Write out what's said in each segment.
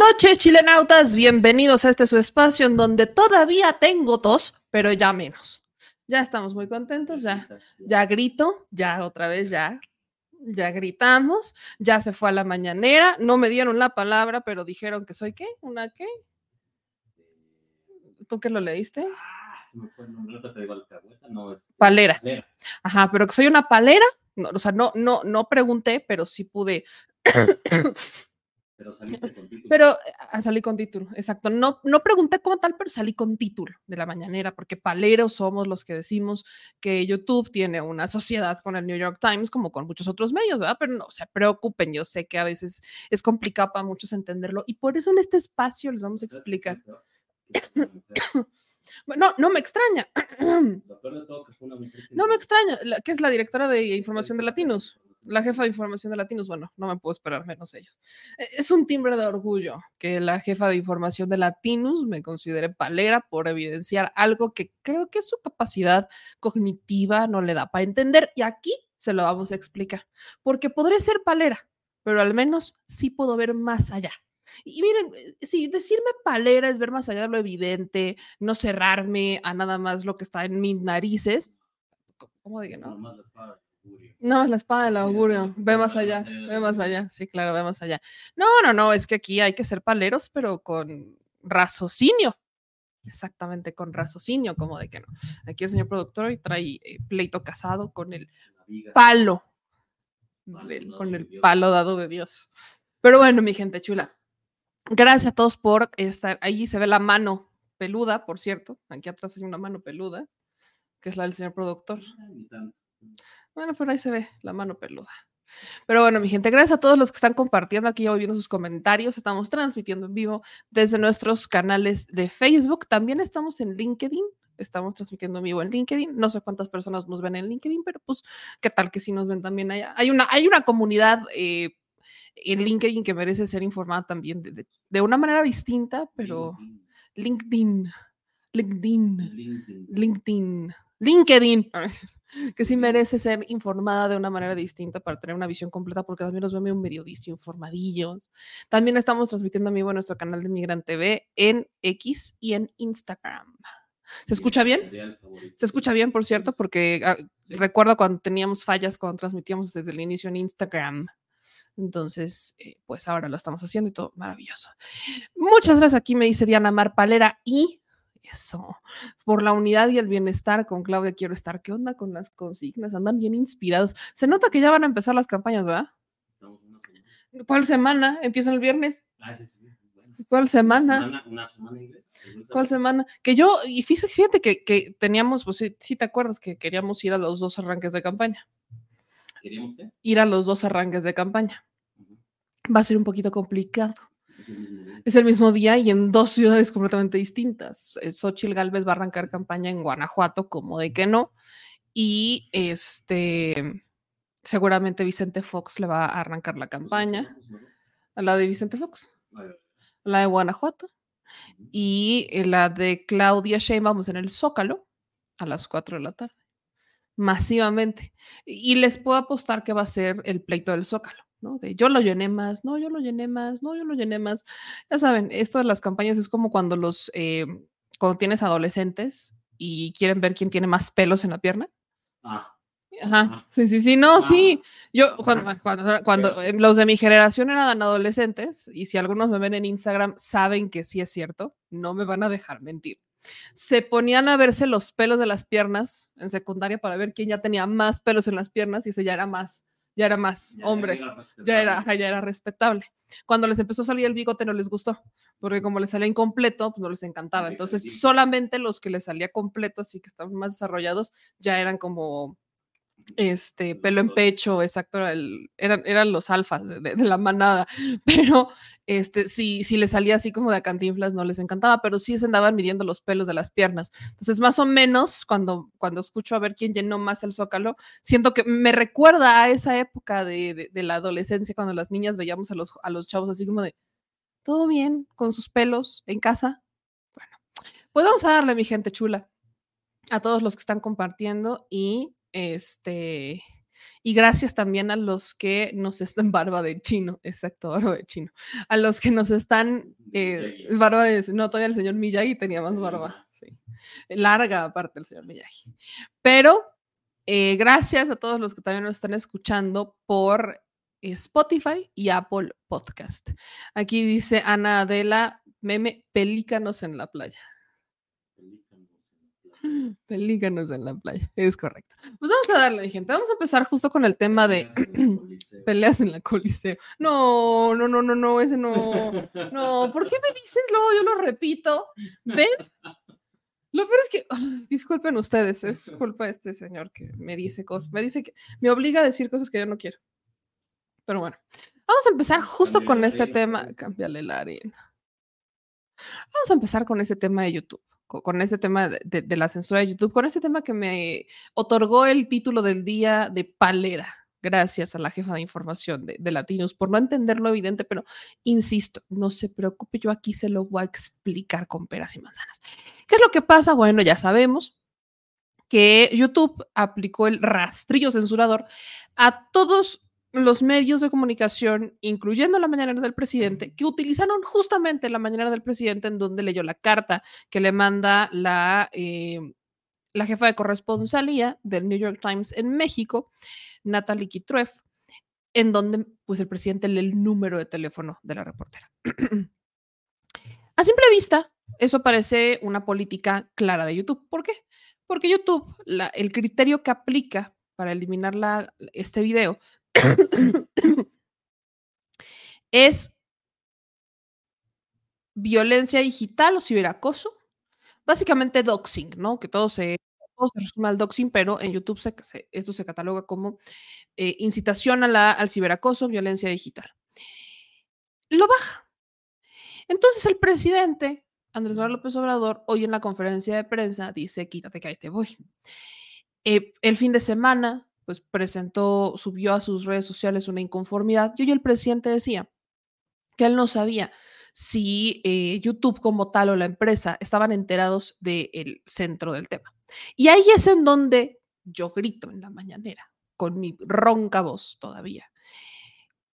Noches, chilenautas. Bienvenidos a este su espacio en donde todavía tengo tos, pero ya menos. Ya estamos muy contentos, ya, ya grito, ya otra vez, ya, ya gritamos, ya se fue a la mañanera. No me dieron la palabra, pero dijeron que soy qué, una qué. ¿Tú qué lo leíste? Ah, se me fue el nombre, ahorita te digo alcahueta, no es. Palera. Palera. Ajá, pero que soy una palera. No, o sea, no, no, no pregunté, pero sí pude. Pero saliste con título. Pero ah, salí con título, exacto. No, no pregunté como tal, pero salí con título de la mañanera, porque paleros somos los que decimos que YouTube tiene una sociedad con el New York Times, como con muchos otros medios, ¿verdad? Pero no se preocupen, yo sé que a veces es complicado para muchos entenderlo y por eso en este espacio les vamos a ¿Sabes explicar. No, no me extraña, no me extraña, que es la directora de información de Latinos. La jefa de información de Latinos, bueno, no me puedo esperar menos ellos. E- Es un timbre de orgullo que la jefa de información de Latinos me considere palera por evidenciar algo que creo que su capacidad cognitiva no le da para entender. Y aquí se lo vamos a explicar. Porque podré ser palera, pero al menos sí puedo ver más allá. Y miren, eh, si decirme palera es ver más allá de lo evidente, no cerrarme a nada más lo que está en mis narices, ¿cómo digo, no? Augurio. No, es la espada del augurio. Ve más allá, ve más allá. Sí, claro, ve más allá. No, no, no, es que aquí hay que ser paleros, pero con raciocinio. Exactamente, con raciocinio, como de que no. Aquí el señor productor y trae eh, pleito casado con el palo. Del- con el palo dado de Dios. Pero bueno, mi gente chula. Gracias a todos por estar. Ahí se ve la mano peluda, por cierto. Aquí atrás hay una mano peluda, que es la del señor productor. Bueno, por ahí se ve la mano peluda. Pero bueno, mi gente, gracias a todos los que están compartiendo. Aquí ya voy viendo sus comentarios. Estamos transmitiendo en vivo desde nuestros canales de Facebook. También estamos en LinkedIn. Estamos transmitiendo en vivo en LinkedIn. No sé cuántas personas nos ven en LinkedIn, pero pues, ¿qué tal que sí nos ven también allá? Hay una, hay una comunidad eh, en LinkedIn que merece ser informada también de, de- de una manera distinta, pero LinkedIn, LinkedIn. LinkedIn. LinkedIn, LinkedIn, que sí merece ser informada de una manera distinta para tener una visión completa, porque también nos vemos medio informadillos. También estamos transmitiendo en vivo en nuestro canal de Migrant TV en X y en Instagram. ¿Se escucha bien? Se escucha bien, por cierto, porque ah, recuerdo cuando teníamos fallas, cuando transmitíamos desde el inicio en Instagram. Entonces, eh, pues ahora lo estamos haciendo y todo maravilloso. Muchas gracias. Aquí me dice Diana Mar Palera y eso, por la unidad y el bienestar con Claudia quiero estar. ¿Qué onda con las consignas? Andan bien inspirados. Se nota que ya van a empezar las campañas, ¿verdad? ¿Cuál semana? ¿Empiezan el viernes? Ah, sí, sí, bueno. ¿Cuál Una semana? Una semana inglés. ¿Según ¿Cuál semana? Que yo, y fíjate, que, que teníamos, pues sí, sí te acuerdas que queríamos ir a los dos arranques de campaña. ¿Queríamos qué? Ir a los dos arranques de campaña. Va a ser un poquito complicado. Es el mismo día. Y en dos ciudades completamente distintas. Eh, Xochitl Galvez va a arrancar campaña en Guanajuato, como de que no. Y este, seguramente Vicente Fox le va a arrancar la Pues campaña. A la de Vicente Fox, la de Guanajuato. Y eh, la de Claudia Sheinbaum vamos en el Zócalo a las 4 de la tarde. Masivamente. Y les puedo apostar que va a ser el pleito del Zócalo. ¿No? De yo lo llené más, no, yo lo llené más, no, yo lo llené más. Ya saben, esto de las campañas es como cuando los, eh, cuando tienes adolescentes y quieren ver quién tiene más pelos en la pierna. Ah, Ajá, Ajá. sí, sí, sí, no, Ah. sí. Yo, cuando, cuando, eh, los de mi generación eran adolescentes, y si algunos me ven en Instagram, saben que sí es cierto, no me van a dejar mentir. Se ponían a verse los pelos de las piernas en secundaria para ver quién ya tenía más pelos en las piernas y ese ya era más, ya era más ya hombre era ya era, ya era respetable. Cuando les empezó a salir el bigote no les gustó, porque como les salía incompleto, pues no les encantaba. Entonces, solamente los que les salía completo, así que estaban más desarrollados, ya eran como este pelo en pecho, exacto, era el- eran, eran los alfas de, la manada, pero este, si, si les salía así como de a cantinflas no les encantaba, pero sí se andaban midiendo los pelos de las piernas. Entonces, más o menos, cuando, cuando escucho a ver quién llenó más el zócalo, siento que me recuerda a esa época de, de- de la adolescencia, cuando las niñas veíamos a los, a los chavos así como de, todo bien, con sus pelos en casa. Bueno, pues vamos a darle, mi gente chula, a todos los que están compartiendo y este, Y gracias también a los que nos están, barba de chino, exacto, barba de chino, a los que nos están, eh, barba de, no, todavía el señor Miyagi tenía más barba, sí, larga aparte el señor Miyagi. Pero eh, gracias a todos los que también nos están escuchando por Spotify y Apple Podcast. Aquí dice Ana Adela, meme, pelícanos en la playa. Pelícanos en la playa, es correcto. Pues vamos a darle, gente. Vamos a empezar justo con el tema de peleas en la coliseo. No, no, no, no, no, ese no. No, ¿por qué me dices luego? Yo lo repito. ¿Ven? Lo peor es que, disculpen ustedes, es culpa de este señor que me dice cosas, me dice que me obliga a decir cosas que yo no quiero. Pero bueno, vamos a empezar justo con este tema. parece. Cámbiale la arena. Vamos a empezar con este tema de YouTube, con este tema de, la censura de YouTube, con este tema que me otorgó el título del día de palera. Gracias a la jefa de información de, de Latinos por no entender lo evidente, pero insisto, no se preocupe, yo aquí se lo voy a explicar con peras y manzanas. ¿Qué es lo que pasa? Bueno, ya sabemos que YouTube aplicó el rastrillo censurador a todos los medios de comunicación, incluyendo la mañanera del presidente, que utilizaron justamente la mañanera del presidente en donde leyó la carta que le manda la, eh, la jefa de corresponsalía del New York Times en México, Natalie Kitrueff, en donde pues el presidente lee el número de teléfono de la reportera. A simple vista, eso parece una política clara de YouTube. ¿Por qué? Porque YouTube, la- el criterio que aplica para eliminar la- este video es violencia digital o ciberacoso. Básicamente doxing, ¿no? Que todo se, resume al doxing, pero en YouTube esto se cataloga como eh, incitación a la- al ciberacoso, violencia digital. Lo baja. Entonces el presidente, Andrés Manuel López Obrador, hoy en la conferencia de prensa dice, quítate que ahí te voy. Eh, el fin de semana, pues presentó, subió a sus redes sociales una inconformidad y hoy el presidente decía que él no sabía si eh, YouTube como tal o la empresa estaban enterados del centro del tema. Y ahí es en donde yo grito en la mañanera, con mi ronca voz todavía,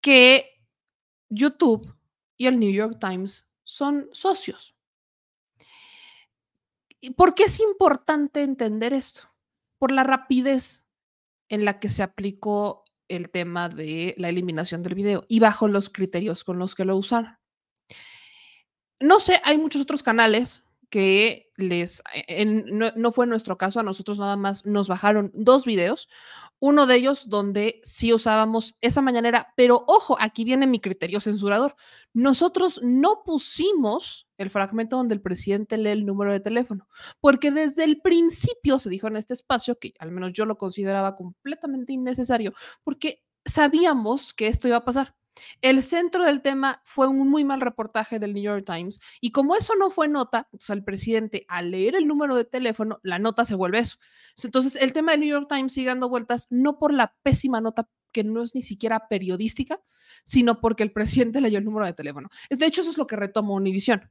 que YouTube y el New York Times son socios. ¿Y por qué es importante entender esto? Por la rapidez en la que se aplicó el tema de la eliminación del video y bajo los criterios con los que lo usaron. No sé, hay muchos otros canales que les, en- no, no fue nuestro caso, a nosotros nada más nos bajaron dos videos, uno de ellos donde sí usábamos esa mañanera, pero ojo, aquí viene mi criterio censurador. Nosotros no pusimos el fragmento donde el presidente lee el número de teléfono, porque desde el principio se dijo en este espacio, que al menos yo lo consideraba completamente innecesario, porque sabíamos que esto iba a pasar. El centro del tema fue un muy mal reportaje del New York Times y como eso no fue nota, entonces el presidente al leer el número de teléfono, la nota se vuelve eso. Entonces el tema del New York Times sigue dando vueltas no por la pésima nota que no es ni siquiera periodística, sino porque el presidente leyó el número de teléfono. De hecho, eso es lo que retoma Univision.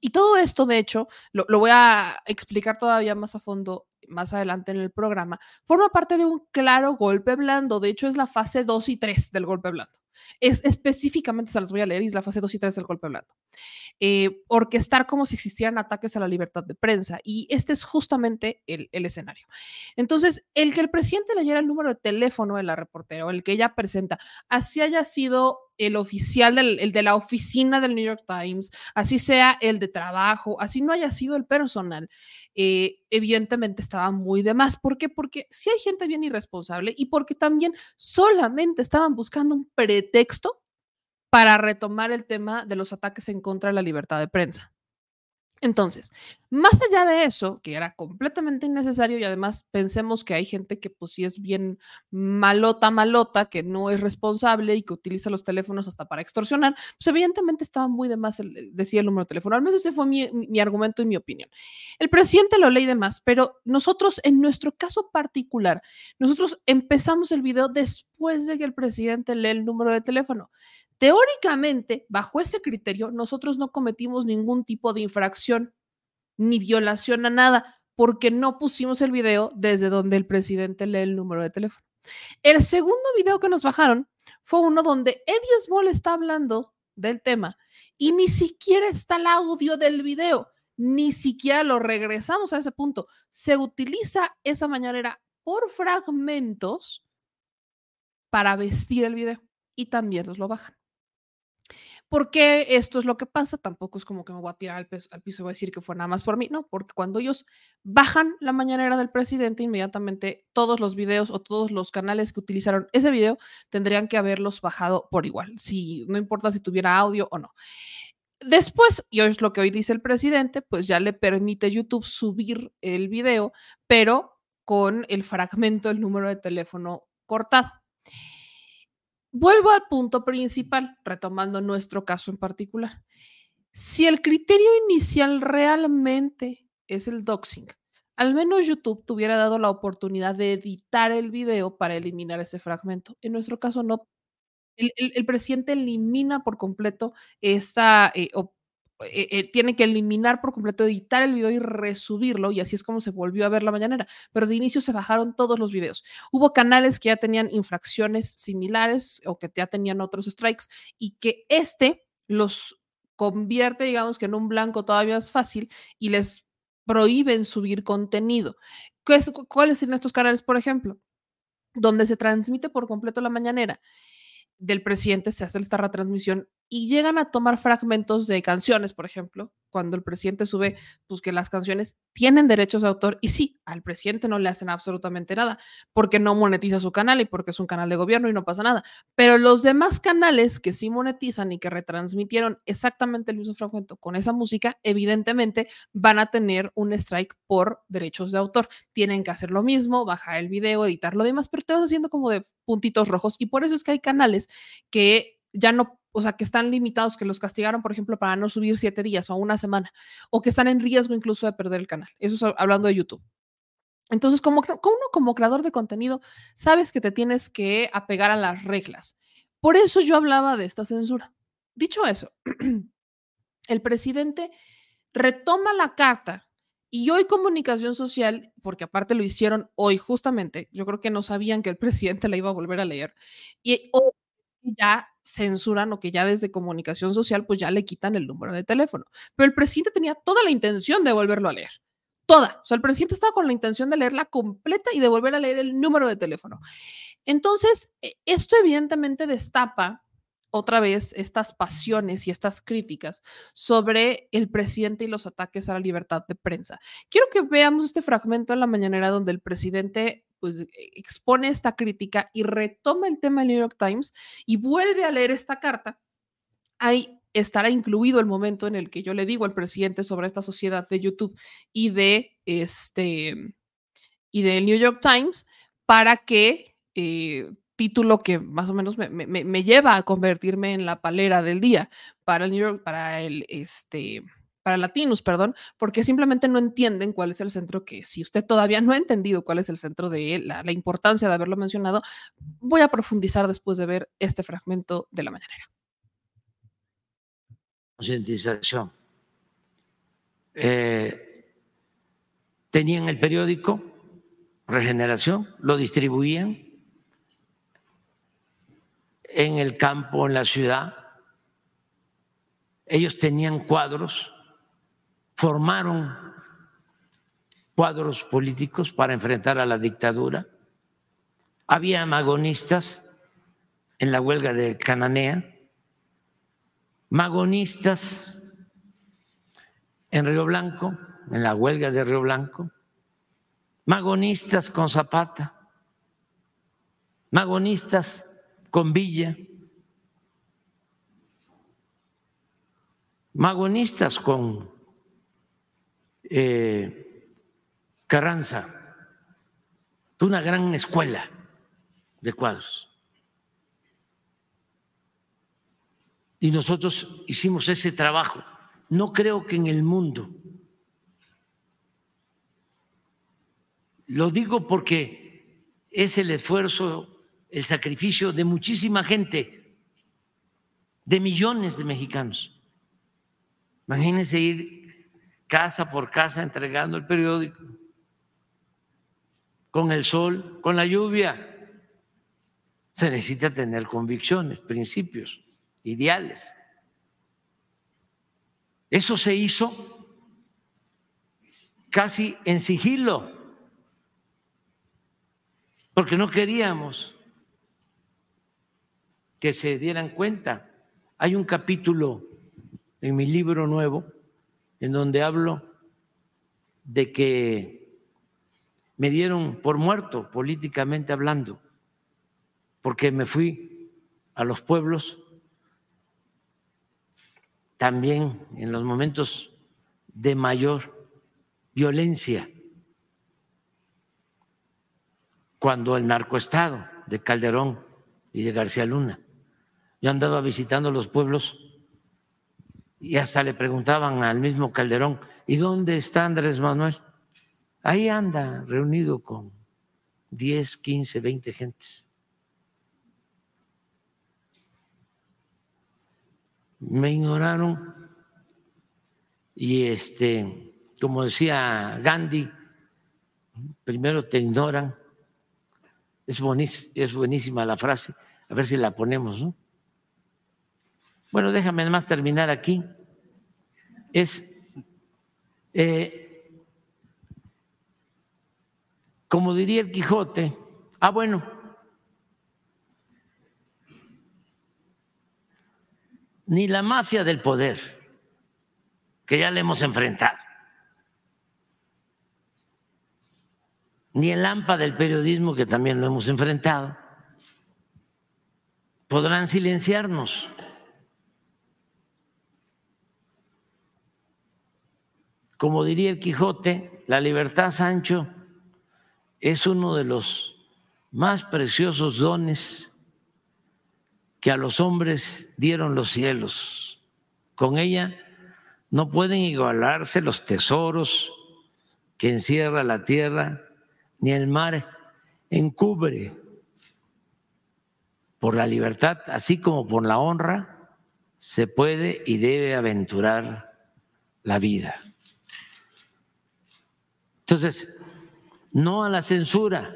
Y todo esto, de hecho, lo voy a explicar todavía más a fondo más adelante en el programa, forma parte de un claro golpe blando. De hecho, es la fase 2 y 3 del golpe blando. Es específicamente, se las voy a leer, es la fase 2 y 3 del golpe blando. Eh, orquestar como si existieran ataques a la libertad de prensa. Y este es justamente el, el escenario. Entonces, el que el presidente leyera el número de teléfono de la reportera o el que ella presenta, así haya sido el oficial del, el de la oficina del New York Times, así sea el de trabajo, así no haya sido el personal, eh, evidentemente estaba muy de más. ¿Por qué? Porque si hay gente bien irresponsable y porque también solamente estaban buscando un pretexto para retomar el tema de los ataques en contra de la libertad de prensa. Entonces, más allá de eso, que era completamente innecesario y además pensemos que hay gente que pues sí es bien malota, malota, que no es responsable y que utiliza los teléfonos hasta para extorsionar, pues evidentemente estaba muy de más el, decir el número de teléfono. Al menos ese fue mi, mi argumento y mi opinión. El presidente lo leí de más, pero nosotros, en nuestro caso particular, nosotros empezamos el video después de que el presidente lee el número de teléfono. Teóricamente, bajo ese criterio, nosotros no cometimos ningún tipo de infracción ni violación a nada, porque no pusimos el video desde donde el presidente lee el número de teléfono. El segundo video que nos bajaron fue uno donde Eddie Small está hablando del tema y ni siquiera está el audio del video, ni siquiera lo regresamos a ese punto. Se utiliza esa mañanera por fragmentos para vestir el video y también nos lo bajan. Porque esto es lo que pasa, tampoco es como que me voy a tirar al, piso, al piso y voy a decir que fue nada más por mí, no, porque cuando ellos bajan la mañanera del presidente, inmediatamente todos los videos o todos los canales que utilizaron ese video tendrían que haberlos bajado por igual, si no importa si tuviera audio o no. Después, y es lo que hoy dice el presidente, pues ya le permite YouTube subir el video, pero con el fragmento del número de teléfono cortado. Vuelvo al punto principal, retomando nuestro caso en particular. Si el criterio inicial realmente es el doxing, al menos YouTube te hubiera dado la oportunidad de editar el video para eliminar ese fragmento. En nuestro caso no. El, presidente elimina por completo esta eh, eh, eh, tiene que eliminar por completo, editar el video y resubirlo, y así es como se volvió a ver la mañanera. Pero de inicio se bajaron todos los videos. Hubo canales que ya tenían infracciones similares o que ya tenían otros strikes y que este los convierte, digamos que en un blanco todavía es fácil y les prohíben subir contenido. Es, ¿Cuáles son estos canales, por ejemplo? Donde se transmite por completo la mañanera del presidente, se hace esta retransmisión y llegan a tomar fragmentos de canciones, por ejemplo, cuando el presidente sube, pues que las canciones tienen derechos de autor y sí, al presidente no le hacen absolutamente nada porque no monetiza su canal y porque es un canal de gobierno y no pasa nada. Pero los demás canales que sí monetizan y que retransmitieron exactamente el mismo fragmento con esa música, evidentemente van a tener un strike por derechos de autor. Tienen que hacer lo mismo, bajar el video, editar lo demás, pero te vas haciendo como de puntitos rojos y por eso es que hay canales que ya no o sea, que están limitados, que los castigaron, por ejemplo, para no subir siete días o una semana, o que están en riesgo incluso de perder el canal. Eso es hablando de YouTube. Entonces, como, como uno como creador de contenido, sabes que te tienes que apegar a las reglas. Por eso yo hablaba de esta censura. Dicho eso, el presidente retoma la carta y hoy comunicación social, porque aparte lo hicieron hoy justamente, yo creo que no sabían que el presidente la iba a volver a leer, y ya censuran o que ya desde comunicación social pues ya le quitan el número de teléfono. Pero el presidente tenía toda la intención de volverlo a leer. Toda. O sea, el presidente estaba con la intención de leerla completa y de volver a leer el número de teléfono. Entonces, e, esto evidentemente destapa otra vez estas pasiones y estas críticas sobre el presidente y los ataques a la libertad de prensa. Quiero que veamos este fragmento en la mañanera donde el presidente pues e, expone esta crítica y retoma el tema del New York Times y vuelve a leer esta carta. Ahí estará incluido el momento en el que yo le digo al presidente sobre esta sociedad de YouTube y de este y del New York Times para que eh, título que más o menos me, me, me, lleva a convertirme en la palera del día para el New York, para el este para Latinos, perdón, porque simplemente no entienden cuál es el centro que, si usted todavía no ha entendido cuál es el centro de la, la importancia de haberlo mencionado, voy a profundizar después de ver este fragmento de la mañanera. Concientización. Eh, tenían el periódico Regeneración, lo distribuían en el campo, en la ciudad. Ellos tenían cuadros formaron cuadros políticos para enfrentar a la dictadura. Había magonistas en la huelga de Cananea, magonistas en Río Blanco, en la huelga de Río Blanco, magonistas con Zapata, magonistas con Villa, magonistas con eh, Carranza, una gran escuela de cuadros. Y nosotros hicimos ese trabajo. No creo que en el mundo. Lo digo porque es el esfuerzo, el sacrificio de muchísima gente, de millones de mexicanos. Imagínense ir casa por casa entregando el periódico, con el sol, con la lluvia, se necesita tener convicciones, principios, ideales. Eso se hizo casi en sigilo, porque no queríamos que se dieran cuenta. Hay un capítulo en mi libro nuevo en donde hablo de que me dieron por muerto políticamente hablando, porque me fui a los pueblos también en los momentos de mayor violencia, cuando el narcoestado de Calderón y de García Luna, yo andaba visitando los pueblos y hasta le preguntaban al mismo Calderón, ¿y dónde está Andrés Manuel? Ahí anda reunido con 10, 15, 20 gentes. Me ignoraron y este, como decía Gandhi, primero te ignoran. Es, es buenísima la frase, a ver si la ponemos, ¿no? Bueno, déjame más terminar aquí. Es, eh, como diría el Quijote, ah, bueno, ni la mafia del poder, que ya le hemos enfrentado, ni el AMPA del periodismo, que también lo hemos enfrentado, podrán silenciarnos. Como diría el Quijote, la libertad, Sancho, es uno de los más preciosos dones que a los hombres dieron los cielos. Con ella no pueden igualarse los tesoros que encierra la tierra, ni el mar encubre. Por la libertad, así como por la honra, se puede y debe aventurar la vida. Entonces, no a la censura,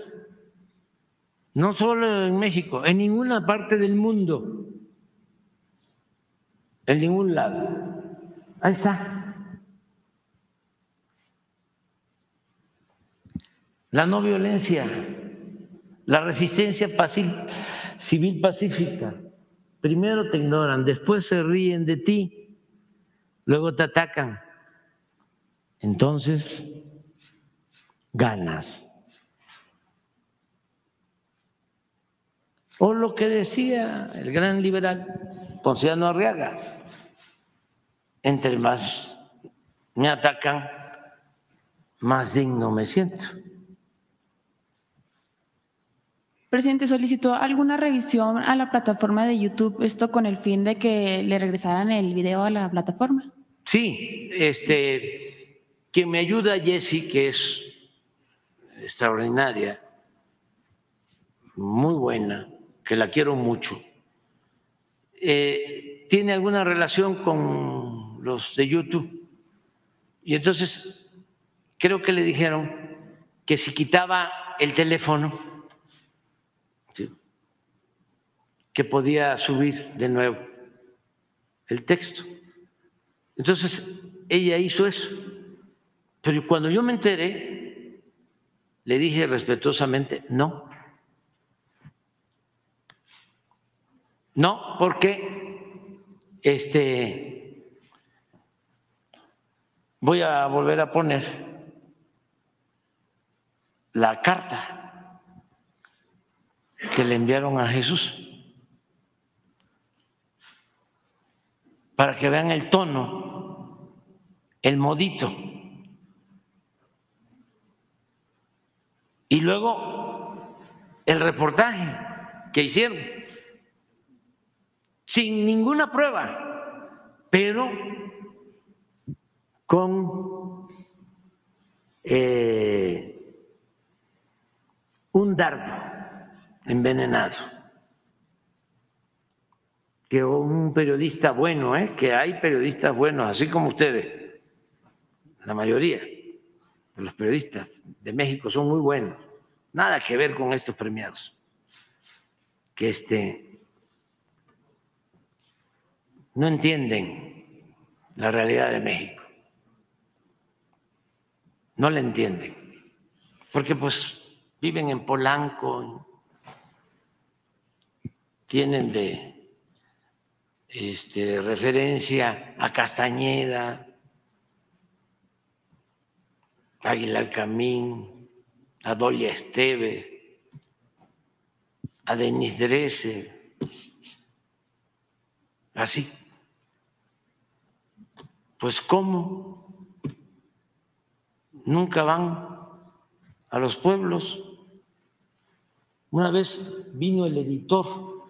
no solo en México, en ninguna parte del mundo, en ningún lado. Ahí está. La no violencia, la resistencia civil pacífica. Primero te ignoran, después se ríen de ti, luego te atacan. Entonces, ganas. O lo que decía el gran liberal Ponciano Arriaga, entre más me atacan, más digno me siento. Presidente, solicitó alguna revisión a la plataforma de YouTube, esto con el fin de que le regresaran el video a la plataforma. Sí, este, quien me ayuda, Jesse, que es extraordinaria, muy buena, que la quiero mucho, eh, tiene alguna relación con los de YouTube. Y entonces creo que le dijeron que si quitaba el teléfono, que podía subir de nuevo el texto. Entonces ella hizo eso. Pero cuando yo me enteré, le dije respetuosamente, no. No, porque este voy a volver a poner la carta que le enviaron a Jesús para que vean el tono, el modito. Y luego el reportaje que hicieron, sin ninguna prueba, pero con eh, un dardo envenenado. Que un periodista bueno, ¿eh? que hay periodistas buenos, así como ustedes, la mayoría los periodistas de México son muy buenos, nada que ver con estos premiados. que este, no entienden la realidad de México. No la entienden. Porque pues viven en Polanco, tienen de este, referencia a Castañeda, Aguilar Camín, a Dolia Esteve, a Denis Drese, así. Pues ¿cómo? Nunca van a los pueblos. Una vez vino el editor,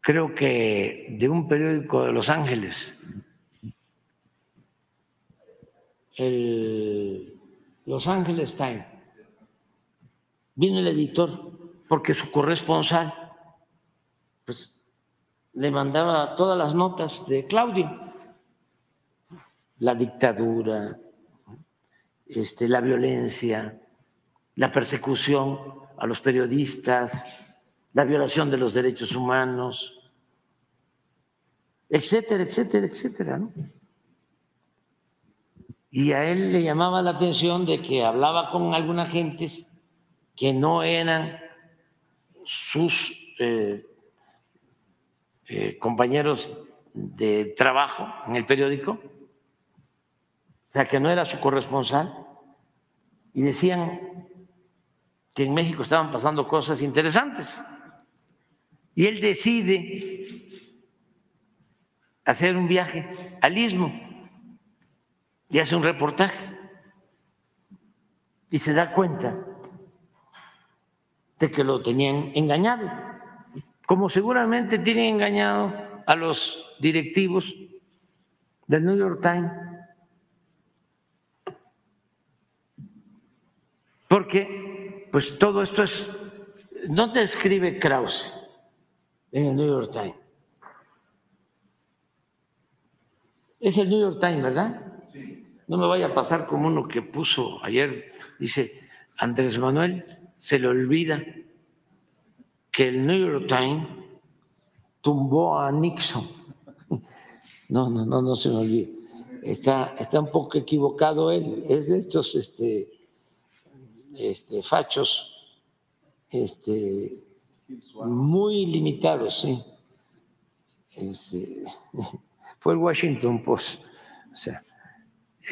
creo que de un periódico de Los Ángeles, Los Ángeles Times. Vino el editor porque su corresponsal pues, le mandaba todas las notas de Claudio. La dictadura, este, la violencia, la persecución a los periodistas, la violación de los derechos humanos, etcétera, etcétera, etcétera. ¿no? Y a él le llamaba la atención de que hablaba con algunas gentes que no eran sus eh, eh, compañeros de trabajo en el periódico, o sea, que no era su corresponsal, y decían que en México estaban pasando cosas interesantes. Y él decide hacer un viaje al istmo y hace un reportaje y se da cuenta de que lo tenían engañado, como seguramente tienen engañado a los directivos del New York Times. Porque, pues todo esto es, no te escribe Krause en el New York Times. Es el New York Times, ¿verdad? No me vaya a pasar como uno que puso ayer, dice Andrés Manuel, se le olvida que el New York Times tumbó a Nixon. No, no, no, no se me olvide. Está, está un poco equivocado él. Es de estos este, este, fachos este, muy limitados, sí. Este, fue el Washington Post. O sea,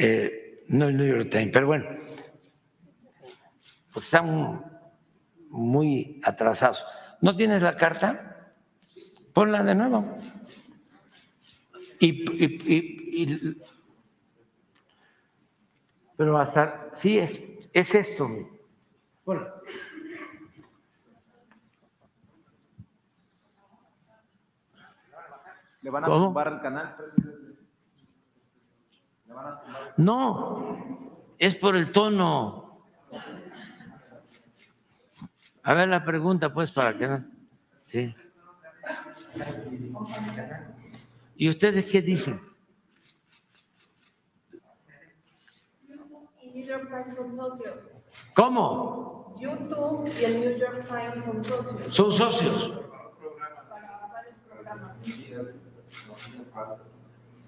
eh, no el New York Times, pero bueno, porque están muy atrasados. ¿No tienes la carta? Ponla de nuevo. Y, y- y- y- pero hasta, sí, es, es esto. Bueno. ¿Le van a ¿Cómo? tumbar el canal, presidente? ¿Le van a tumbar? No, es por el tono. A ver la pregunta, pues, para que no. Sí. ¿Y ustedes qué dicen? y New York Times son socios. ¿Cómo? YouTube y el New York Times son socios Son socios. para varios programas.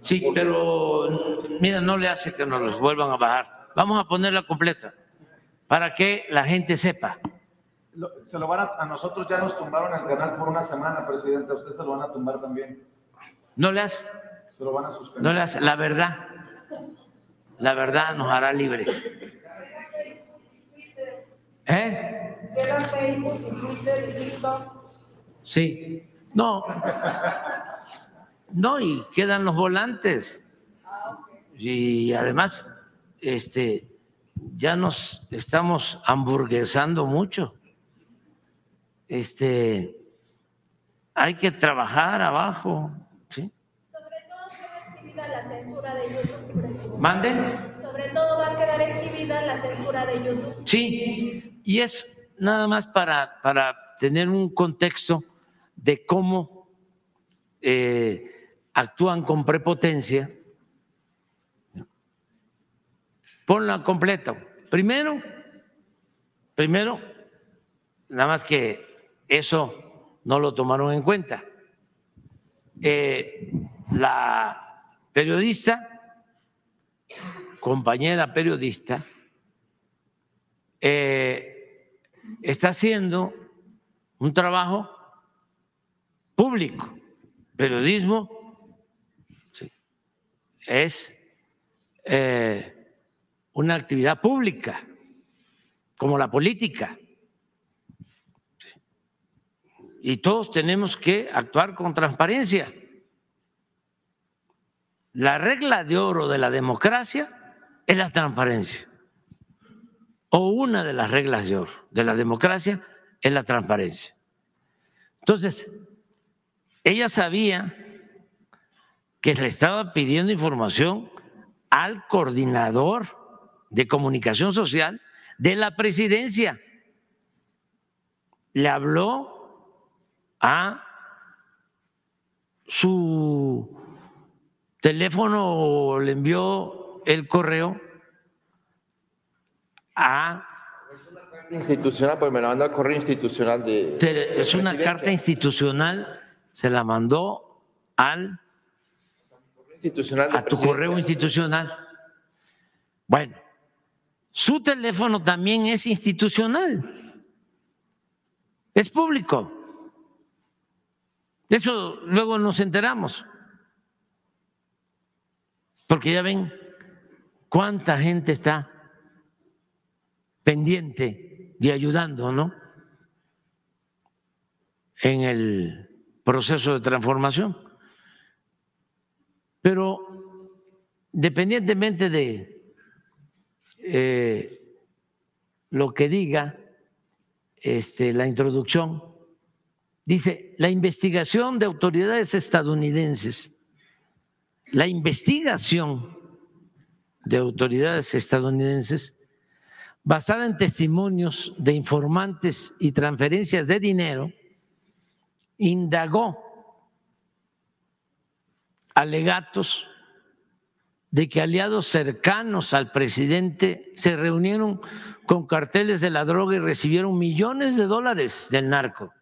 Sí, pero mira, no le hace que nos los vuelvan a bajar. Vamos a ponerla completa para que la gente sepa. Lo- Se lo van a, a nosotros ya nos tumbaron el canal por una semana, presidente. A usted se lo van a tumbar también. No le hace, Se lo van a suspender. no le hace. La verdad, la verdad nos hará libre. ¿Eh? Queda Facebook y Twitter y TikTok. Sí. No. No, y quedan los volantes. Y además, este, ya nos estamos hamburguesando mucho. Este, hay que trabajar abajo, ¿sí? Sobre todo queda exhibida la censura de YouTube. ¿Manden? Sobre todo va a quedar exhibida la censura de YouTube. Sí, y es nada más para, para tener un contexto de cómo eh, actúan con prepotencia. Ponla completa. Primero, primero, nada más que eso no lo tomaron en cuenta. Eh, la periodista, compañera periodista, eh, está haciendo un trabajo público. Periodismo es eh, una actividad pública, como la política. Y todos tenemos que actuar con transparencia. La regla de oro de la democracia es la transparencia. O una de las reglas de oro de la democracia es la transparencia. Entonces, ella sabía que le estaba pidiendo información al coordinador de comunicación social de la presidencia. Le habló a su teléfono o le envió el correo a institucional, pues me la mandó al correo institucional de. Es una carta institucional, se la mandó al, institucional a tu correo institucional. Bueno, su teléfono también es institucional, es público. Eso luego nos enteramos. Porque ya ven cuánta gente está pendiente y ayudando, ¿no? En el proceso de transformación. Pero independientemente de eh, lo que diga este, la introducción, dice, la investigación de autoridades estadounidenses, la investigación de autoridades estadounidenses basada en testimonios de informantes y transferencias de dinero, indagó alegatos de que aliados cercanos al presidente se reunieron con carteles de la droga y recibieron millones de dólares del narco.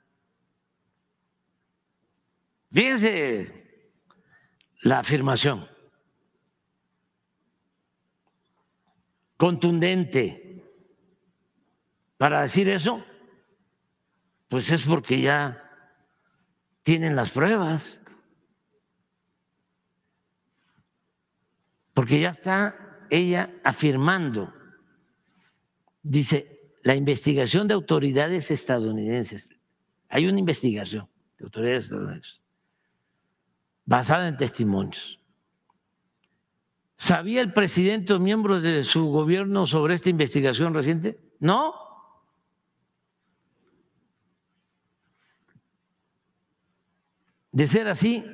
Fíjense la afirmación. Contundente. Para decir eso, pues es porque ya tienen las pruebas, porque ya está ella afirmando, dice, la investigación de autoridades estadounidenses, hay una investigación de autoridades estadounidenses basada en testimonios. ¿Sabía el presidente o miembros de su gobierno sobre esta investigación reciente? No. De ser así,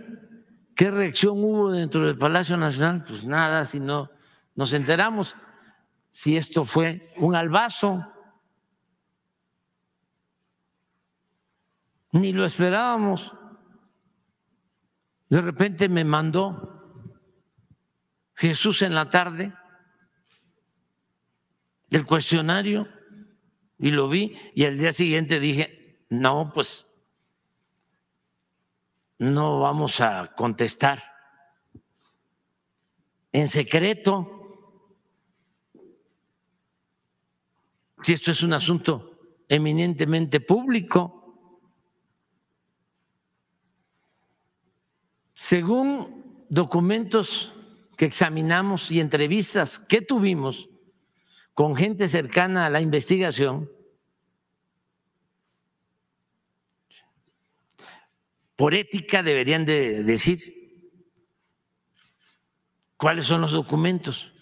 ¿qué reacción hubo dentro del Palacio Nacional? Pues nada, si no nos enteramos si esto fue un albazo. Ni lo esperábamos. De repente me mandó Jesús en la tarde el cuestionario y lo vi y al día siguiente dije, no, pues no vamos a contestar en secreto si esto es un asunto eminentemente público. Según documentos que examinamos y entrevistas que tuvimos con gente cercana a la investigación, por ética deberían de decir cuáles son los documentos.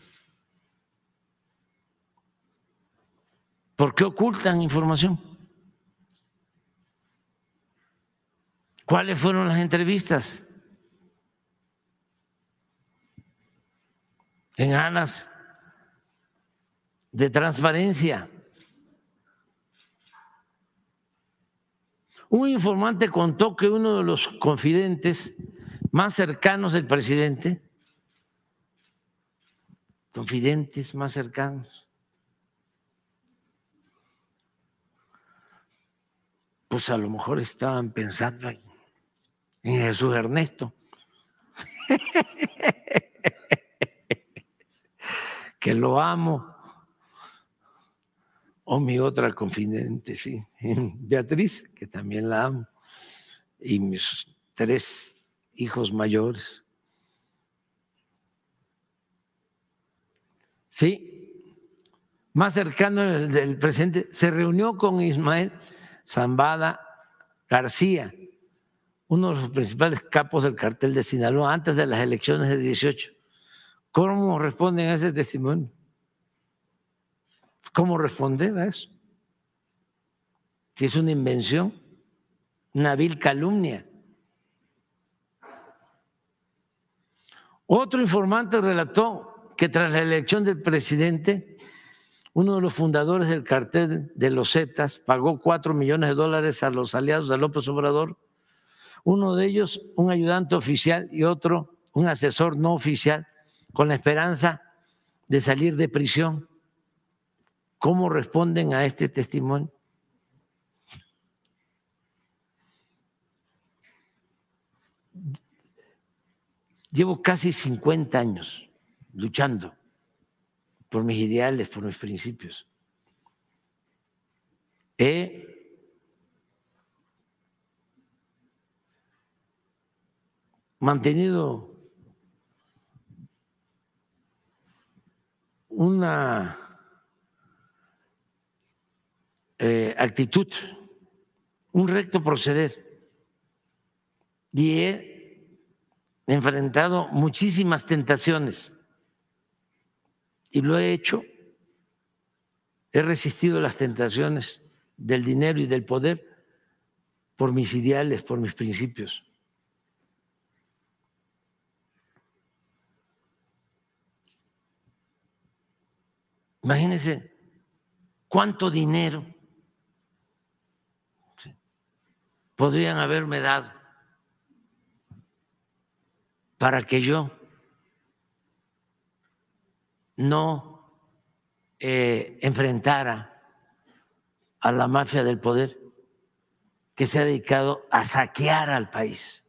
¿Por qué ocultan información? ¿Cuáles fueron las entrevistas? En aras de transparencia. Un informante contó que uno de los confidentes más cercanos del presidente, confidentes más cercanos, pues a lo mejor estaban pensando en, Jesús Ernesto. que lo amo. O mi otra confidente, sí, Beatriz, que también la amo. Y mis tres hijos mayores. Sí, más cercano del, presidente, se reunió con Ismael Zambada García, uno de los principales capos del cartel de Sinaloa antes de las elecciones de 18. ¿Cómo responden a ese testimonio? ¿Cómo responder a eso? Si es una invención, una vil calumnia. Otro informante relató que tras la elección del presidente, uno de los fundadores del cartel de los Zetas pagó cuatro millones de dólares a los aliados de López Obrador, uno de ellos un ayudante oficial y otro un asesor no oficial, con la esperanza de salir de prisión. ¿Cómo responden a este testimonio? Llevo casi 50 años luchando por mis ideales, por mis principios. He mantenido una eh, actitud, un recto proceder. Y he enfrentado muchísimas tentaciones y lo he hecho. He resistido las tentaciones del dinero y del poder por mis ideales, por mis principios. Imagínense cuánto dinero podrían haberme dado para que yo no eh, enfrentara a la mafia del poder que se ha dedicado a saquear al país.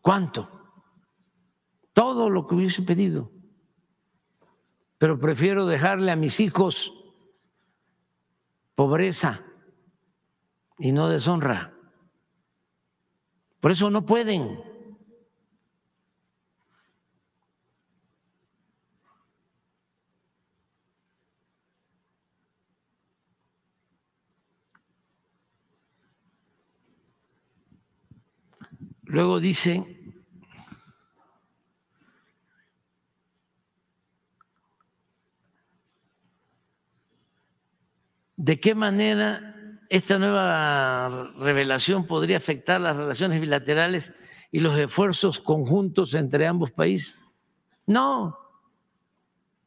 ¿Cuánto? Todo lo que hubiese pedido. Pero prefiero dejarle a mis hijos pobreza y no deshonra. Por eso no pueden. Luego dice, ¿de qué manera esta nueva revelación podría afectar las relaciones bilaterales y los esfuerzos conjuntos entre ambos países? No,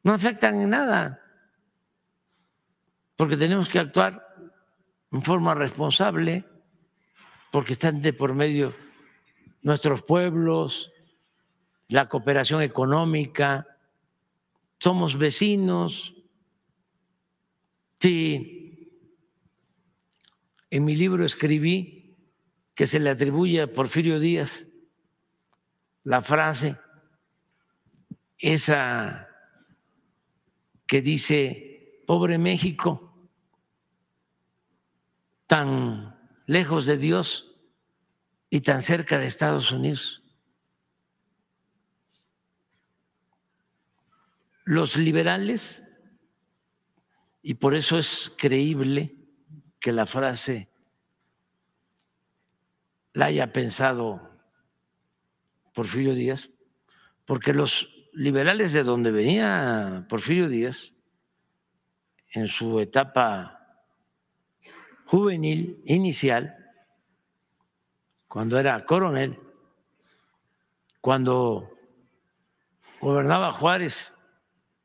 no afectan en nada, porque tenemos que actuar en forma responsable, porque están de por medio nuestros pueblos, la cooperación económica, somos vecinos. Sí, en mi libro escribí que se le atribuye a Porfirio Díaz la frase esa que dice, pobre México, tan lejos de Dios y tan cerca de Estados Unidos. Los liberales, y por eso es creíble que la frase la haya pensado Porfirio Díaz, porque los liberales de donde venía Porfirio Díaz, en su etapa juvenil, inicial, cuando era coronel, cuando gobernaba Juárez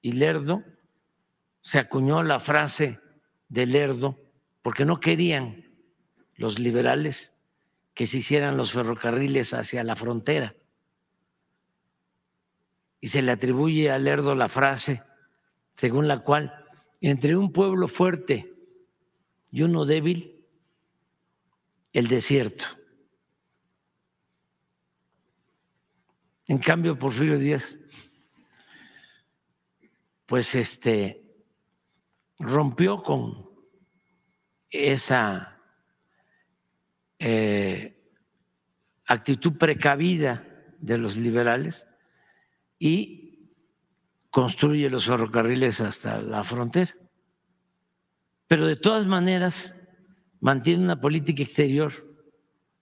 y Lerdo, se acuñó la frase de Lerdo porque no querían los liberales que se hicieran los ferrocarriles hacia la frontera. Y se le atribuye a Lerdo la frase según la cual entre un pueblo fuerte y uno débil, el desierto. En cambio, Porfirio Díaz, pues este, rompió con esa eh, actitud precavida de los liberales y construye los ferrocarriles hasta la frontera. Pero de todas maneras mantiene una política exterior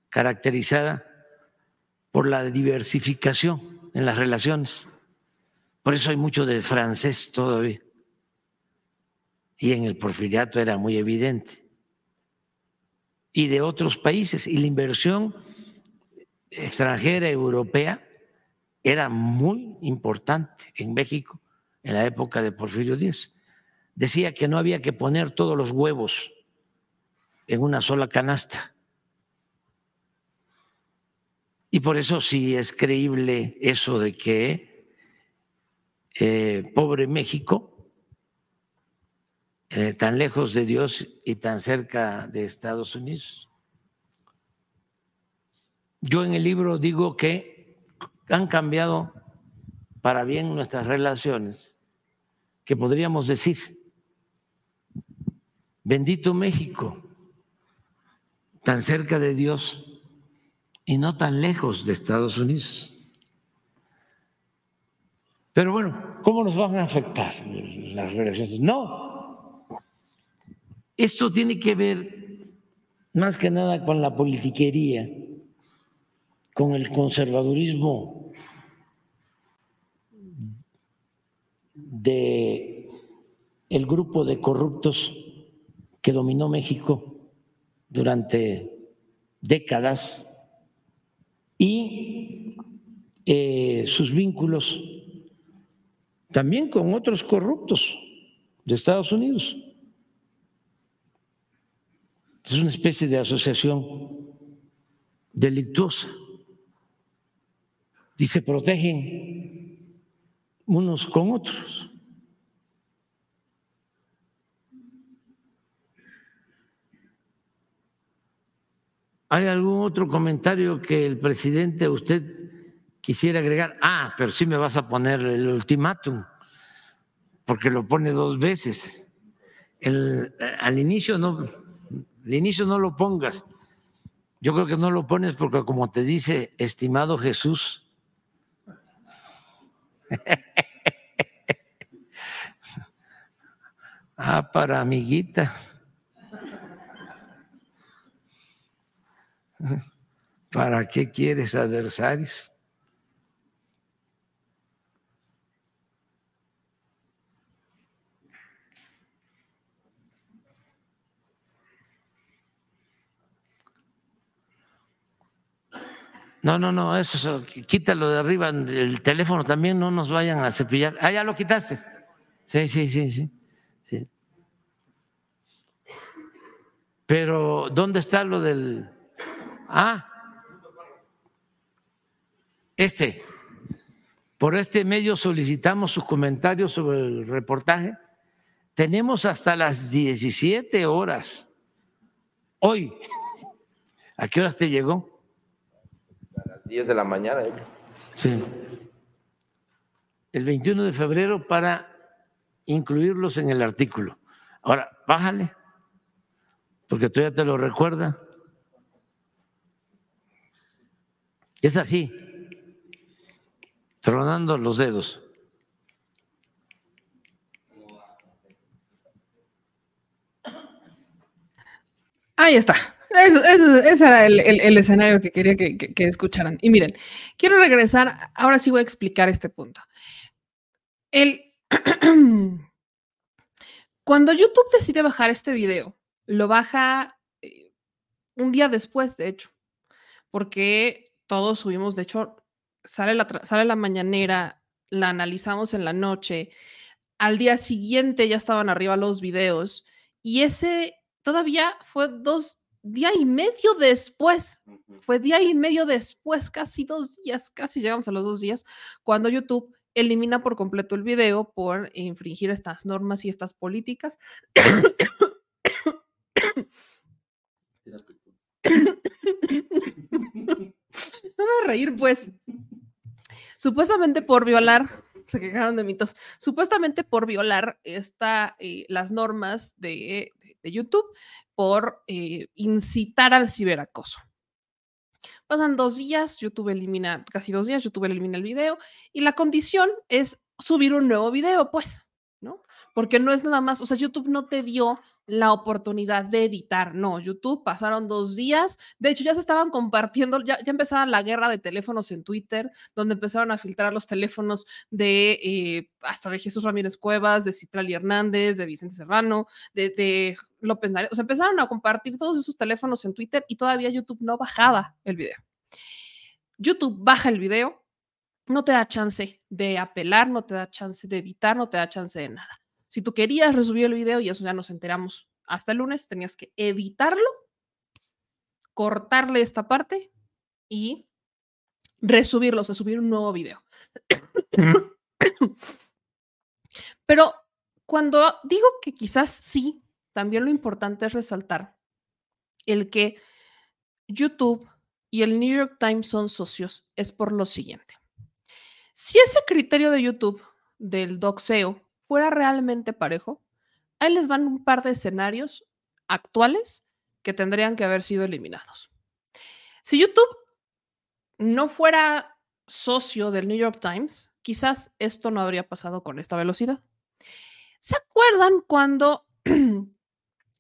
caracterizada por la diversificación en las relaciones. Por eso hay mucho de francés todavía. Y en el porfiriato era muy evidente. Y de otros países. Y la inversión extranjera europea era muy importante en México en la época de Porfirio Díaz. Decía que no había que poner todos los huevos en una sola canasta. Y por eso sí es creíble eso de que eh, pobre México, eh, tan lejos de Dios y tan cerca de Estados Unidos. Yo en el libro digo que han cambiado para bien nuestras relaciones, que podríamos decir, bendito México, tan cerca de Dios y no tan lejos de Estados Unidos. Pero bueno, ¿cómo nos van a afectar las relaciones? No. Esto tiene que ver más que nada con la politiquería con el conservadurismo de el grupo de corruptos que dominó México durante décadas y eh, sus vínculos también con otros corruptos de Estados Unidos. Es una especie de asociación delictuosa y se protegen unos con otros. ¿Hay algún otro comentario que el presidente usted quisiera agregar? Ah, pero sí me vas a poner el ultimátum, porque lo pone dos veces. El, al inicio no, al inicio no lo pongas. Yo creo que no lo pones porque como te dice, estimado Jesús, ah, para amiguita. ¿Para qué quieres adversarios? No, no, no, eso, quítalo de arriba, el teléfono también, no nos vayan a cepillar. Ah, ya lo quitaste. Sí, sí, sí, sí. sí. Pero, ¿dónde está lo del... Ah, este. Por este medio solicitamos sus comentarios sobre el reportaje. Tenemos hasta las 17 horas. Hoy. ¿A qué horas te llegó? 10 de la mañana. ¿eh? Sí. El 21 de febrero para incluirlos en el artículo. Ahora, bájale, porque todavía te lo recuerda. Es así, tronando los dedos. Ahí está. Eso, ese era el, escenario que quería que, que, que, escucharan. Y miren, quiero regresar, ahora sí voy a explicar este punto. El, cuando YouTube decide bajar este video, lo baja eh, un día después, de hecho, porque todos subimos, de hecho, sale la, sale la mañanera, la analizamos en la noche, al día siguiente ya estaban arriba los videos y ese todavía fue dos día y medio después, fue día y medio después, casi dos días, casi llegamos a los dos días, cuando YouTube elimina por completo el video por infringir estas normas y estas políticas. No me voy a reír, pues. Supuestamente por violar, se quejaron de mitos, supuestamente por violar esta, eh, las normas de, de- YouTube por eh, incitar al ciberacoso. Pasan dos días, YouTube elimina, casi dos días, YouTube elimina el video y la condición es subir un nuevo video, pues, ¿no? Porque no es nada más, o sea, YouTube no te dio la oportunidad de editar, no, YouTube pasaron dos días, de hecho ya se estaban compartiendo, ya, ya empezaba la guerra de teléfonos en Twitter, donde empezaron a filtrar los teléfonos de eh, hasta de Jesús Ramírez Cuevas, de Citlali Hernández, de Vicente Serrano, de López Nares, o sea, empezaron a compartir todos esos teléfonos en Twitter y todavía YouTube no bajaba el video. YouTube baja el video, no te da chance de apelar, no te da chance de editar, no te da chance de nada. Si tú querías resubir el video, y eso ya nos enteramos hasta el lunes, tenías que editarlo, cortarle esta parte y resubirlo, o sea, subir un nuevo video. Pero cuando digo que quizás sí, también lo importante es resaltar el que YouTube y el New York Times son socios es por lo siguiente. Si ese criterio de YouTube del doxeo fuera realmente parejo, ahí les van un par de escenarios actuales que tendrían que haber sido eliminados. Si YouTube no fuera socio del New York Times, quizás esto no habría pasado con esta velocidad. ¿Se acuerdan cuando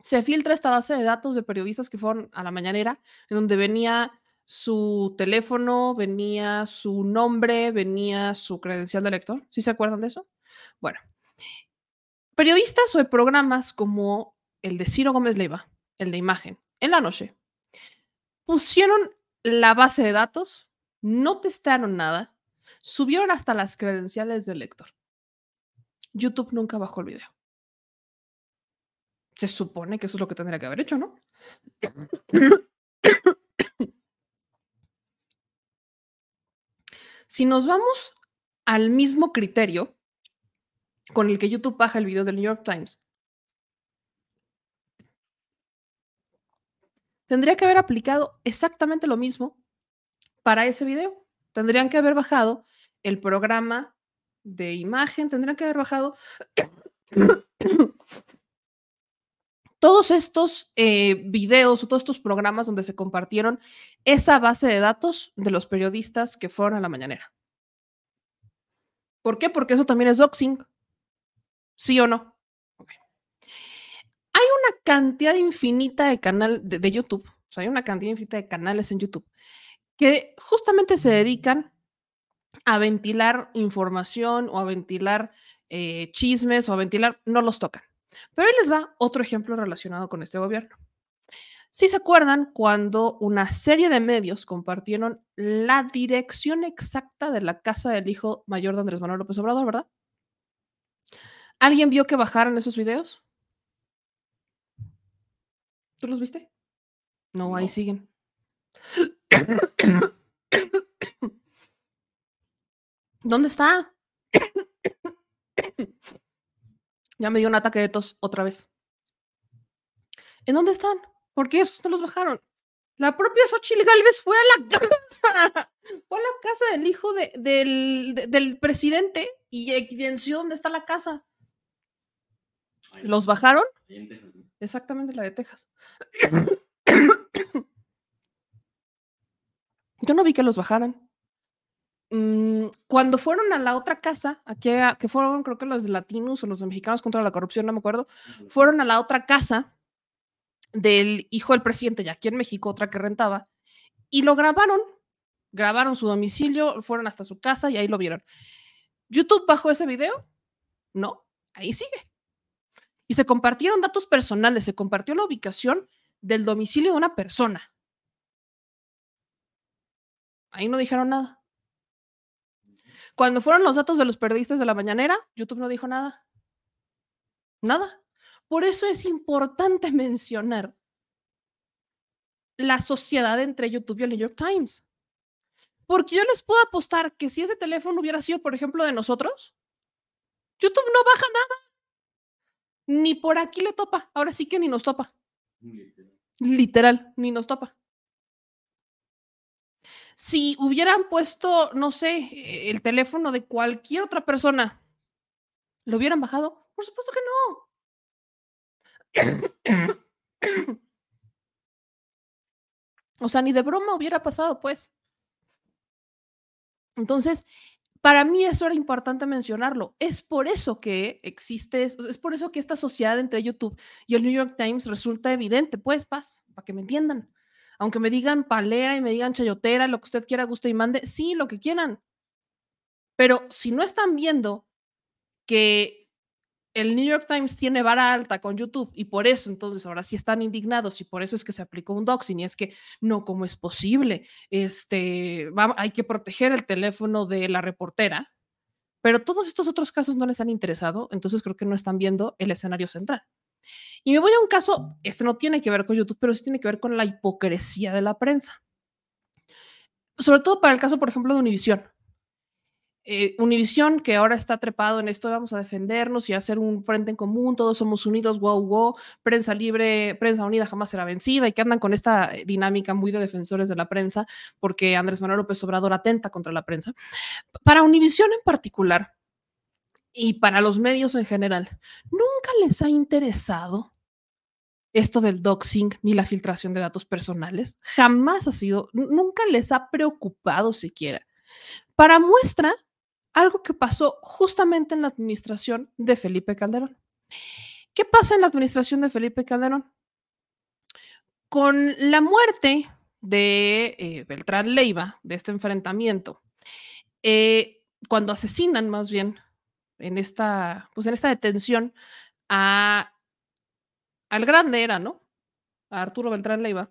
se filtra esta base de datos de periodistas que fueron a la mañanera, en donde venía su teléfono, venía su nombre, venía su credencial de lector? ¿Sí se acuerdan de eso? Bueno, periodistas o de programas como el de Ciro Gómez Leiva, el de Imagen, en la noche, pusieron la base de datos, no testaron nada, subieron hasta las credenciales del lector. YouTube nunca bajó el video. Se supone que eso es lo que tendría que haber hecho, ¿no? Si nos vamos al mismo criterio con el que YouTube baja el video del New York Times, tendría que haber aplicado exactamente lo mismo para ese video. Tendrían que haber bajado el programa de imagen, tendrían que haber bajado todos estos eh, videos o todos estos programas donde se compartieron esa base de datos de los periodistas que fueron a la mañanera. ¿Por qué? Porque eso también es doxing. ¿Sí o no? Hay una cantidad infinita de canal de, de YouTube, o sea, hay una cantidad infinita de canales en YouTube que justamente se dedican a ventilar información o a ventilar eh, chismes o a ventilar, no los tocan. Pero ahí les va otro ejemplo relacionado con este gobierno. Si se acuerdan cuando una serie de medios compartieron la dirección exacta de la casa del hijo mayor de Andrés Manuel López Obrador, ¿verdad? ¿Alguien vio que bajaran esos videos? ¿Tú los viste? No, ahí No. siguen. ¿Dónde está? Ya me dio un ataque de tos otra vez. ¿En dónde están? ¿Por qué esos no los bajaron? La propia Xochitl Galvez fue a la casa, fue a la casa del hijo de- del, de- del presidente y evidenció dónde está la casa. ¿Los bajaron? Exactamente la de Texas. Yo no vi que los bajaran. Mm, cuando fueron a la otra casa, aquí a- que fueron creo que los Latinos o los Mexicanos contra la Corrupción, no me acuerdo, fueron a la otra casa del hijo del presidente, ya aquí en México, otra que rentaba, y lo grabaron, grabaron su domicilio, fueron hasta su casa y ahí lo vieron. ¿YouTube bajó ese video? No, ahí sigue. Y se compartieron datos personales, se compartió la ubicación del domicilio de una persona. Ahí no dijeron nada. Cuando fueron los datos de los periodistas de la mañanera, YouTube no dijo nada. Nada. Por eso es importante mencionar la sociedad entre YouTube y el New York Times. Porque yo les puedo apostar que si ese teléfono hubiera sido, por ejemplo, de nosotros, YouTube no baja nada. Ni por aquí le topa. Ahora sí que ni nos topa. Literal, ni nos topa. Si hubieran puesto, no sé, eh, el teléfono de cualquier otra persona, ¿lo hubieran bajado? Por supuesto que no. O sea, ni de broma hubiera pasado, pues. Entonces, para mí eso era importante mencionarlo. Es por eso que existe, es por eso que esta sociedad entre YouTube y el New York Times resulta evidente, pues, paz, para que me entiendan. Aunque me digan palera y me digan chayotera, lo que usted quiera, guste y mande, sí, lo que quieran. Pero si no están viendo que el New York Times tiene vara alta con YouTube y por eso entonces ahora sí están indignados y por eso es que se aplicó un doxing y es que no, ¿cómo es posible? Este, hay que proteger el teléfono de la reportera, pero todos estos otros casos no les han interesado, entonces creo que no están viendo el escenario central. Y me voy a un caso, este no tiene que ver con YouTube, pero sí tiene que ver con la hipocresía de la prensa. Sobre todo para el caso, por ejemplo, de Univisión eh, Univisión, que ahora está trepado en esto, vamos a defendernos y hacer un frente en común, todos somos unidos, wow, wow, prensa libre, prensa unida jamás será vencida, y que andan con esta dinámica muy de defensores de la prensa, porque Andrés Manuel López Obrador atenta contra la prensa. Para Univisión en particular, y para los medios en general, nunca les ha interesado esto del doxing ni la filtración de datos personales. Jamás ha sido, nunca les ha preocupado siquiera. Para muestra, algo que pasó justamente en la administración de Felipe Calderón. ¿Qué pasa en la administración de Felipe Calderón? Con la muerte de eh, Beltrán Leiva, de este enfrentamiento, eh, cuando asesinan más bien en esta, pues en esta detención a, al grande era, ¿no? A Arturo Beltrán Leiva.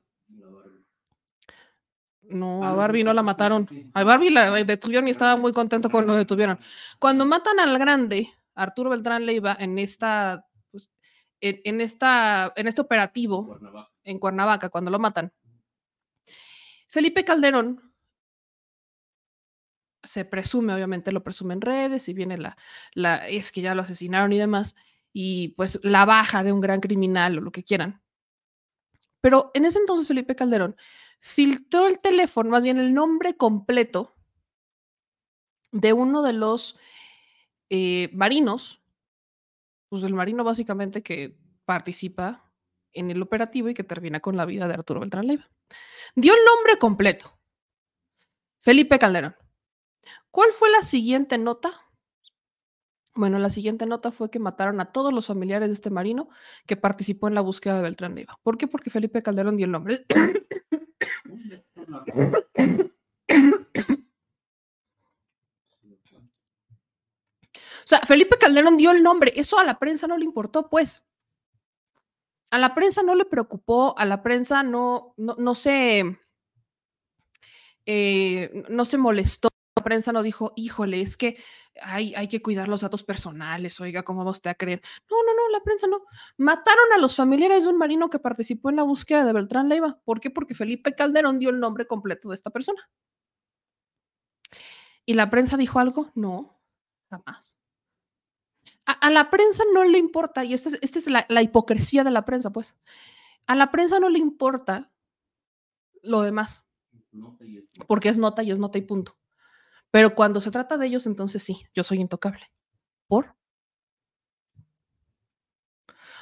No, Ah, a Barbie no la mataron. A Barbie la detuvieron y estaba muy contento cuando lo detuvieron. Cuando matan al grande, Arturo Beltrán Leiva, en esta, pues, en, en esta, en este operativo Cuernavaca. en Cuernavaca, cuando lo matan, Felipe Calderón se presume, obviamente lo presume en redes y viene la, la, es que ya lo asesinaron y demás, y pues la baja de un gran criminal o lo que quieran. Pero en ese entonces Felipe Calderón filtró el teléfono, más bien el nombre completo de uno de los eh, marinos, pues el marino básicamente que participa en el operativo y que termina con la vida de Arturo Beltrán Leiva. Dio el nombre completo. Felipe Calderón. ¿Cuál fue la siguiente nota? Bueno, la siguiente nota fue que mataron a todos los familiares de este marino que participó en la búsqueda de Beltrán Leiva. ¿Por qué? Porque Felipe Calderón dio el nombre. O sea, Felipe Calderón dio el nombre. Eso a la prensa no le importó, pues. A la prensa no le preocupó, a la prensa no, no, no se, eh, no se molestó. La prensa no dijo, híjole, es que hay, hay que cuidar los datos personales, oiga, ¿cómo va usted a creer? No, no, no, la prensa no. Mataron a los familiares de un marino que participó en la búsqueda de Beltrán Leiva. ¿Por qué? Porque Felipe Calderón dio el nombre completo de esta persona. ¿Y la prensa dijo algo? No, jamás. A, a la prensa no le importa, y esta es, esta es la, la hipocresía de la prensa, pues. A la prensa no le importa lo demás, porque es nota y es nota y punto. Pero cuando se trata de ellos, entonces sí, yo soy intocable. ¿Por?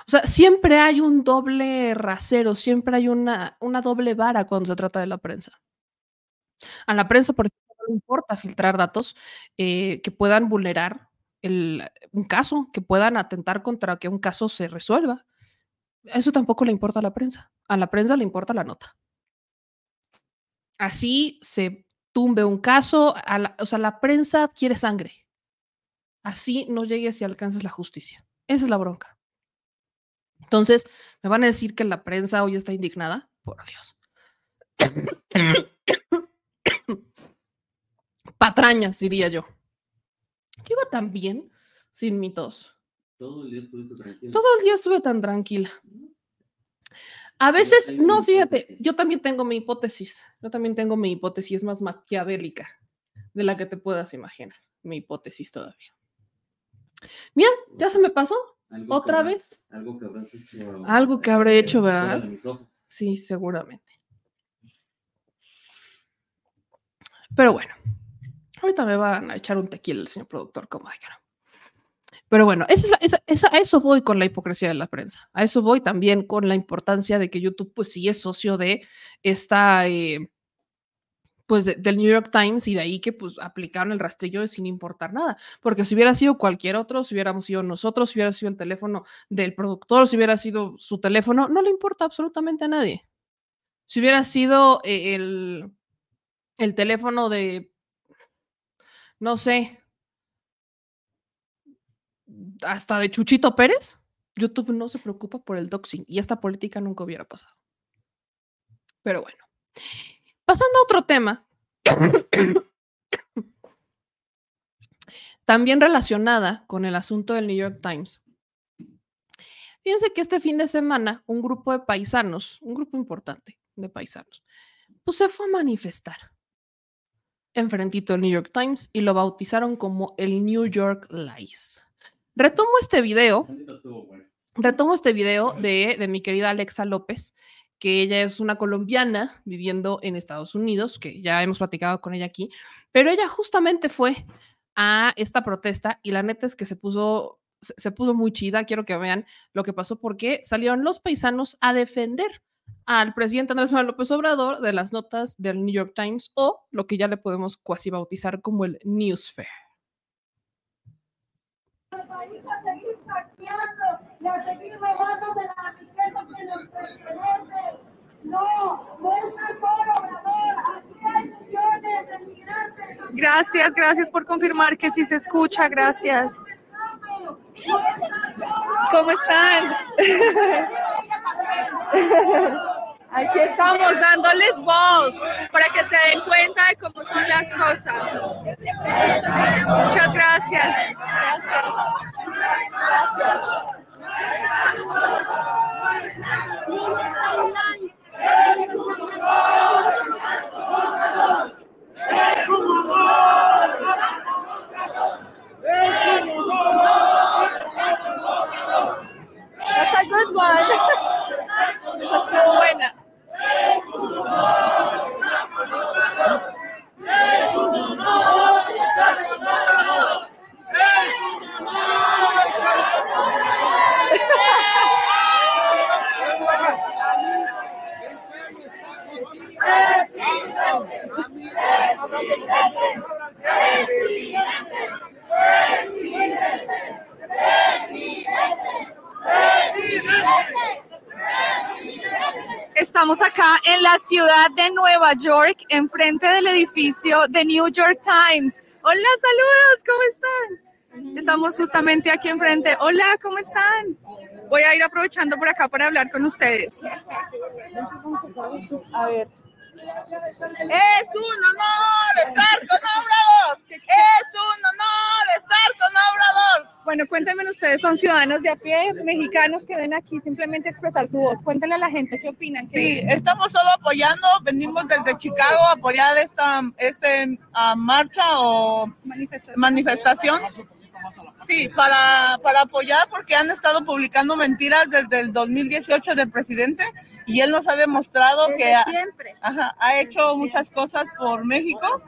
O sea, siempre hay un doble rasero, siempre hay una, una doble vara cuando se trata de la prensa. A la prensa, por ejemplo, no importa filtrar datos eh, que puedan vulnerar el, un caso, que puedan atentar contra que un caso se resuelva. Eso tampoco le importa a la prensa. A la prensa le importa la nota. Así se tumbe un caso, a la- o sea, la prensa quiere sangre. Así no llegues y alcances la justicia. Esa es la bronca. Entonces, ¿me van a decir que la prensa hoy está indignada? Por Dios. Patrañas, diría yo. Yo iba tan bien sin mi tos. Todo el día estuviste tranquilo. Todo el día estuve tan tranquila. A veces, no, fíjate, hipótesis. yo también tengo mi hipótesis. Yo también tengo mi hipótesis más maquiavélica de la que te puedas imaginar. Mi hipótesis todavía. Bien, ya se me pasó. ¿Otra habrá- vez? Algo que habrás hecho. Algo que habré hecho, ¿verdad? Sí, seguramente. Pero bueno, ahorita me van a echar un tequila el señor productor, como de que no. Pero bueno, esa esa- a eso voy con la hipocresía de la prensa. A eso voy también con la importancia de que YouTube, pues sí es socio de esta, eh, pues de- del New York Times y de ahí que pues aplicaron el rastrillo sin importar nada. Porque si hubiera sido cualquier otro, si hubiéramos sido nosotros, si hubiera sido el teléfono del productor, si hubiera sido su teléfono, no le importa absolutamente a nadie. Si hubiera sido eh, el, el teléfono de, no sé, hasta de Chuchito Pérez, YouTube no se preocupa por el doxing y esta política nunca hubiera pasado. Pero bueno, pasando a otro tema, también relacionada con el asunto del New York Times. Fíjense que este fin de semana un grupo de paisanos, un grupo importante de paisanos, pues se fue a manifestar enfrentito del New York Times y lo bautizaron como el New York Lies. Retomo este video, retomo este video de, de mi querida Alexa López, que ella es una colombiana viviendo en Estados Unidos, que ya hemos platicado con ella aquí, pero ella justamente fue a esta protesta y la neta es que se puso, se, puso muy chida. Quiero que vean lo que pasó porque salieron los paisanos a defender al presidente Andrés Manuel López Obrador de las notas del New York Times o lo que ya le podemos cuasi bautizar como el Newsfare. país a seguir saqueando y a seguir robando de la riqueza que nos pertenece. No, no es mejor obrador. Aquí hay millones de migrantes. Gracias, gracias por confirmar que sí se escucha, gracias. ¿Cómo están? Aquí estamos dándoles voz para que se den cuenta de cómo son las cosas. Muchas gracias. That's a good one. That's Estuvo buena. Estamos acá en la ciudad de Nueva York, enfrente del edificio de New York Times. Hola, saludos, ¿cómo están? Estamos justamente aquí enfrente. Hola, ¿cómo están? Voy a ir aprovechando por acá para hablar con ustedes. A ver. Es un honor estar con Obrador. Es un honor estar con Obrador. Bueno, cuéntenme ustedes, son ciudadanos de a pie, mexicanos que ven aquí simplemente expresar su voz. Cuéntenle a la gente qué opinan. Sí, estamos solo apoyando. Venimos desde Chicago a apoyar esta este, ah, marcha o Manifestación. manifestación. Sí, para, para apoyar porque han estado publicando mentiras desde el 2018 del presidente y él nos ha demostrado que ha, siempre. ajá, ha hecho muchas cosas por México.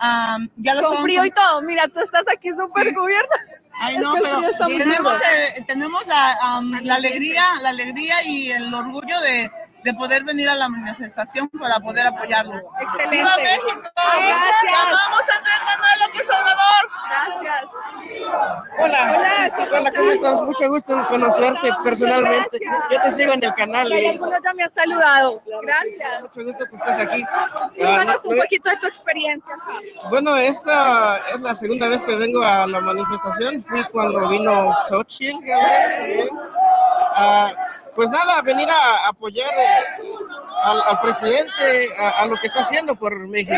Ah, ya lo Con frío y todo. Mira, tú estás aquí súper Sí. cubierta. Ay, no, pero tenemos, eh, tenemos la, am, la alegría, la alegría y el orgullo de, de poder venir a la manifestación para poder apoyarlo. Excelente. ¡Viva México! Gracias. ¡Llamamos a Andrés Manuel López Obrador! Gracias. Hola, sí, hola, ¿cómo estás? Mucho gusto en conocerte personalmente. Yo te sigo en el canal Y algunos ya me han saludado. Gracias. mucho gusto que estés aquí. Ah, Cuéntanos no- un poquito de tu experiencia. bueno, esta es la segunda vez que vengo a la manifestación. Fui cuando vino Xochitl, Gálvez también. Ah, pues nada, venir a apoyar eh, al, presidente, a, lo que está haciendo por México.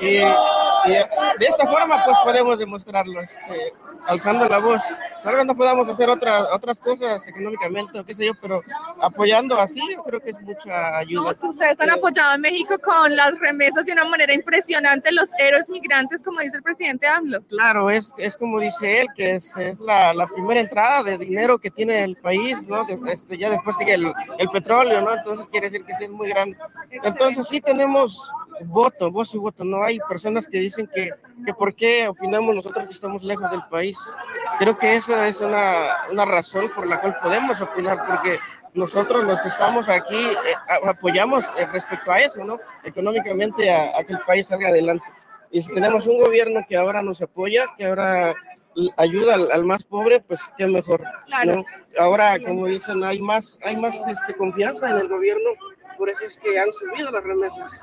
Y, y de esta forma, pues podemos demostrarlo, este, alzando la voz. Tal vez no podamos hacer otras otras cosas económicamente o qué sé yo, pero apoyando así, yo creo que es mucha No, ayuda. si ustedes han apoyado a México con las remesas de una manera impresionante, los héroes migrantes, como dice el presidente AMLO. Claro, es, es como dice él, que es, es la, la primera entrada de dinero que tiene el país, ¿no? Este, ya después sigue el, el petróleo, ¿no? Entonces quiere decir que sí es muy grande. Entonces sí tenemos voto, voz y voto, ¿no? Hay personas que dicen que, que por qué opinamos nosotros que estamos lejos del país. Creo que esa es una, una razón por la cual podemos opinar, porque nosotros los que estamos aquí eh, apoyamos eh, respecto a eso, ¿no? Económicamente a, a que el país salga adelante. Y si tenemos un gobierno que ahora nos apoya, que ahora ayuda al, al más pobre, pues qué mejor. Claro. ¿no? Ahora, como dicen, hay más, hay más este, confianza en el gobierno, por eso es que han subido las remesas.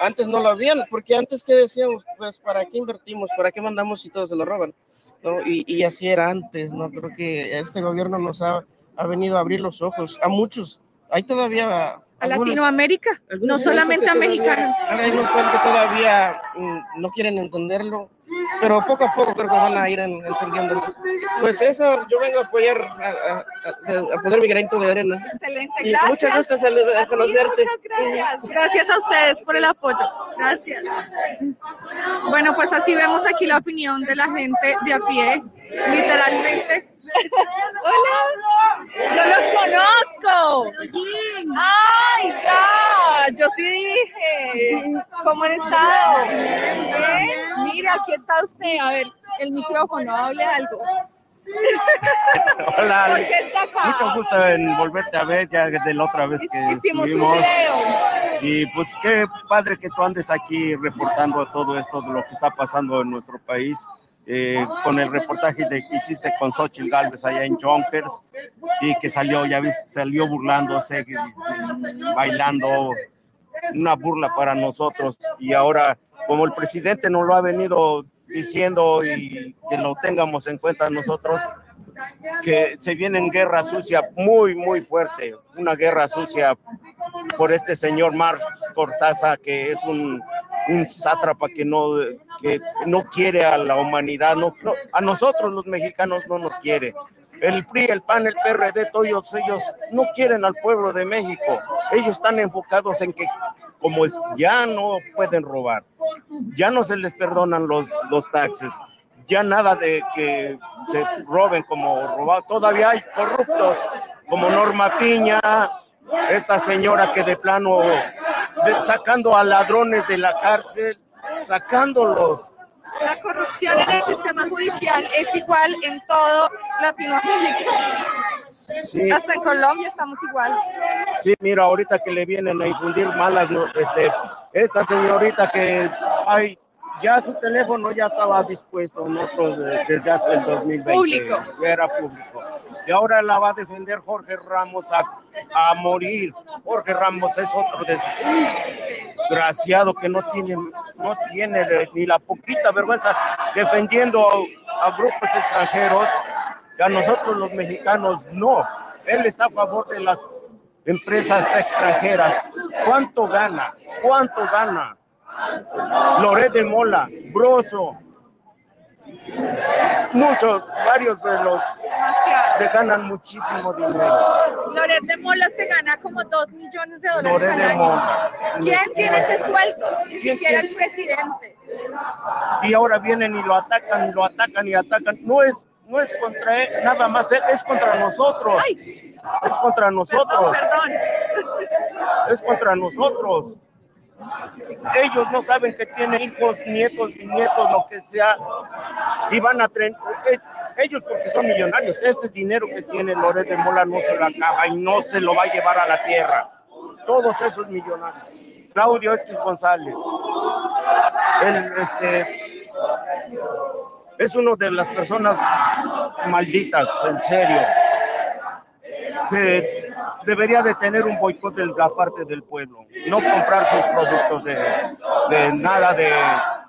Antes no lo habían, porque antes que decíamos, pues, ¿para qué invertimos? ¿Para qué mandamos si todos se lo roban? ¿No? Y, y así era antes, ¿no? Creo que este gobierno nos ha, ha venido a abrir los ojos a muchos. Hay todavía... A algunos- Latinoamérica, no solamente a mexicanos. Hay unos que todavía mm, no quieren entenderlo, pero poco a poco creo que van a ir en- entendiéndolo. Pues eso, yo vengo a apoyar, a, a- a- poner mi granito de arena. Excelente, Y gracias. en salud- A conocerte. muchas gracias. Gracias a ustedes por el apoyo. Gracias. Bueno, pues así vemos aquí la opinión de la gente de a pie, literalmente. Hola, yo los conozco. Ay, ya, yo sí dije. ¿Cómo han estado? Mira, aquí está usted. A ver, el micrófono, hable algo. Hola, ¿Por qué está acá? mucho gusto en volverte a ver ya de la otra vez que Hicimos un estuvimos. video. Y pues qué padre que tú andes aquí reportando todo esto de lo que está pasando en nuestro país. Eh, con el reportaje de que hiciste con Xochitl Galvez allá en Jonkers y que salió, ya ves, salió burlándose, bailando, una burla para nosotros. Y ahora, como el presidente nos lo ha venido diciendo y que lo tengamos en cuenta nosotros, que se viene en guerra sucia muy, muy fuerte, una guerra sucia por este señor Marx Cortázar, que es un, un sátrapa que no, que no quiere a la humanidad, no, no, a nosotros los mexicanos no nos quiere. El PRI, el PAN, el PRD, todos ellos no quieren al pueblo de México. Ellos están enfocados en que como es, ya no pueden robar, ya no se les perdonan los, los taxes, ya nada de que se roben como robar. Todavía hay corruptos como Norma Piña, esta señora que de plano de- sacando a ladrones de la cárcel, sacándolos. La corrupción en el sistema judicial es igual en todo Latinoamérica. Sí. Hasta en Colombia estamos igual. Sí, mira, ahorita que le vienen a infundir malas, este, esta señorita que ay, ya su teléfono ya estaba dispuesto nosotros desde hace el 2020. Público. Era público. Y ahora la va a defender Jorge Ramos a, a morir. Jorge Ramos es otro desgraciado que no tiene, no tiene ni la poquita vergüenza defendiendo a, a grupos extranjeros. Y a nosotros los mexicanos no. Él está a favor de las empresas extranjeras. ¿Cuánto gana? ¿Cuánto gana? Loret de Mola, Broso, muchos, varios de los que ganan muchísimo dinero. Loret de Mola se gana como 2 millones de dólares Loret al de. Mola. ¿Quién tiene ese sueldo? Ni ¿Quién siquiera el presidente. Y ahora vienen y lo atacan, lo atacan y atacan. No es, no es contra él, nada más él, es contra nosotros. Es contra nosotros. Perdón. Es contra nosotros. Ellos no saben que tienen hijos, nietos, bisnietos, lo que sea, y van a tren. eh, Ellos porque son millonarios, ese dinero que tiene Loret de Mola no se lo acaba y no se lo va a llevar a la tierra. Todos esos millonarios. Claudio X González. Él, este, es una de las personas malditas, en serio, que debería de tener un boicot de la parte del pueblo, no comprar sus productos de, de nada de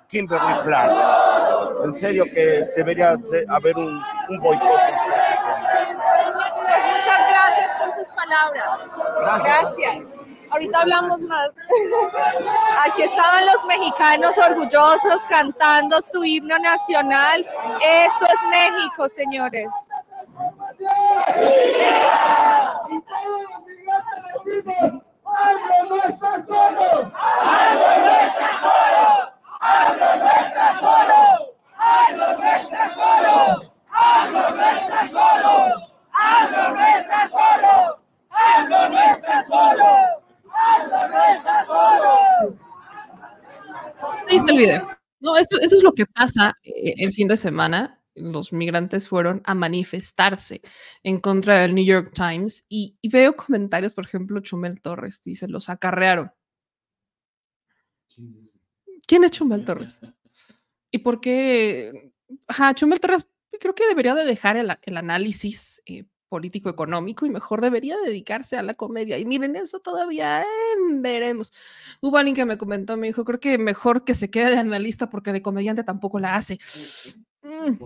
Kimberly Clark. En serio que debería haber un, un boicot. Pues muchas gracias por sus palabras. Gracias. Gracias. Ahorita hablamos más. Aquí estaban los mexicanos orgullosos cantando su himno nacional. Esto es México, señores. Y todos los migrantes decimos, ¡AMLO no. No, eso, eso es lo que pasa eh, el fin de semana. Los migrantes fueron a manifestarse en contra del New York Times y, y veo comentarios, por ejemplo, Chumel Torres dice, los acarrearon. ¿Quién es Chumel Torres? ¿Y por qué? Ajá, Chumel Torres creo que debería de dejar el, el análisis eh, político-económico y mejor debería dedicarse a la comedia. Y miren, eso todavía eh, veremos. Hubo alguien que me comentó, me dijo, creo que mejor que se quede de analista porque de comediante tampoco la hace. Mm.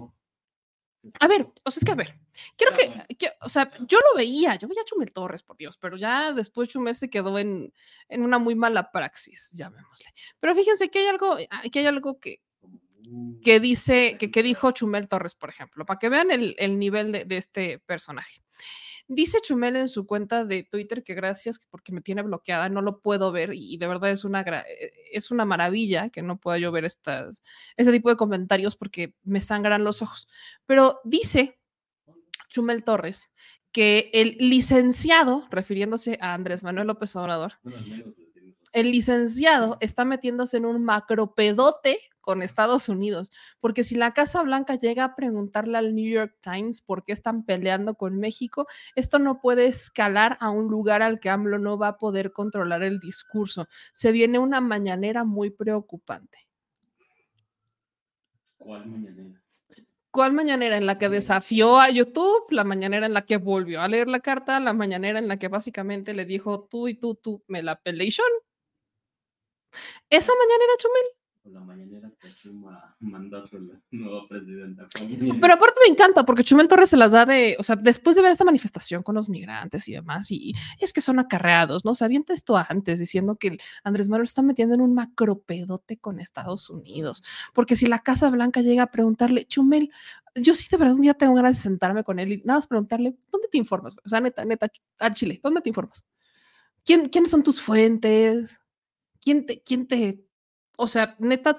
A ver, o sea, es que a ver, quiero que, que- o sea, yo lo veía, yo veía a Chumel Torres, por Dios, pero ya después Chumel se quedó en, en una muy mala praxis, llamémosle. Pero fíjense que hay algo, aquí hay algo que, que dice, que, que dijo Chumel Torres, por ejemplo, para que vean el, el nivel de, de este personaje. Dice Chumel en su cuenta de Twitter que gracias porque me tiene bloqueada, no lo puedo ver y de verdad es una, eh, es una maravilla que no pueda yo ver estas, ese tipo de comentarios porque me sangran los ojos. Pero dice Chumel Torres que el licenciado, refiriéndose a Andrés Manuel López Obrador, el licenciado está metiéndose en un macropedote con Estados Unidos, porque si la Casa Blanca llega a preguntarle al New York Times por qué están peleando con México, esto no puede escalar a un lugar al que AMLO no va a poder controlar el discurso. Se viene una mañanera muy preocupante. ¿Cuál mañanera? ¿Cuál mañanera en la que desafió a YouTube? La mañanera en la que volvió a leer la carta, la mañanera en la que básicamente le dijo tú y tú, tú, me la pelation. Esa mañanera, Chumel. O la mañanera que asuma mandato la nueva presidenta. Pero aparte me encanta porque Chumel Torres se las da de, o sea, después de ver esta manifestación con los migrantes y demás, y, y es que son acarreados, ¿no? Se avienta esto antes diciendo que Andrés Manuel está metiendo en un macropedote con Estados Unidos, porque si la Casa Blanca llega a preguntarle, Chumel, yo sí de verdad un día tengo ganas de sentarme con él y nada más preguntarle, ¿dónde te informas? O sea, neta, neta, al Chile, ¿dónde te informas? ¿Quién, ¿Quiénes son tus fuentes? ¿Quién te, quién te, o sea, neta,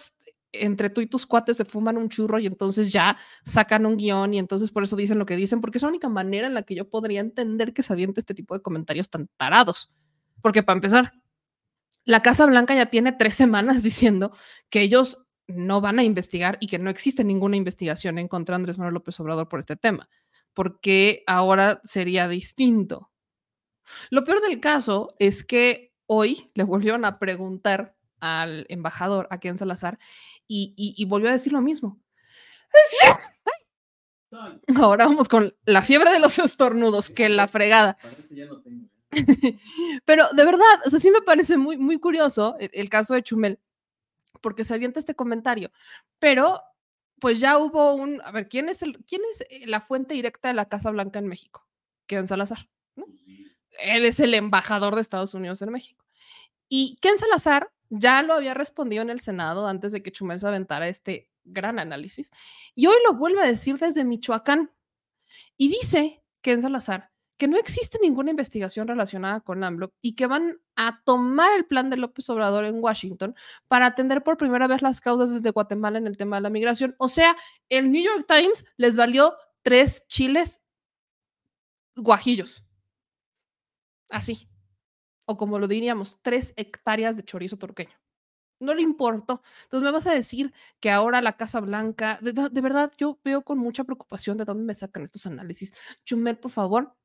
entre tú y tus cuates se fuman un churro y entonces ya sacan un guion y entonces por eso dicen lo que dicen, porque es la única manera en la que yo podría entender que se aviente este tipo de comentarios tan tarados. Porque para empezar, la Casa Blanca ya tiene tres semanas diciendo que ellos no van a investigar y que no existe ninguna investigación en contra de Andrés Manuel López Obrador por este tema, porque ahora sería distinto. Lo peor del caso es que hoy le volvieron a preguntar al embajador, a Ken Salazar, y, volvió a decir lo mismo. Ahora vamos con la fiebre de los estornudos, que la fregada. Pero de verdad, o sea, sí me parece muy, muy curioso el, caso de Chumel, porque se avienta este comentario. Pero, pues ya hubo un. A ver, ¿quién es, el, quién es eh, la fuente directa de la Casa Blanca en México? Ken Salazar. ¿no? Él es el embajador de Estados Unidos en México. Y Ken Salazar ya lo había respondido en el Senado antes de que Chumel se aventara este gran análisis. Y hoy lo vuelve a decir desde Michoacán. Y dice Ken Salazar que no existe ninguna investigación relacionada con AMLO y que van a tomar el plan de López Obrador en Washington para atender por primera vez las causas desde Guatemala en el tema de la migración. O sea, el New York Times les valió tres chiles guajillos. Así. O como lo diríamos, tres hectáreas de chorizo turqueño. No le importó. Entonces me vas a decir que ahora la Casa Blanca, de, verdad, yo veo con mucha preocupación de dónde me sacan estos análisis. Chumel, por favor,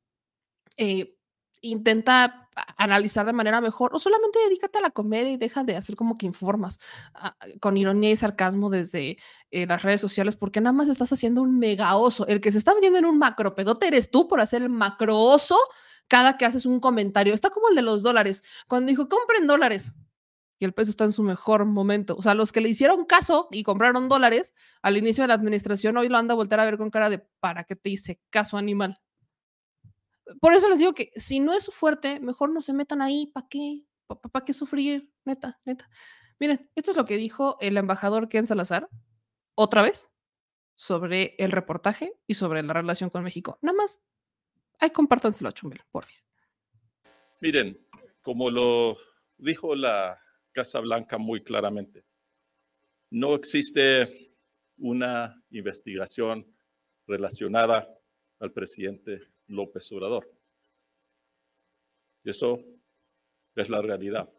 eh, intenta analizar de manera mejor o solamente dedícate a la comedia y deja de hacer como que informas ah, con ironía y sarcasmo desde eh, las redes sociales porque nada más estás haciendo un mega oso. El que se está metiendo en un macropedote eres tú por hacer el macro oso cada que haces un comentario. Está como el de los dólares. Cuando dijo, compren dólares. Y el peso está en su mejor momento. O sea, los que le hicieron caso y compraron dólares al inicio de la administración, hoy lo anda a volver a ver con cara de, ¿para qué te hice caso animal? Por eso les digo que si no es su fuerte, mejor no se metan ahí. ¿Para qué? ¿Para qué sufrir? Neta, neta. Miren, esto es lo que dijo el embajador Ken Salazar, otra vez, sobre el reportaje y sobre la relación con México. Nada más, ahí compártanselo a Chumel, porfis. Miren, como lo dijo la Casa Blanca muy claramente, no existe una investigación relacionada al presidente López Obrador. Eso es la realidad.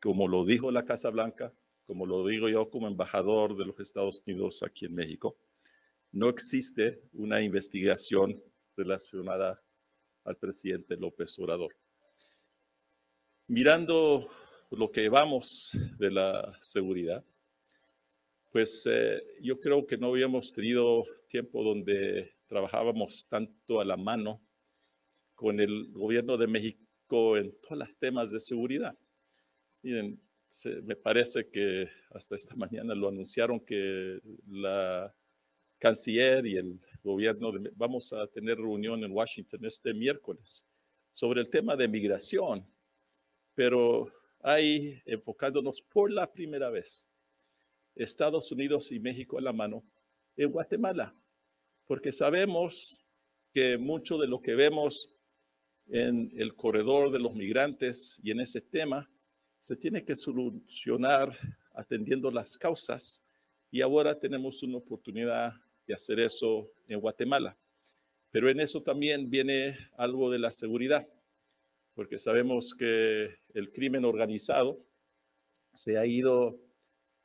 Como lo dijo la Casa Blanca, como lo digo yo como embajador de los Estados Unidos aquí en México, no existe una investigación relacionada al presidente López Obrador. Mirando lo que vamos de la seguridad, pues eh, yo creo que no habíamos tenido tiempo donde trabajábamos tanto a la mano con el gobierno de México en todos los temas de seguridad. Miren, me parece que hasta esta mañana lo anunciaron que la canciller y el gobierno, vamos a tener reunión en Washington este miércoles sobre el tema de migración, pero ahí enfocándonos por la primera vez, Estados Unidos y México a la mano en Guatemala, porque sabemos que mucho de lo que vemos en el corredor de los migrantes y en ese tema se tiene que solucionar atendiendo las causas y ahora tenemos una oportunidad de hacer eso en Guatemala. Pero en eso también viene algo de la seguridad, porque sabemos que el crimen organizado se ha ido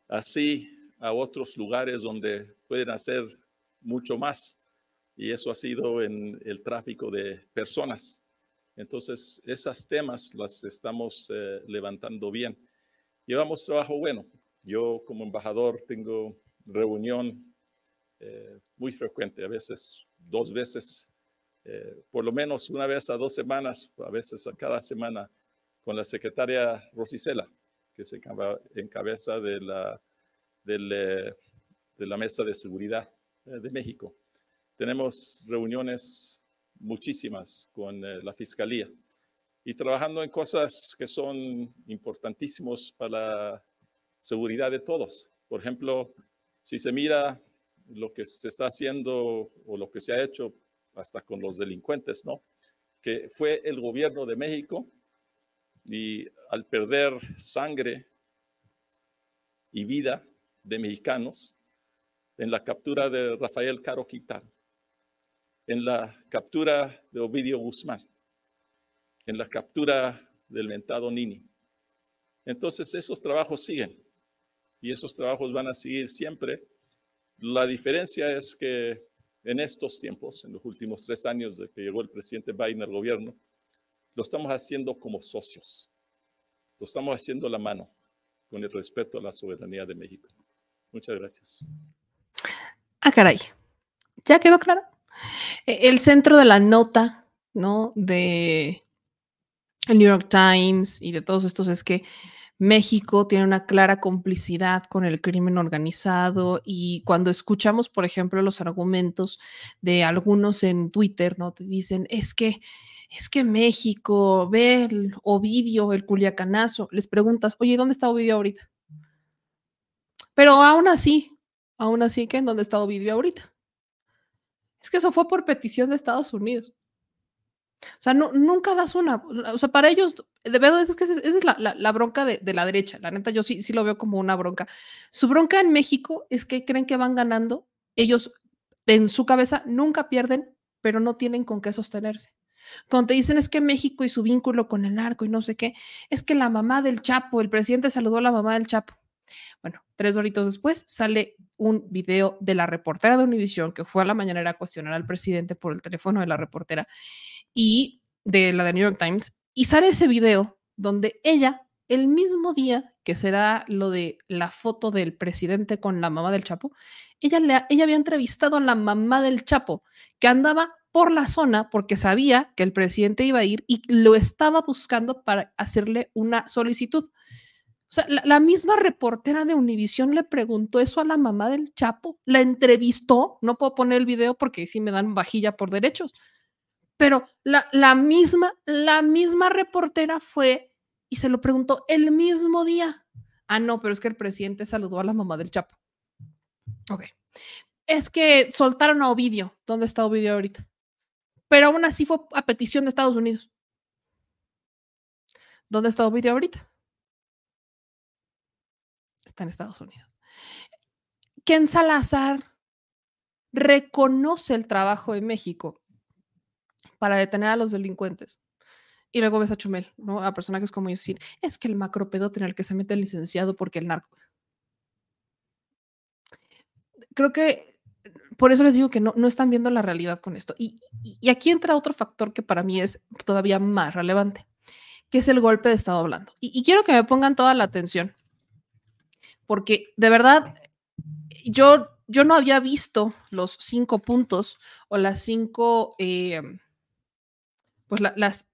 así a otros lugares donde pueden hacer mucho más, y eso ha sido en el tráfico de personas. Entonces, esas temas las estamos eh, levantando bien. Llevamos trabajo bueno. Yo como embajador tengo reunión eh, muy frecuente, a veces dos veces, eh, por lo menos una vez a dos semanas, a veces a cada semana, con la secretaria Rosicela, que se encabeza de la, de la Mesa de Seguridad de México. Tenemos reuniones muchísimas con eh, la Fiscalía y trabajando en cosas que son importantísimos para la seguridad de todos. Por ejemplo, si se mira lo que se está haciendo o lo que se ha hecho hasta con los delincuentes, ¿no? Que fue el gobierno de México y al perder sangre y vida de mexicanos en la captura de Rafael Caro Quintana, en la captura de Ovidio Guzmán, en la captura del mentado Nini. Entonces esos trabajos siguen y esos trabajos van a seguir siempre. La diferencia es que en estos tiempos, en los últimos tres años de que llegó el presidente Biden al gobierno, lo estamos haciendo como socios. Lo estamos haciendo la mano, con el respeto a la soberanía de México. Muchas gracias. Ah, caray. ¿Ya quedó claro? E, el centro de la nota, ¿no? De el New York Times y de todos estos es que México tiene una clara complicidad con el crimen organizado y cuando escuchamos, por ejemplo, los argumentos de algunos en Twitter, ¿no? Te dicen, es que, es que México, ve el Ovidio, el Culiacanazo, les preguntas, oye, ¿dónde está Ovidio ahorita? Pero aún así, aún así, ¿qué? ¿En dónde está Ovidio ahorita? Es que eso fue por petición de Estados Unidos. O sea, no, nunca das una. O sea, para ellos, de verdad, es que esa es la, bronca de, la derecha. La neta, yo sí, sí lo veo como una bronca. Su bronca en México es que creen que van ganando. Ellos, en su cabeza, nunca pierden, pero no tienen con qué sostenerse. Cuando te dicen es que México y su vínculo con el narco y no sé qué, es que la mamá del Chapo, el presidente saludó a la mamá del Chapo. Bueno, tres horitos después sale un video de la reportera de Univision que fue a la mañanera a cuestionar al presidente por el teléfono de la reportera y de la de New York Times y sale ese video donde ella el mismo día que será lo de la foto del presidente con la mamá del Chapo, ella, le, ella había entrevistado a la mamá del Chapo, que andaba por la zona porque sabía que el presidente iba a ir y lo estaba buscando para hacerle una solicitud. O sea, la, misma reportera de Univisión le preguntó eso a la mamá del Chapo, la entrevistó, no puedo poner el video porque sí me dan vajilla por derechos, pero la, la misma, la misma reportera fue y se lo preguntó el mismo día. Ah, no, pero es que el presidente saludó a la mamá del Chapo. Ok. Es que soltaron a Ovidio. ¿Dónde está Ovidio ahorita? Pero aún así fue a petición de Estados Unidos. ¿Dónde está Ovidio ahorita? Está en Estados Unidos. Ken Salazar reconoce el trabajo de México para detener a los delincuentes. Y luego ves a Chumel, ¿no? A personajes como yo decir, es que el macropedote en el que se mete el licenciado porque el narco. Creo que por eso les digo que no, no están viendo la realidad con esto. Y, y aquí entra otro factor que para mí es todavía más relevante, que es el golpe de Estado hablando. Y, y quiero que me pongan toda la atención, porque de verdad, yo, yo no había visto los cinco puntos o las cinco, eh, pues la- las,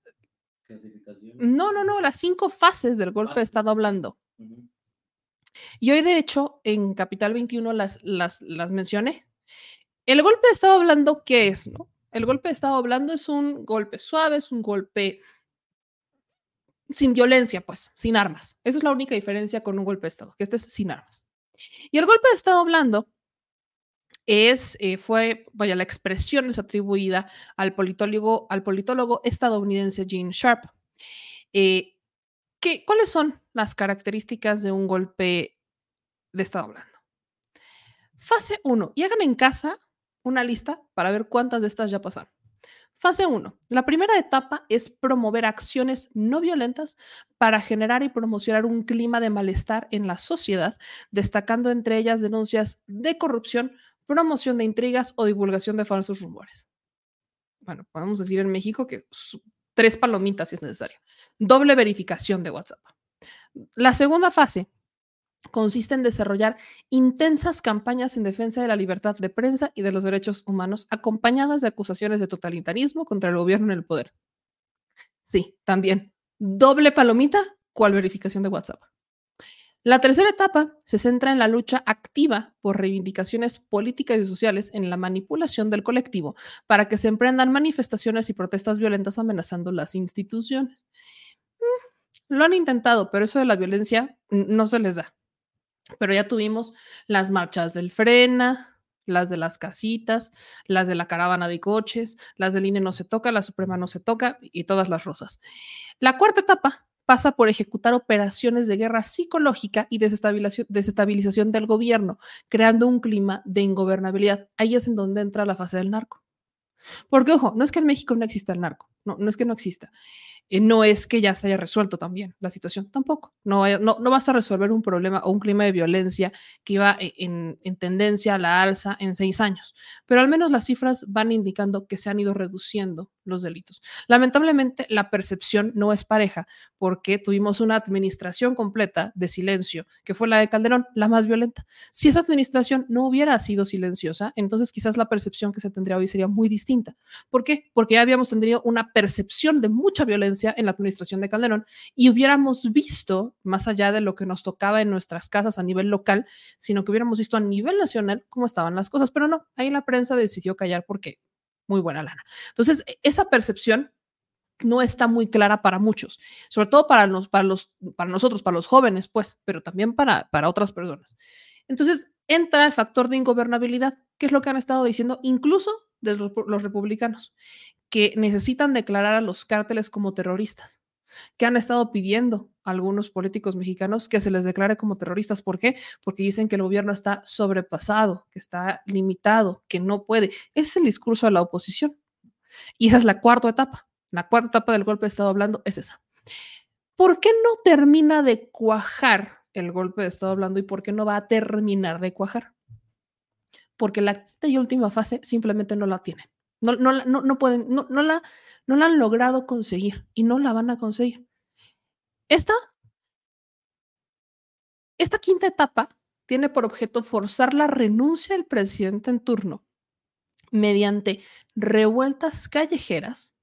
no, no, no, las cinco fases del golpe de Estado hablando. Y hoy, de hecho, en Capital 21 las, las, las mencioné. El golpe de Estado hablando, ¿qué es? No? El golpe de Estado hablando es un golpe suave, es un golpe sin violencia, pues, sin armas. Esa es la única diferencia con un golpe de Estado, que este es sin armas. Y el golpe de Estado blando es, eh, fue, vaya, la expresión es atribuida al politólogo, estadounidense Gene Sharp. Eh, ¿qué- ¿Cuáles son las características de un golpe de Estado blando? Fase 1. Y hagan en casa una lista para ver cuántas de estas ya pasaron. Fase 1. La primera etapa es promover acciones no violentas para generar y promocionar un clima de malestar en la sociedad, destacando entre ellas denuncias de corrupción, promoción de intrigas o divulgación de falsos rumores. Bueno, podemos decir en México que tres palomitas si es necesario. Doble verificación de WhatsApp. La segunda fase consiste en desarrollar intensas campañas en defensa de la libertad de prensa y de los derechos humanos, acompañadas de acusaciones de totalitarismo contra el gobierno en el poder. Sí, también. Doble palomita, cual verificación de WhatsApp. La tercera etapa se centra en la lucha activa por reivindicaciones políticas y sociales en la manipulación del colectivo para que se emprendan manifestaciones y protestas violentas amenazando las instituciones. Mm, Lo han intentado, pero eso de la violencia no se les da. Pero ya tuvimos las marchas del Frena, las de las casitas, las de la caravana de coches, las del INE no se toca, la Suprema no se toca y todas las rosas. La cuarta etapa pasa por ejecutar operaciones de guerra psicológica y desestabilización, desestabilización del gobierno, creando un clima de ingobernabilidad. Ahí es en donde entra la fase del narco. Porque, ojo, no es que en México no exista el narco, no, no es que no exista. Eh, no es que ya se haya resuelto también la situación, tampoco. No, no, no vas a resolver un problema o un clima de violencia que iba e- en, en tendencia a la alza en seis años, pero al menos las cifras van indicando que se han ido reduciendo los delitos. Lamentablemente, la percepción no es pareja porque tuvimos una administración completa de silencio, que fue la de Calderón, la más violenta. Si esa administración no hubiera sido silenciosa, entonces quizás la percepción que se tendría hoy sería muy distinta. ¿Por qué? Porque ya habíamos tenido una percepción de mucha violencia en la administración de Calderón y hubiéramos visto, más allá de lo que nos tocaba en nuestras casas a nivel local, sino que hubiéramos visto a nivel nacional cómo estaban las cosas. Pero no, ahí la prensa decidió callar porque muy buena lana. Entonces, e- esa percepción no está muy clara para muchos, sobre todo para, los, para, los, para nosotros, para los jóvenes, pues, pero también para, para otras personas. Entonces, entra el factor de ingobernabilidad, que es lo que han estado diciendo incluso los republicanos, que necesitan declarar a los cárteles como terroristas, que han estado pidiendo algunos políticos mexicanos que se les declare como terroristas. ¿Por qué? Porque dicen que el gobierno está sobrepasado, que está limitado, que no puede. Ese es el discurso de la oposición. Y esa es la cuarta etapa. La cuarta etapa del golpe de Estado hablando es esa. ¿Por qué no termina de cuajar el golpe de Estado hablando y por qué no va a terminar de cuajar? Porque la quinta y última fase simplemente no la tienen. No, no, no, no pueden, no, no la, no la han logrado conseguir y no la van a conseguir. Esta, esta quinta etapa tiene por objeto forzar la renuncia del presidente en turno mediante revueltas callejeras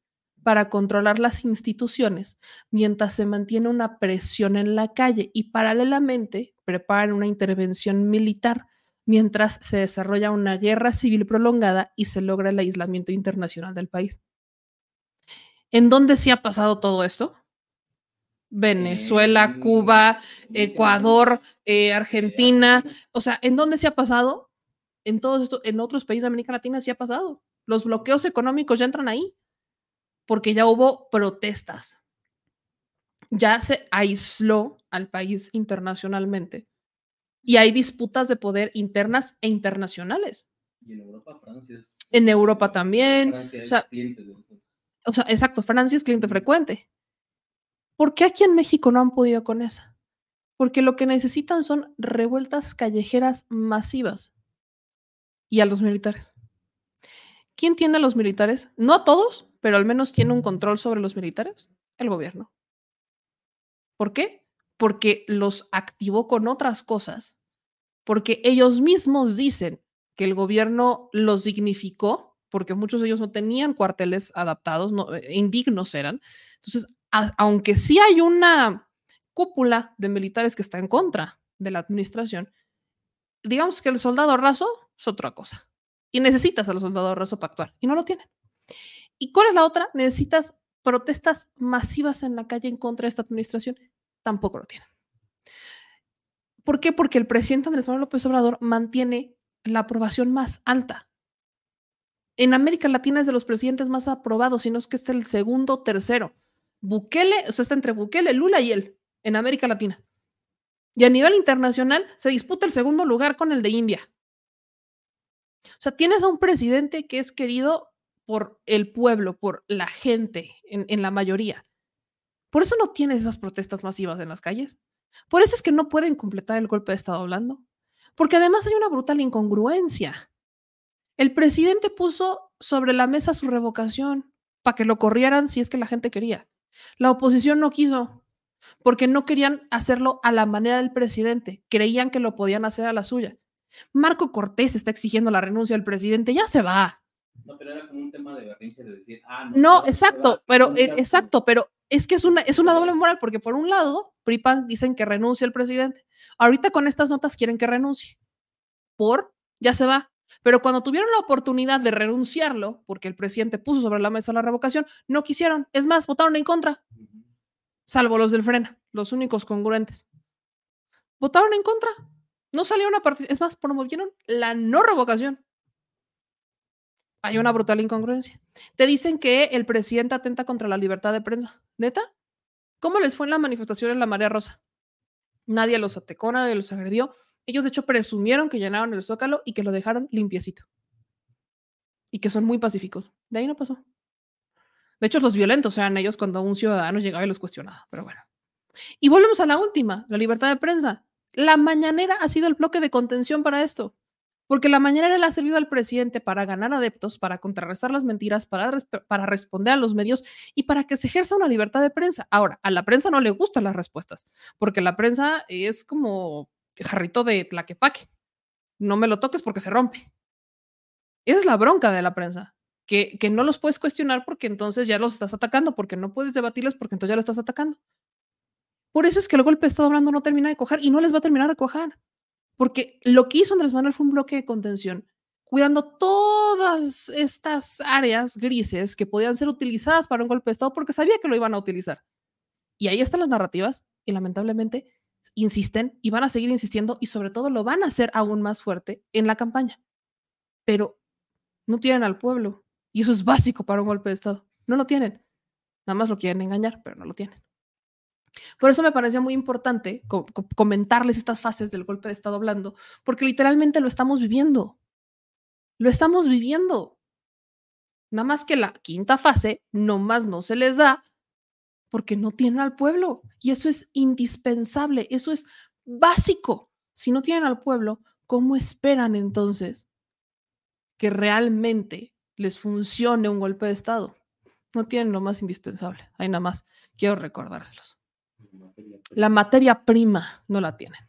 para controlar las instituciones mientras se mantiene una presión en la calle y paralelamente preparan una intervención militar mientras se desarrolla una guerra civil prolongada y se logra el aislamiento internacional del país. ¿En dónde sí ha pasado todo esto? Venezuela, Cuba, Ecuador, eh, Argentina. O sea, ¿en dónde se ha pasado? En todos estos, en otros países de América Latina sí ha pasado. Los bloqueos económicos ya entran ahí, porque ya hubo protestas. Ya se aisló al país internacionalmente y hay disputas de poder internas e internacionales. Y en Europa, Francia es. En Europa también. Francia o es sea, cliente de nosotros. O sea, exacto, Francia es cliente frecuente. ¿Por qué aquí en México no han podido con esa? Porque lo que necesitan son revueltas callejeras masivas y a los militares. ¿Quién tiene a los militares? No a todos, pero al menos tiene un control sobre los militares, el gobierno. ¿Por qué? Porque los activó con otras cosas, porque ellos mismos dicen que el gobierno los dignificó, porque muchos de ellos no tenían cuarteles adaptados, eh, indignos eran. Entonces, aunque sí hay una cúpula de militares que está en contra de la administración, digamos que el soldado raso es otra cosa. Y necesitas al soldado raso para actuar, y no lo tienen. ¿Y cuál es la otra? Necesitas protestas masivas en la calle en contra de esta administración. Tampoco lo tienen. ¿Por qué? Porque el presidente Andrés Manuel López Obrador mantiene la aprobación más alta. En América Latina es de los presidentes más aprobados, si no es que es el segundo tercero. Bukele, o sea, está entre Bukele, Lula y él, en América Latina. Y a nivel internacional se disputa el segundo lugar con el de India. O sea, tienes a un presidente que es querido por el pueblo, por la gente, en, en la mayoría. Por eso no tienes esas protestas masivas en las calles. Por eso es que no pueden completar el golpe de Estado hablando. Porque además hay una brutal incongruencia. El presidente puso sobre la mesa su revocación para que lo corrieran si es que la gente quería. La oposición no quiso porque no querían hacerlo a la manera del presidente, creían que lo podían hacer a la suya. Marco Cortés está exigiendo la renuncia del presidente, ya se va. No, pero era como un tema de berrinche de decir, ah, No, va, exacto, pero eh, se- exacto, pero es que es una, es una doble moral, porque por un lado, PRIPAN dicen que renuncie el presidente. Ahorita con estas notas quieren que renuncie. Por, ya se va. Pero cuando tuvieron la oportunidad de renunciarlo, porque el presidente puso sobre la mesa la revocación, no quisieron. Es más, votaron en contra. Salvo los del Frena, los únicos congruentes. Votaron en contra. No salieron a participar. Es más, promovieron la no revocación. Hay una brutal incongruencia. Te dicen que el presidente atenta contra la libertad de prensa. ¿Neta? ¿Cómo les fue en la manifestación en la Marea Rosa? Nadie los atacó, nadie los agredió. Ellos, de hecho, presumieron que llenaron el zócalo y que lo dejaron limpiecito. Y que son muy pacíficos. De ahí no pasó. De hecho, los violentos eran ellos cuando un ciudadano llegaba y los cuestionaba. Pero bueno. Y volvemos a la última, la libertad de prensa. La mañanera ha sido el bloque de contención para esto. Porque la mañanera le ha servido al presidente para ganar adeptos, para contrarrestar las mentiras, para, para responder a los medios y para que se ejerza una libertad de prensa. Ahora, a la prensa no le gustan las respuestas, porque la prensa es como jarrito de tlaquepaque. No me lo toques porque se rompe. Esa es la bronca de la prensa, que, que no los puedes cuestionar porque entonces ya los estás atacando, porque no puedes debatirles porque entonces ya lo estás atacando. Por eso es que el golpe de Estado hablando no termina de cojar y no les va a terminar de cojar. Porque lo que hizo Andrés Manuel fue un bloque de contención, cuidando todas estas áreas grises que podían ser utilizadas para un golpe de Estado porque sabía que lo iban a utilizar. Y ahí están las narrativas y lamentablemente insisten y van a seguir insistiendo y sobre todo lo van a hacer aún más fuerte en la campaña. Pero no tienen al pueblo y eso es básico para un golpe de Estado. No lo tienen. Nada más lo quieren engañar, pero no lo tienen. Por eso me parecía muy importante co- co- comentarles estas fases del golpe de Estado hablando, porque literalmente lo estamos viviendo. Lo estamos viviendo. Nada más que la quinta fase, nomás no se les da porque no tienen al pueblo. Y eso es indispensable, eso es básico. Si no tienen al pueblo, ¿cómo esperan entonces que realmente les funcione un golpe de Estado? No tienen lo más indispensable. Ahí nada más quiero recordárselos la materia prima no la tienen.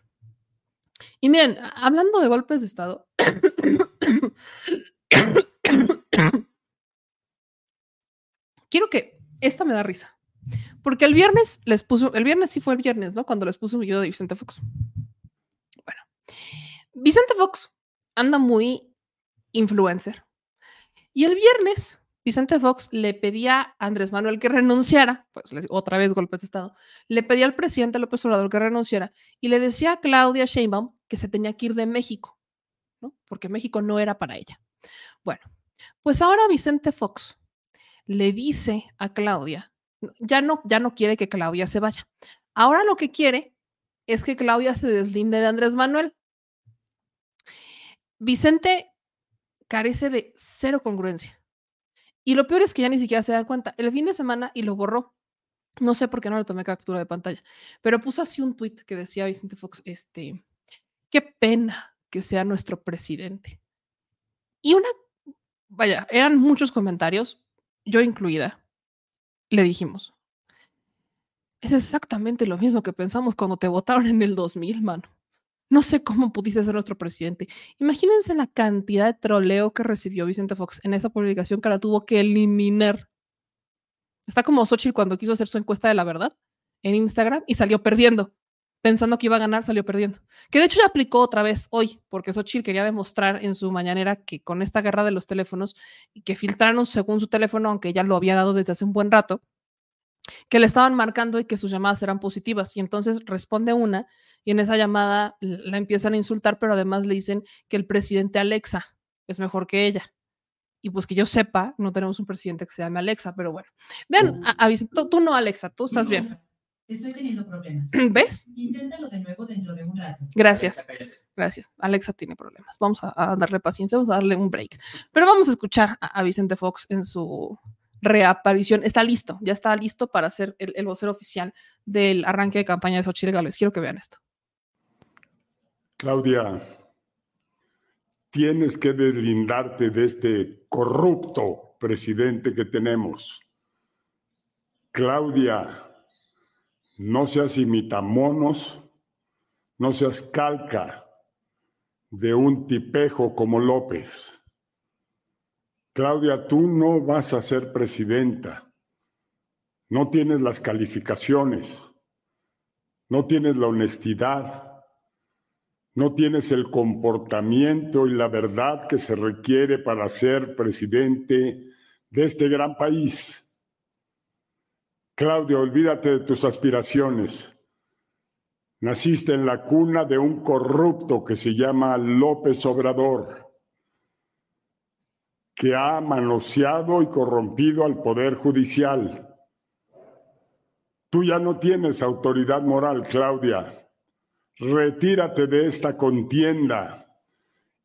Y miren, hablando de golpes de Estado, quiero que esta me da risa. Porque el viernes les puso, el viernes sí fue el viernes, ¿no? Cuando les puso un video de Vicente Fox. Bueno, Vicente Fox anda muy influencer. Y el viernes Vicente Fox le pedía a Andrés Manuel que renunciara, pues otra vez golpes de Estado, le pedía al presidente López Obrador que renunciara y le decía a Claudia Sheinbaum que se tenía que ir de México, ¿no? Porque México no era para ella. Bueno, pues ahora Vicente Fox le dice a Claudia, ya no, ya no quiere que Claudia se vaya. Ahora lo que quiere es que Claudia se deslinde de Andrés Manuel. Vicente carece de cero congruencia. Y lo peor es que ya ni siquiera se da cuenta. El fin de semana y lo borró. No sé por qué no le tomé captura de pantalla, pero puso así un tweet que decía Vicente Fox, este, qué pena que sea nuestro presidente. Y una, vaya, eran muchos comentarios, yo incluida, le dijimos, es exactamente lo mismo que pensamos cuando te votaron en el 2000, mano. No sé cómo pudiste ser nuestro presidente. Imagínense la cantidad de troleo que recibió Vicente Fox en esa publicación que la tuvo que eliminar. Está como Xochitl cuando quiso hacer su encuesta de la verdad en Instagram y salió perdiendo. Pensando que iba a ganar, salió perdiendo. Que de hecho ya aplicó otra vez hoy, porque Xochitl quería demostrar en su mañanera que con esta guerra de los teléfonos y que filtraron según su teléfono, aunque ella lo había dado desde hace un buen rato, que le estaban marcando y que sus llamadas eran positivas. Y entonces responde una y en esa llamada la empiezan a insultar, pero además le dicen que el presidente Alexa es mejor que ella. Y pues que yo sepa, no tenemos un presidente que se llame Alexa, pero bueno. Vean, a- a Vicente- tú, tú no, Alexa, tú estás bien. Estoy teniendo problemas. ¿Ves? Inténtalo de nuevo dentro de un rato. Gracias. Gracias. Alexa tiene problemas. Vamos a, a darle paciencia, vamos a darle un break. Pero vamos a escuchar a, a Vicente Fox en su reaparición. Está listo, ya está listo para ser el, el vocero oficial del arranque de campaña de Xochitl Gálvez. Quiero que vean esto. Claudia, tienes que deslindarte de este corrupto presidente que tenemos. Claudia, no seas imitamonos, no seas calca de un tipejo como López. Claudia, tú no vas a ser presidenta. No tienes las calificaciones. No tienes la honestidad. No tienes el comportamiento y la verdad que se requiere para ser presidente de este gran país. Claudia, olvídate de tus aspiraciones. Naciste en la cuna de un corrupto que se llama López Obrador, que ha manoseado y corrompido al Poder Judicial. Tú ya no tienes autoridad moral, Claudia. Retírate de esta contienda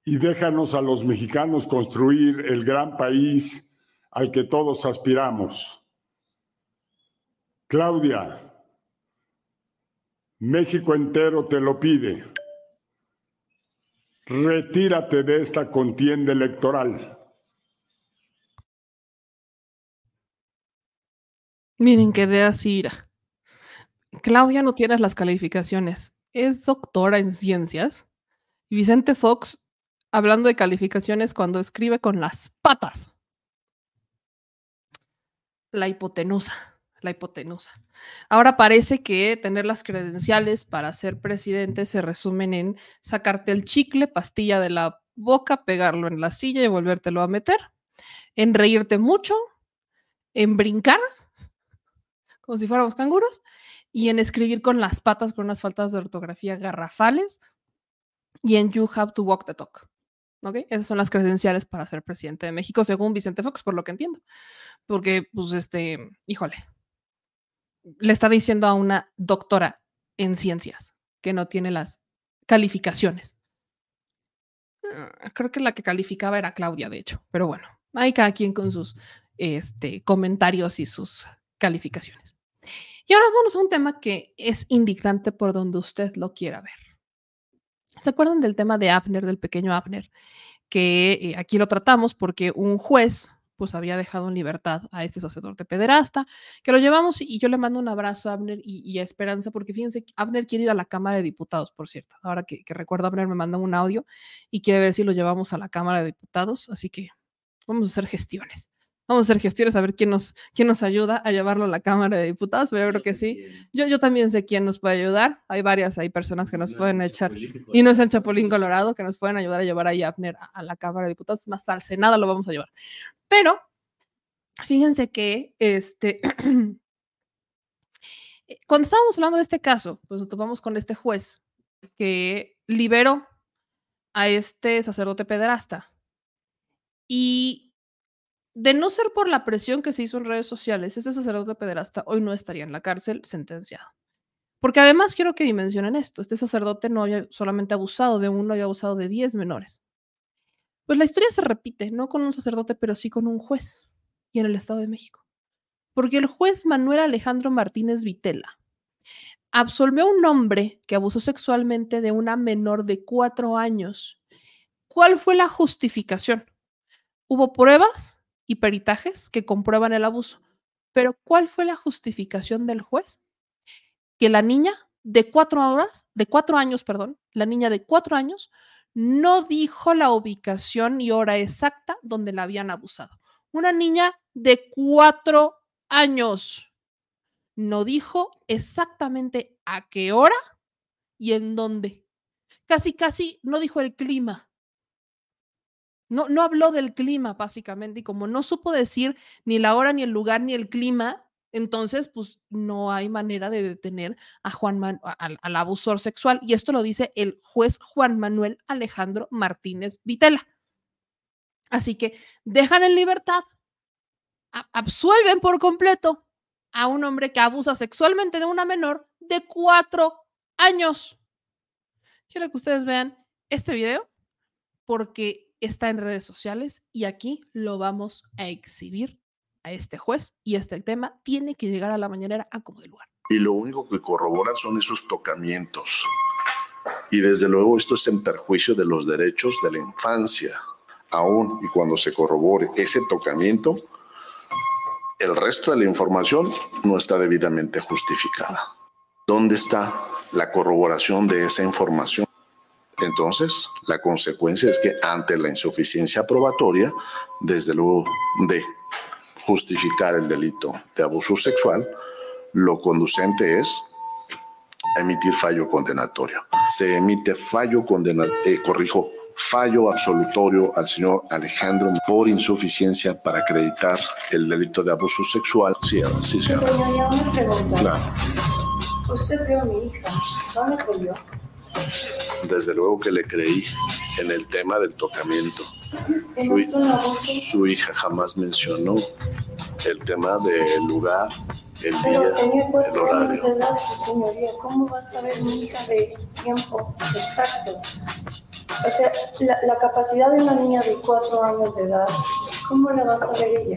y déjanos a los mexicanos construir el gran país al que todos aspiramos. Claudia, México entero te lo pide. Retírate de esta contienda electoral. Miren que de ira. Claudia no tiene las calificaciones. Es doctora en ciencias. Y Vicente Fox, hablando de calificaciones, cuando escribe con las patas. La hipotenusa, la hipotenusa. Ahora parece que tener las credenciales para ser presidente se resumen en sacarte el chicle, pastilla de la boca, pegarlo en la silla y volvértelo a meter, en reírte mucho, en brincar, como si fuéramos canguros, y en escribir con las patas con unas faltas de ortografía garrafales, y en You Have to Walk the Talk. ¿Ok? Esas son las credenciales para ser presidente de México, según Vicente Fox, por lo que entiendo. Porque, pues, este, híjole, le está diciendo a una doctora en ciencias que no tiene las calificaciones. Ah, Creo que la que calificaba era Claudia, de hecho, pero bueno, hay cada quien con sus este, comentarios y sus calificaciones. Y ahora vamos a un tema que es indignante por donde usted lo quiera ver. ¿Se acuerdan del tema de Abner, del pequeño Abner? Que eh, aquí lo tratamos porque un juez pues había dejado en libertad a este sacerdote pederasta, que lo llevamos y yo le mando un abrazo a Abner y, y a Esperanza, porque fíjense, Abner quiere ir a la Cámara de Diputados, por cierto. Ahora que, que recuerdo, Abner me manda un audio y quiere ver si lo llevamos a la Cámara de Diputados, así que vamos a hacer gestiones. Vamos a hacer gestiones a ver quién nos, quién nos ayuda a llevarlo a la Cámara de Diputados, pero yo creo que sí. Yo, yo también sé quién nos puede ayudar. Hay varias, hay personas que nos pueden echar. Y no es el Chapulín Colorado, que nos pueden ayudar a llevar a Abner a, a la Cámara de Diputados. Más hasta al Senado lo vamos a llevar. Pero fíjense que este, cuando estábamos hablando de este caso, pues nos topamos con este juez que liberó a este sacerdote pederasta. Y de no ser por la presión que se hizo en redes sociales, ese sacerdote pederasta hoy no estaría en la cárcel sentenciado. Porque además quiero que dimensionen esto, este sacerdote no había solamente abusado de uno, había abusado de 10 menores. Pues la historia se repite, no con un sacerdote, pero sí con un juez, y en el Estado de México. Porque el juez Manuel Alejandro Martínez Vitela absolvió a un hombre que abusó sexualmente de una menor de cuatro años. ¿Cuál fue la justificación? Hubo pruebas y peritajes que comprueban el abuso, pero ¿cuál fue la justificación del juez? Que la niña de cuatro horas, de cuatro años, perdón, la niña de cuatro años no dijo la ubicación y hora exacta donde la habían abusado. Una niña de cuatro años no dijo exactamente a qué hora y en dónde. Casi, casi no dijo el clima. No, no habló del clima, básicamente, y como no supo decir ni la hora, ni el lugar, ni el clima, entonces, pues no hay manera de detener a Juan al, al, abusor sexual. Y esto lo dice el juez Juan Manuel Alejandro Martínez Vitela. Así que dejan en libertad, absuelven por completo a un hombre que abusa sexualmente de una menor de cuatro años. Quiero que ustedes vean este video porque está en redes sociales y aquí lo vamos a exhibir a este juez y este tema tiene que llegar a la mañanera a como de lugar. Y lo único que corrobora son esos tocamientos. Y desde luego esto es en perjuicio de los derechos de la infancia. Aún y cuando se corrobore ese tocamiento, el resto de la información no está debidamente justificada. ¿Dónde está la corroboración de esa información? Entonces, la consecuencia es que ante la insuficiencia probatoria, desde luego de justificar el delito de abuso sexual, lo conducente es emitir fallo condenatorio. Se emite fallo condenatorio, eh, corrijo, fallo absolutorio al señor Alejandro por insuficiencia para acreditar el delito de abuso sexual. Sí, sí, sí. Señoría, una pregunta. Claro. Usted vio a mi hija, ¿no me creyó? Desde luego que le creí en el tema del tocamiento. Su, su hija jamás mencionó el tema del lugar, el día, el horario. de edad, su señoría. ¿Cómo va a saber mi hija de tiempo exacto? O sea, la, la capacidad de una niña de cuatro años de edad, ¿cómo la va a saber ella?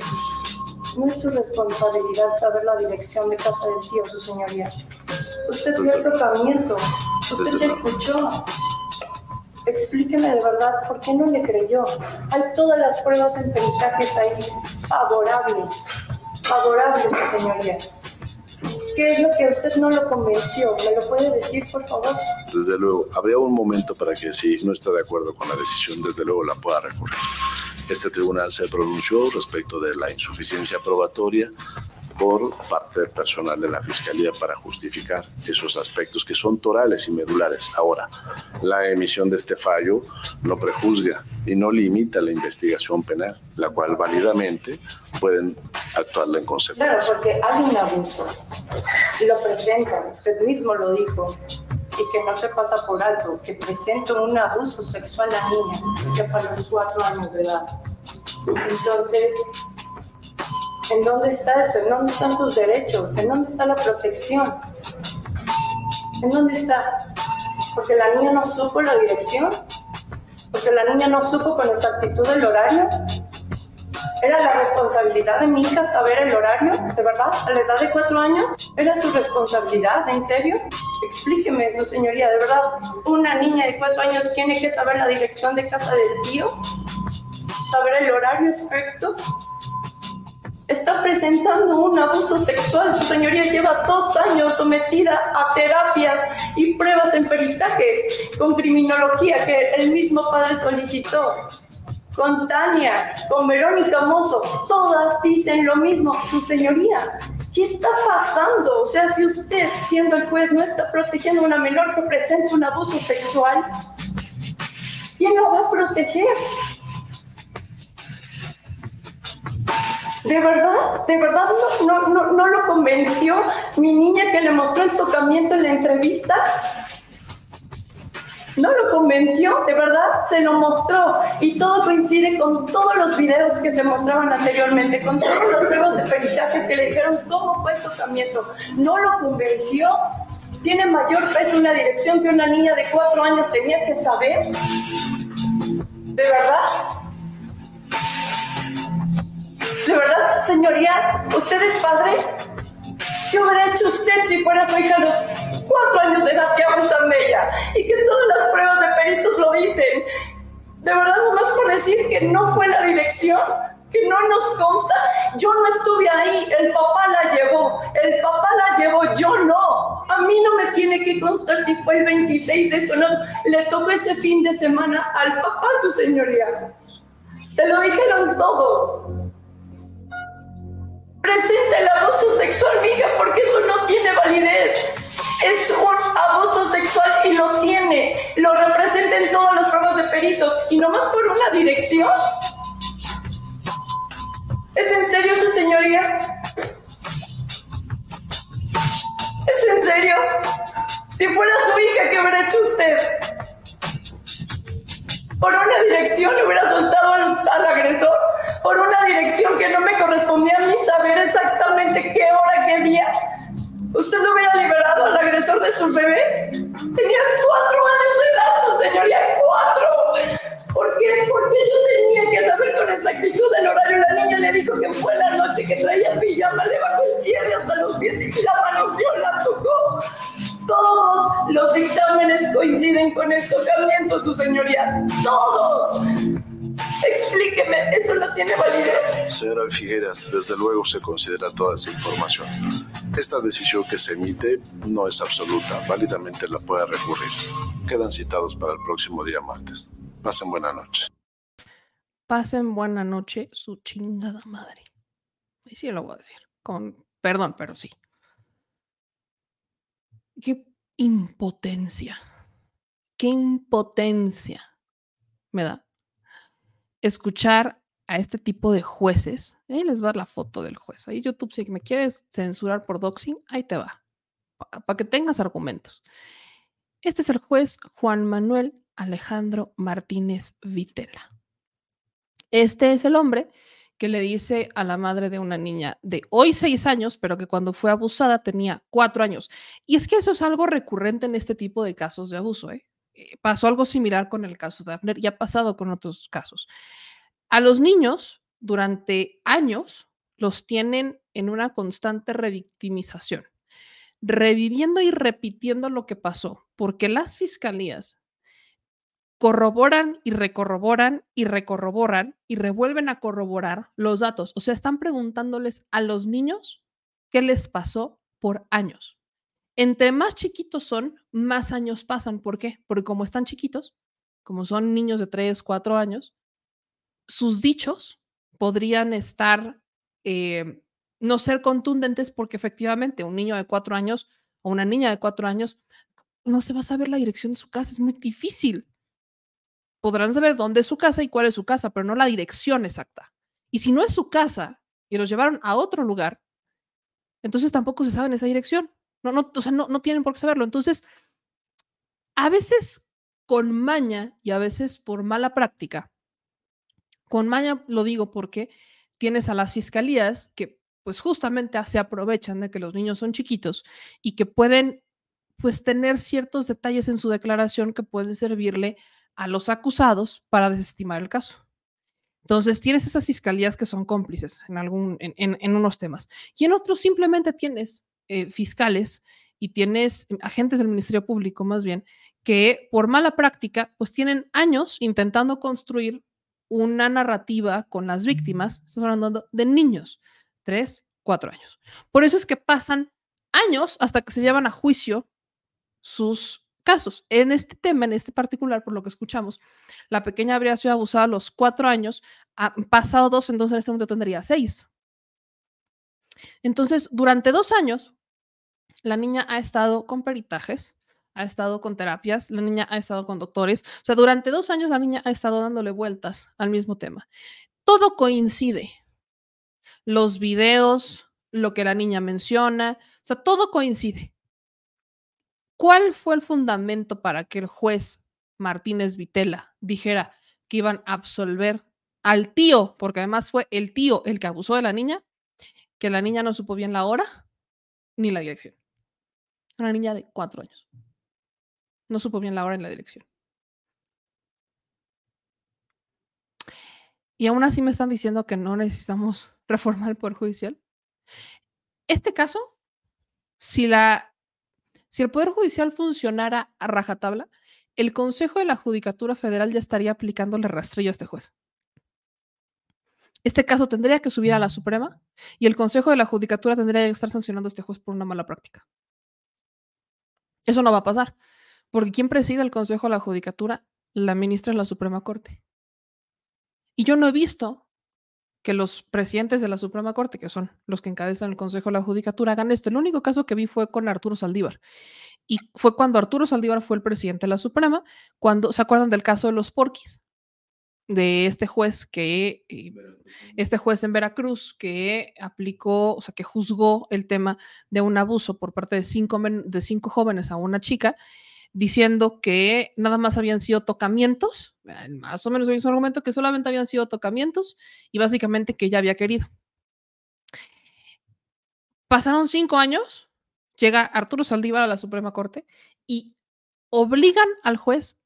No es su responsabilidad saber la dirección de casa del tío, su señoría. Usted vio el tocamiento, usted le escuchó. Explíqueme de verdad por qué no le creyó. Hay todas las pruebas en peritajes ahí favorables, favorables, su señoría. ¿Qué es lo que a usted no lo convenció? ¿Me lo puede decir, por favor? Desde luego, habría un momento para que si no está de acuerdo con la decisión, desde luego la pueda recurrir. Este tribunal se pronunció respecto de la insuficiencia probatoria por parte del personal de la Fiscalía para justificar esos aspectos que son torales y medulares. Ahora, la emisión de este fallo no prejuzga y no limita la investigación penal, la cual válidamente pueden actuarla en Claro, consecuencia. porque hay un abuso. Lo presentan, usted mismo lo dijo, y que no se pasa por alto, que presenta un abuso sexual a niña que fue a los cuatro años de edad. Entonces, ¿en dónde está eso? ¿En dónde están sus derechos? ¿En dónde está la protección? ¿En dónde está? Porque la niña no supo la dirección, porque la niña no supo con exactitud el horario, ¿Era la responsabilidad de mi hija saber el horario? ¿De verdad? ¿A la edad de cuatro años? ¿Era su responsabilidad? ¿En serio? Explíqueme eso, señoría. ¿De verdad una niña de cuatro años tiene que saber la dirección de casa del tío? ¿Saber el horario exacto? Está presentando un abuso sexual. Su señoría lleva dos años sometida a terapias y pruebas en peritajes con criminología que el mismo padre solicitó con Tania, con Verónica Mozo, todas dicen lo mismo, su señoría. ¿Qué está pasando? O sea, si usted, siendo el juez, no está protegiendo a una menor que presenta un abuso sexual, ¿quién lo va a proteger? ¿De verdad? ¿De verdad no, no, no, no lo convenció mi niña que le mostró el tocamiento en la entrevista? No lo convenció, de verdad, se lo mostró. Y todo coincide con todos los videos que se mostraban anteriormente, con todos los pruebas de peritajes que le dijeron cómo fue el tocamiento. No lo convenció. Tiene mayor peso una dirección que una niña de cuatro años tenía que saber. ¿De verdad? ¿De verdad, su señoría? ¿Usted es padre? ¿Qué hubiera hecho usted si fuera su hija a los cuatro años de edad que abusan de ella? Y que todas las pruebas de peritos lo dicen. ¿De verdad nomás por decir que no fue la dirección? Que no nos consta. Yo no estuve ahí, el papá la llevó. El papá la llevó, yo no. A mí no me tiene que constar si fue el 26 de eso. No. Le tocó ese fin de semana al papá, su señoría. Se lo dijeron todos. Presenta el abuso sexual, mija, porque eso no tiene validez. Es un abuso sexual y lo tiene. Lo representa en todas las pruebas de peritos. Y nomás por una dirección. ¿Es en serio, su señoría? ¿Es en serio? Si fuera su hija, ¿qué hubiera hecho usted? Por una dirección hubiera soltado al, al agresor. Por una dirección que no me correspondía a mí saber exactamente qué hora, qué día. ¿Usted hubiera liberado al agresor de su bebé? Tenía cuatro años de edad, su señoría, cuatro. ¿Por qué? Porque yo tenía que saber con exactitud el horario. La niña le dijo que fue la noche que traía pijama, le bajó el cierre hasta los pies y la manoseó, la tocó. Todos los dictámenes coinciden con el tocamiento, su señoría. Todos. Explíqueme, ¿eso no tiene validez? Señora Figueras, desde luego se considera toda esa información. Esta decisión que se emite no es absoluta, válidamente la puede recurrir. Quedan citados para el próximo día martes. Pasen buena noche. Pasen buena noche, su chingada madre. Y sí lo voy a decir. Con perdón, pero sí. Qué impotencia. Qué impotencia me da escuchar a este tipo de jueces. Ahí les va la foto del juez. Ahí YouTube, si me quieres censurar por doxing, ahí te va. Para que tengas argumentos. Este es el juez Juan Manuel Alejandro Martínez Vitela. Este es el hombre que le dice a la madre de una niña de hoy seis años, pero que cuando fue abusada tenía cuatro años. Y es que eso es algo recurrente en este tipo de casos de abuso. ¿eh? Eh, pasó algo similar con el caso de Abner y ha pasado con otros casos. A los niños, durante años, los tienen en una constante revictimización, reviviendo y repitiendo lo que pasó, porque las fiscalías corroboran y recorroboran y recorroboran y revuelven a corroborar los datos. O sea, están preguntándoles a los niños qué les pasó por años. Entre más chiquitos son, más años pasan. ¿Por qué? Porque como están chiquitos, como son niños de 3, 4 años, sus dichos podrían estar, eh, no ser contundentes porque efectivamente un niño de 4 años o una niña de 4 años no se va a saber la dirección de su casa, es muy difícil podrán saber dónde es su casa y cuál es su casa, pero no la dirección exacta. Y si no es su casa y los llevaron a otro lugar, entonces tampoco se sabe en esa dirección. No, no, o sea, no, no tienen por qué saberlo. Entonces, a veces con maña y a veces por mala práctica, con maña lo digo porque tienes a las fiscalías que pues justamente se aprovechan de que los niños son chiquitos y que pueden pues tener ciertos detalles en su declaración que pueden servirle a los acusados para desestimar el caso. Entonces, tienes esas fiscalías que son cómplices en, algún, en, unos temas y en otros simplemente tienes eh, fiscales y tienes agentes del Ministerio Público más bien que por mala práctica pues tienen años intentando construir una narrativa con las víctimas, estamos hablando de niños, tres, cuatro años. Por eso es que pasan años hasta que se llevan a juicio sus casos. En este tema, en este particular, por lo que escuchamos, la pequeña habría sido abusada a los cuatro años, ha pasado dos, entonces en este momento tendría seis. Entonces, durante dos años, la niña ha estado con peritajes, ha estado con terapias, la niña ha estado con doctores, o sea, durante dos años la niña ha estado dándole vueltas al mismo tema. Todo coincide. los videos, lo que la niña menciona, o sea, todo coincide. ¿Cuál fue el fundamento para que el juez Martínez Vitela dijera que iban a absolver al tío, porque además fue el tío el que abusó de la niña, que la niña no supo bien la hora ni la dirección? Una niña de cuatro años. No supo bien la hora ni la dirección. Y aún así me están diciendo que no necesitamos reformar el Poder Judicial. Este caso, si, la, si el Poder Judicial funcionara a rajatabla, el Consejo de la Judicatura Federal ya estaría aplicándole rastrillo a este juez. Este caso tendría que subir a la Suprema y el Consejo de la Judicatura tendría que estar sancionando a este juez por una mala práctica. Eso no va a pasar, porque quien preside el Consejo de la Judicatura, la ministra de la Suprema Corte. Y yo no he visto que los presidentes de la Suprema Corte, que son los que encabezan el Consejo de la Judicatura, hagan esto. El único caso que vi fue con Arturo Saldívar. Y fue cuando Arturo Saldívar fue el presidente de la Suprema, cuando, ¿se acuerdan del caso de los porquis? De este juez que, eh, este juez en Veracruz que aplicó, o sea, que juzgó el tema de un abuso por parte de cinco, de cinco jóvenes a una chica diciendo que nada más habían sido tocamientos, más o menos el mismo argumento, que solamente habían sido tocamientos y básicamente que ella había querido. Pasaron cinco años, llega Arturo Saldívar a la Suprema Corte y obligan al juez,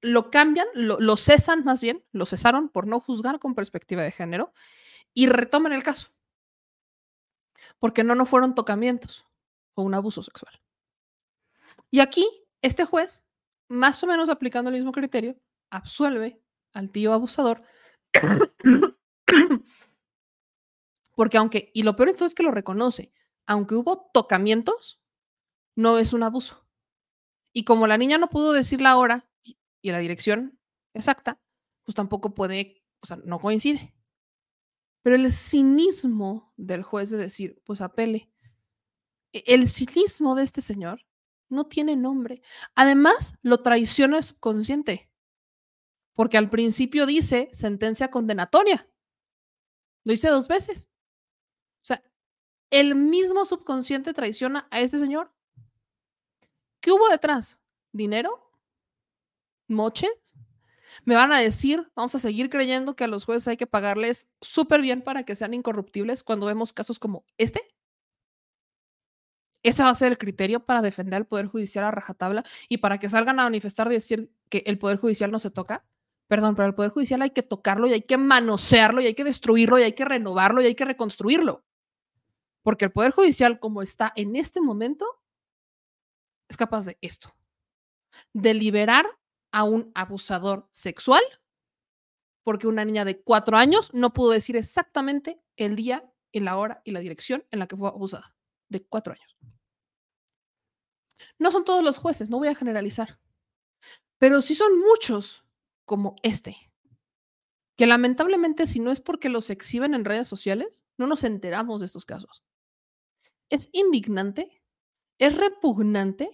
lo cambian, lo, cesan más bien, lo cesaron por no juzgar con perspectiva de género y retoman el caso. Porque no, no fueron tocamientos o un abuso sexual. Y aquí este juez, más o menos aplicando el mismo criterio, absuelve al tío abusador. Porque aunque, y lo peor todo es que lo reconoce, aunque hubo tocamientos, no es un abuso. Y como la niña no pudo decir la hora y, la dirección exacta, pues tampoco puede, o sea, no coincide. Pero el cinismo del juez de decir, pues apele. e, El cinismo de este señor no tiene nombre. Además, lo traiciona el subconsciente, porque al principio dice sentencia condenatoria. Lo dice dos veces. O sea, el mismo subconsciente traiciona a este señor. ¿Qué hubo detrás? ¿Dinero? ¿Moches? Me van a decir, vamos a seguir creyendo que a los jueces hay que pagarles súper bien para que sean incorruptibles cuando vemos casos como este. Ese va a ser el criterio para defender al Poder Judicial a rajatabla y para que salgan a manifestar y decir que el Poder Judicial no se toca. Perdón, pero el Poder Judicial hay que tocarlo y hay que manosearlo y hay que destruirlo y hay que renovarlo y hay que reconstruirlo. Porque el Poder Judicial, como está en este momento, es capaz de esto, de liberar a un abusador sexual porque una niña de cuatro años no pudo decir exactamente el día, y la hora y la dirección en la que fue abusada. De cuatro años. No son todos los jueces, no voy a generalizar, pero sí son muchos como este, que lamentablemente si no es porque los exhiben en redes sociales, no nos enteramos de estos casos. Es indignante, es repugnante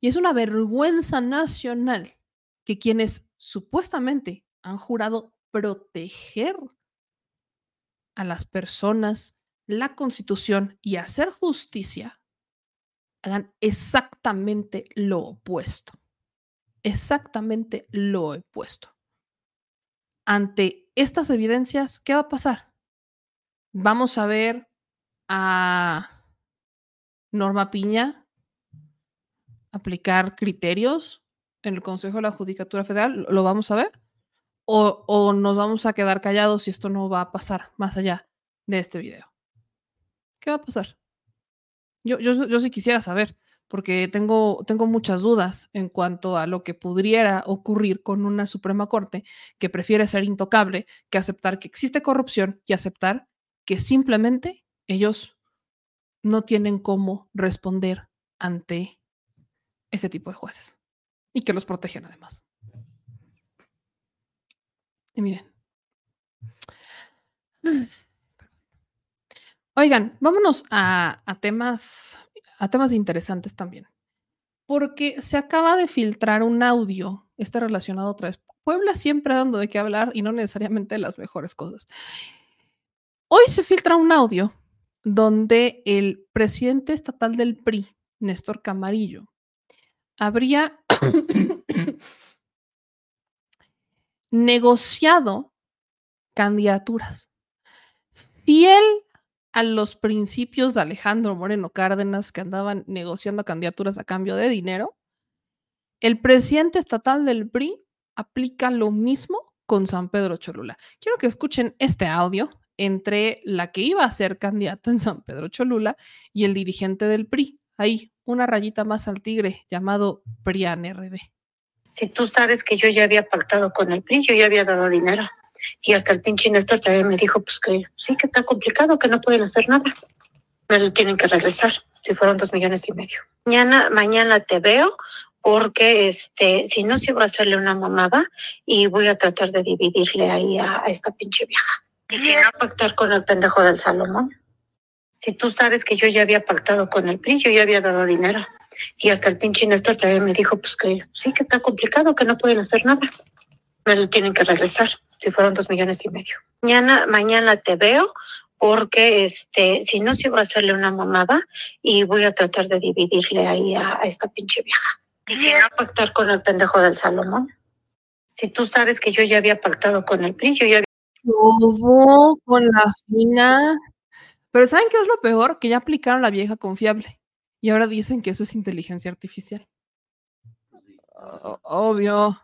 y es una vergüenza nacional que quienes supuestamente han jurado proteger a las personas, la constitución y hacer justicia, hagan exactamente lo opuesto. Exactamente lo opuesto. Ante estas evidencias, ¿qué va a pasar? Vamos a ver a Norma Piña aplicar criterios en el Consejo de la Judicatura Federal. ¿Lo vamos a ver? O, nos vamos a quedar callados y esto no va a pasar más allá de este video. ¿Qué va a pasar? Yo, yo, yo sí quisiera saber, porque tengo, tengo muchas dudas en cuanto a lo que pudiera ocurrir con una Suprema Corte que prefiere ser intocable que aceptar que existe corrupción y aceptar que simplemente ellos no tienen cómo responder ante ese tipo de jueces y que los protegen además. Y miren. Oigan, vámonos a, temas, a temas interesantes también. Porque se acaba de filtrar un audio, este relacionado otra vez. Puebla siempre dando de qué hablar y no necesariamente las mejores cosas. Hoy se filtra un audio donde el presidente estatal del PRI, Néstor Camarillo, habría negociado candidaturas. Fiel a los principios de Alejandro Moreno Cárdenas, que andaban negociando candidaturas a cambio de dinero, el presidente estatal del PRI aplica lo mismo con San Pedro Cholula. Quiero que escuchen este audio entre la que iba a ser candidata en San Pedro Cholula y el dirigente del PRI. Ahí, una rayita más al tigre llamado PRIAN RB. Si tú sabes que yo ya había pactado con el PRI, yo ya había dado dinero. Y hasta el pinche Néstor también me dijo, pues que sí, que está complicado, que no pueden hacer nada. Me lo tienen que regresar, si fueron dos millones y medio. Mañana, mañana te veo, porque este, si no, sí voy a hacerle una mamada y voy a tratar de dividirle ahí a, esta pinche vieja. Y no pactar con el pendejo del Salomón. Si tú sabes que yo ya había pactado con el PRI, yo ya había dado dinero. Y hasta el pinche Néstor también me dijo, pues que sí, que está complicado, que no pueden hacer nada. Me lo tienen que regresar, si fueron dos millones y medio. Mañana, mañana te veo, porque este, si no, sí voy a hacerle una mamada y voy a tratar de dividirle ahí a, esta pinche vieja. Y que no pactar con el pendejo del Salomón. Si tú sabes que yo ya había pactado con el PRI, yo ya había con la fina. Pero ¿saben qué es lo peor? Que ya aplicaron la vieja confiable y ahora dicen que eso es inteligencia artificial. O- Obvio.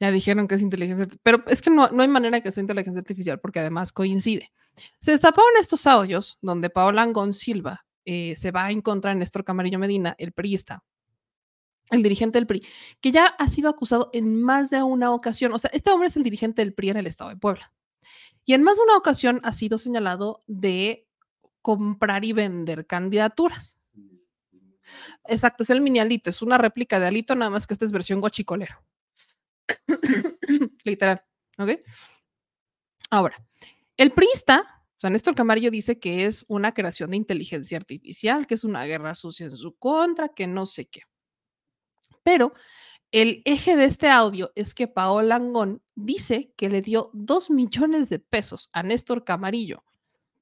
Ya dijeron que es inteligencia arti- Pero es que no, no hay manera que sea inteligencia artificial porque además coincide. Se destaparon estos audios donde Paola Angón Silva eh, se va en contra de Néstor Camarillo Medina, el priista, el dirigente del PRI, que ya ha sido acusado en más de una ocasión. O sea, este hombre es el dirigente del PRI en el estado de Puebla. Y en más de una ocasión ha sido señalado de comprar y vender candidaturas. Exacto, es el mini Alito, es una réplica de Alito, nada más que esta es versión guachicolero. Literal, ¿ok? Ahora, el priista, o sea, Néstor Camarillo dice que es una creación de inteligencia artificial, que es una guerra sucia en su contra, que no sé qué. Pero el eje de este audio es que Paola Angón dice que le dio dos millones de pesos a Néstor Camarillo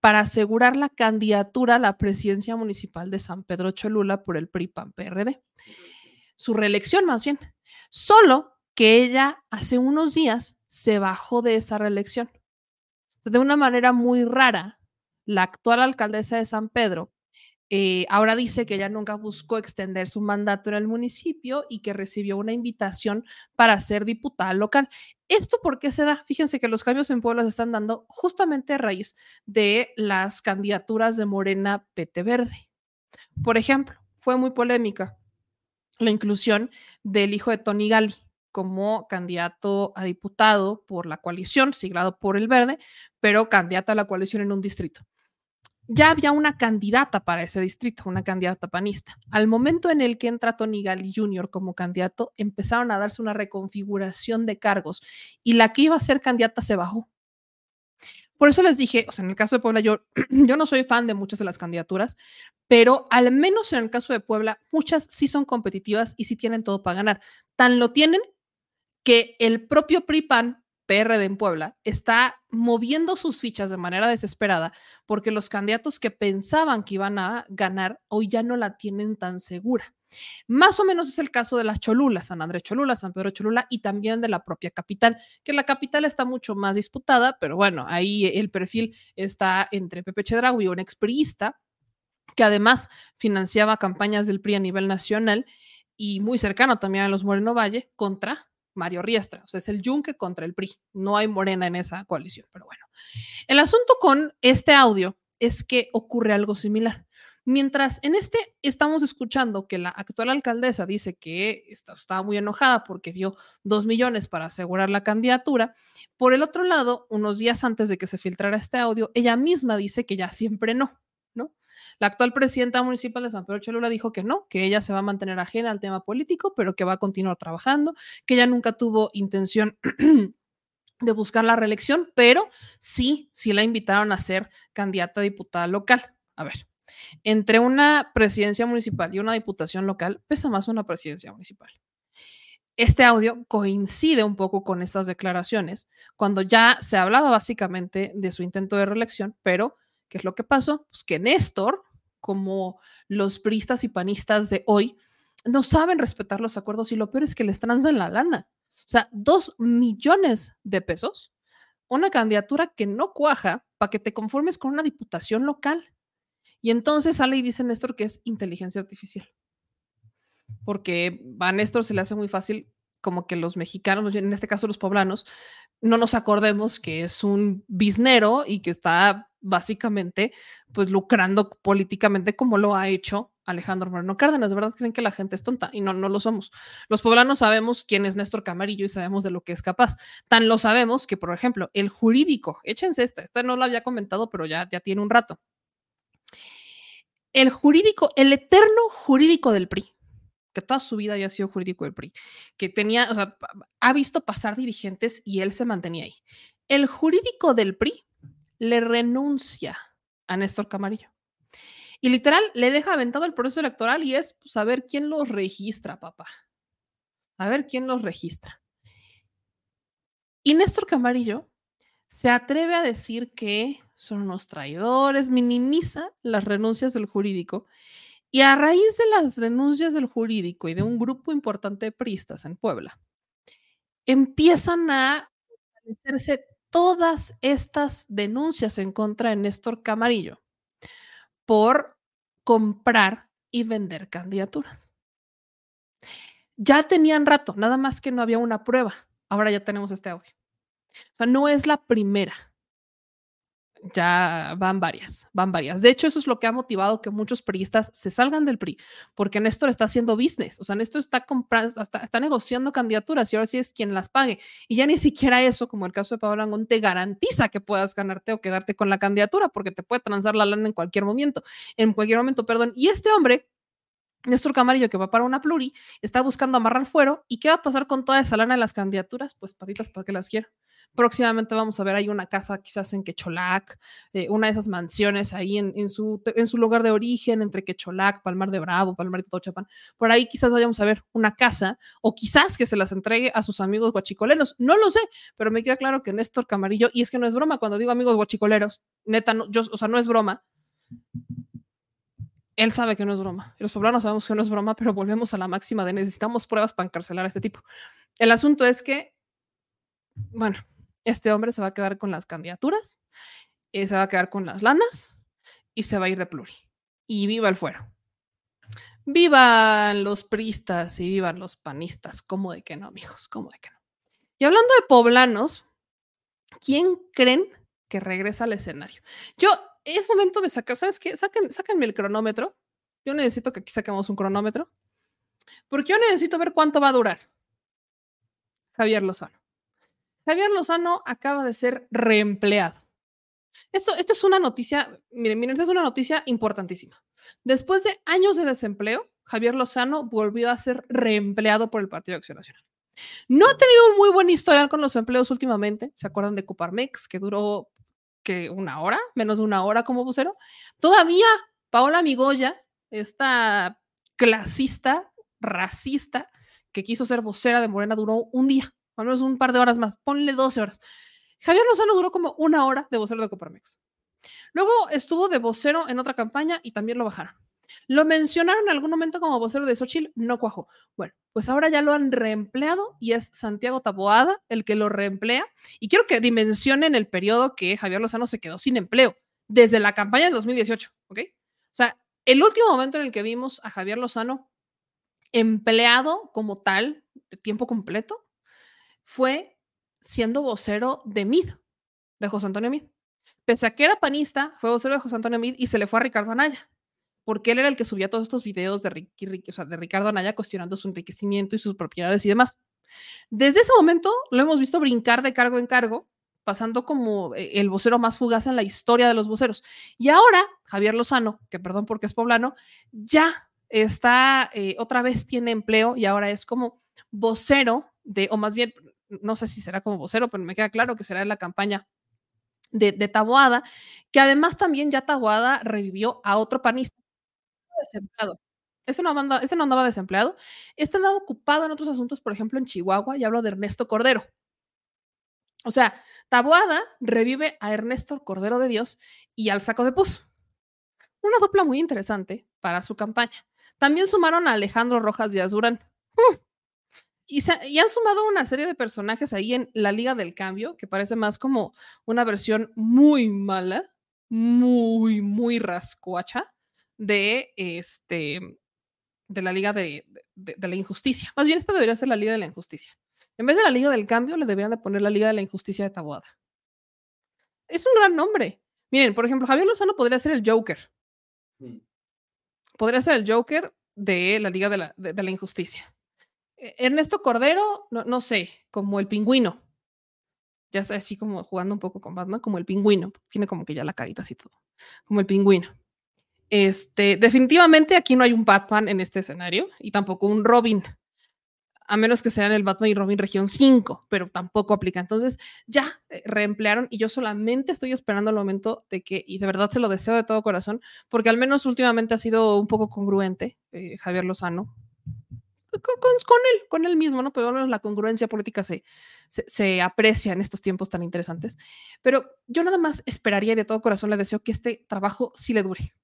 para asegurar la candidatura a la presidencia municipal de San Pedro Cholula por el PRI-PAN-PRD. Su reelección, más bien. Solo que ella hace unos días se bajó de esa reelección. De una manera muy rara, la actual alcaldesa de San Pedro eh, ahora dice que ella nunca buscó extender su mandato en el municipio y que recibió una invitación para ser diputada local. ¿Esto por qué se da? Fíjense que los cambios en Puebla se están dando justamente a raíz de las candidaturas de Morena PT Verde. Por ejemplo, fue muy polémica la inclusión del hijo de Tony Gali como candidato a diputado por la coalición, siglado por el Verde, pero candidato a la coalición en un distrito ya había una candidata para ese distrito, una candidata panista. Al momento en el que entra Tony Gali Jr. como candidato, empezaron a darse una reconfiguración de cargos y la que iba a ser candidata se bajó. Por eso les dije, o sea, en el caso de Puebla, yo, yo no soy fan de muchas de las candidaturas, pero al menos en el caso de Puebla, muchas sí son competitivas y sí tienen todo para ganar. Tan lo tienen que el propio PRIPAN PRD en Puebla está moviendo sus fichas de manera desesperada porque los candidatos que pensaban que iban a ganar hoy ya no la tienen tan segura. Más o menos es el caso de las Cholulas, San Andrés Cholula, San Pedro Cholula y también de la propia capital, que la capital está mucho más disputada, pero bueno, ahí el perfil está entre Pepe Chedraui, un expriista que además financiaba campañas del PRI a nivel nacional y muy cercano también a los Moreno Valle contra Mario Riestra, o sea, es el Yunque contra el PRI. No hay morena en esa coalición, pero bueno. El asunto con este audio es que ocurre algo similar. Mientras en este estamos escuchando que la actual alcaldesa dice que está, estaba muy enojada porque dio dos millones para asegurar la candidatura, por el otro lado, unos días antes de que se filtrara este audio, ella misma dice que ya siempre no, ¿no? La actual presidenta municipal de San Pedro Cholula dijo que no, que ella se va a mantener ajena al tema político, pero que va a continuar trabajando, que ella nunca tuvo intención de buscar la reelección, pero sí, sí la invitaron a ser candidata a diputada local. A ver, entre una presidencia municipal y una diputación local, pesa más una presidencia municipal. este audio coincide un poco con estas declaraciones, cuando ya se hablaba básicamente de su intento de reelección, pero ¿qué es lo que pasó? Pues que Néstor, como los priistas y panistas de hoy, no saben respetar los acuerdos y lo peor es que les transan la lana. O sea, dos millones de pesos, una candidatura que no cuaja para que te conformes con una diputación local. Y entonces sale y dice Néstor que es inteligencia artificial. Porque a Néstor se le hace muy fácil como que los mexicanos, en este caso los poblanos, no nos acordemos que es un biznero y que está básicamente pues lucrando políticamente como lo ha hecho Alejandro Moreno Cárdenas. De verdad creen que la gente es tonta y no, no lo somos. Los poblanos sabemos quién es Néstor Camarillo y sabemos de lo que es capaz. Tan lo sabemos que, por ejemplo, el jurídico, échense esta, esta no la había comentado, pero ya, ya tiene un rato. El jurídico, el eterno jurídico del PRI, que toda su vida había sido jurídico del PRI, que tenía, o sea, ha visto pasar dirigentes y él se mantenía ahí. El jurídico del PRI le renuncia a Néstor Camarillo. Y literal, le deja aventado el proceso electoral y es pues, a ver quién los registra, papá. A ver quién los registra. Y Néstor Camarillo se atreve a decir que son unos traidores, minimiza las renuncias del jurídico y a raíz de las renuncias del jurídico y de un grupo importante de pristas en Puebla, empiezan a establecerse todas estas denuncias en contra de Néstor Camarillo por comprar y vender candidaturas. Ya tenían rato, nada más que no había una prueba. Ahora ya tenemos este audio. O sea, no es la primera ya van varias, van varias. De hecho, eso es lo que ha motivado que muchos priistas se salgan del PRI, porque Néstor está haciendo business, o sea, Néstor está comprando, está, está, negociando candidaturas y ahora sí es quien las pague. Y ya ni siquiera eso, como el caso de Pablo Langón, te garantiza que puedas ganarte o quedarte con la candidatura, porque te puede transar la lana en cualquier momento, en cualquier momento, perdón. Y este hombre Néstor Camarillo, que va para una pluri, está buscando amarrar fuero. ¿Y qué va a pasar con toda esa lana de las candidaturas? Pues patitas para que las quiera. Próximamente vamos a ver ahí una casa quizás en Quecholac, eh, una de esas mansiones ahí en, en, su, en su lugar de origen, entre Quecholac, Palmar de Bravo, Palmar de Tochapán. Por ahí quizás vayamos a ver una casa o quizás que se las entregue a sus amigos guachicoleros. No lo sé, pero me queda claro que Néstor Camarillo, y es que no es broma cuando digo amigos guachicoleros, neta, yo, o sea, no es broma él sabe que no es broma. Los poblanos sabemos que no es broma, pero volvemos a la máxima de necesitamos pruebas para encarcelar a este tipo. El asunto es que, bueno, este hombre se va a quedar con las candidaturas, y se va a quedar con las lanas y se va a ir de pluri. Y viva el fuero. Vivan los pristas y vivan los panistas. ¿Cómo de que no, amigos? ¿Cómo de que no? Y hablando de poblanos, ¿quién creen que regresa al escenario? Yo es momento de sacar, ¿sabes qué? Saquen, sáquenme el cronómetro. Yo necesito que aquí saquemos un cronómetro. Porque yo necesito ver cuánto va a durar. Javier Lozano. Javier Lozano acaba de ser reempleado. Esto, esto es una noticia, miren, miren, esta es una noticia importantísima. Después de años de desempleo, Javier Lozano volvió a ser reempleado por el Partido de Acción Nacional. No ha tenido un muy buen historial con los empleos últimamente. ¿Se acuerdan de Coparmex, que duró que una hora, menos de una hora como vocero. Todavía Paola Migoya, esta clasista, racista, que quiso ser vocera de Morena, duró un día, al menos un par de horas más, ponle 12 horas. Javier Lozano duró como una hora de vocero de Coparmex. Luego estuvo de vocero en otra campaña y también lo bajaron. Lo mencionaron en algún momento como vocero de Xochitl, no cuajó. Bueno, pues ahora ya lo han reempleado y es Santiago Taboada el que lo reemplea. Y quiero que dimensionen el periodo que Javier Lozano se quedó sin empleo, desde la campaña de 2018, ¿ok? O sea, el último momento en el que vimos a Javier Lozano empleado como tal, de tiempo completo, fue siendo vocero de MID, de José Antonio MID. Pese a que era panista, fue vocero de José Antonio MID y se le fue a Ricardo Anaya porque él era el que subía todos estos videos de, Ricardo Anaya cuestionando su enriquecimiento y sus propiedades y demás. Desde ese momento lo hemos visto brincar de cargo en cargo, pasando como eh, el vocero más fugaz en la historia de los voceros. Y ahora, Javier Lozano, que perdón porque es poblano, ya está, eh, otra vez tiene empleo y ahora es como vocero de, o más bien, no sé si será como vocero, pero me queda claro que será en la campaña de, de que además también ya Taboada revivió a otro panista desempleado. Este no, anda, este no andaba desempleado. Este andaba ocupado en otros asuntos, por ejemplo, en Chihuahua, y hablo de Ernesto Cordero. O sea, Taboada revive a Ernesto Cordero de Dios y al saco de pus. Una dupla muy interesante para su campaña. También sumaron a Alejandro Rojas Díaz Durán. ¡Uh! Y, han sumado una serie de personajes ahí en la Liga del Cambio, que parece más como una versión muy mala, muy, muy rascuacha de este de la Liga de, de- de la Injusticia. Más bien, esta debería ser la Liga de la Injusticia. En vez de la Liga del Cambio, le deberían de poner la Liga de la Injusticia de Taboada. Es un gran nombre. Miren, por ejemplo, Javier Lozano podría ser el Joker. Podría ser el Joker de la Liga de la, de- de la Injusticia. Eh, Ernesto Cordero, no, no sé, como el pingüino. Ya está así como jugando un poco con Batman, como el pingüino. Tiene como que ya la carita así todo. Como el pingüino. Este, definitivamente aquí no hay un Batman en este escenario y tampoco un Robin, a menos que sean el Batman y Robin región 5, pero tampoco aplica. Entonces ya eh, reemplearon y yo solamente estoy esperando el momento de que, y de verdad se lo deseo de todo corazón, porque al menos últimamente ha sido un poco congruente eh, Javier Lozano. Con, él, con él mismo, ¿no? Pero menos la congruencia política se, se, aprecia en estos tiempos tan interesantes. Pero yo nada más esperaría y de todo corazón le deseo que este trabajo sí le dure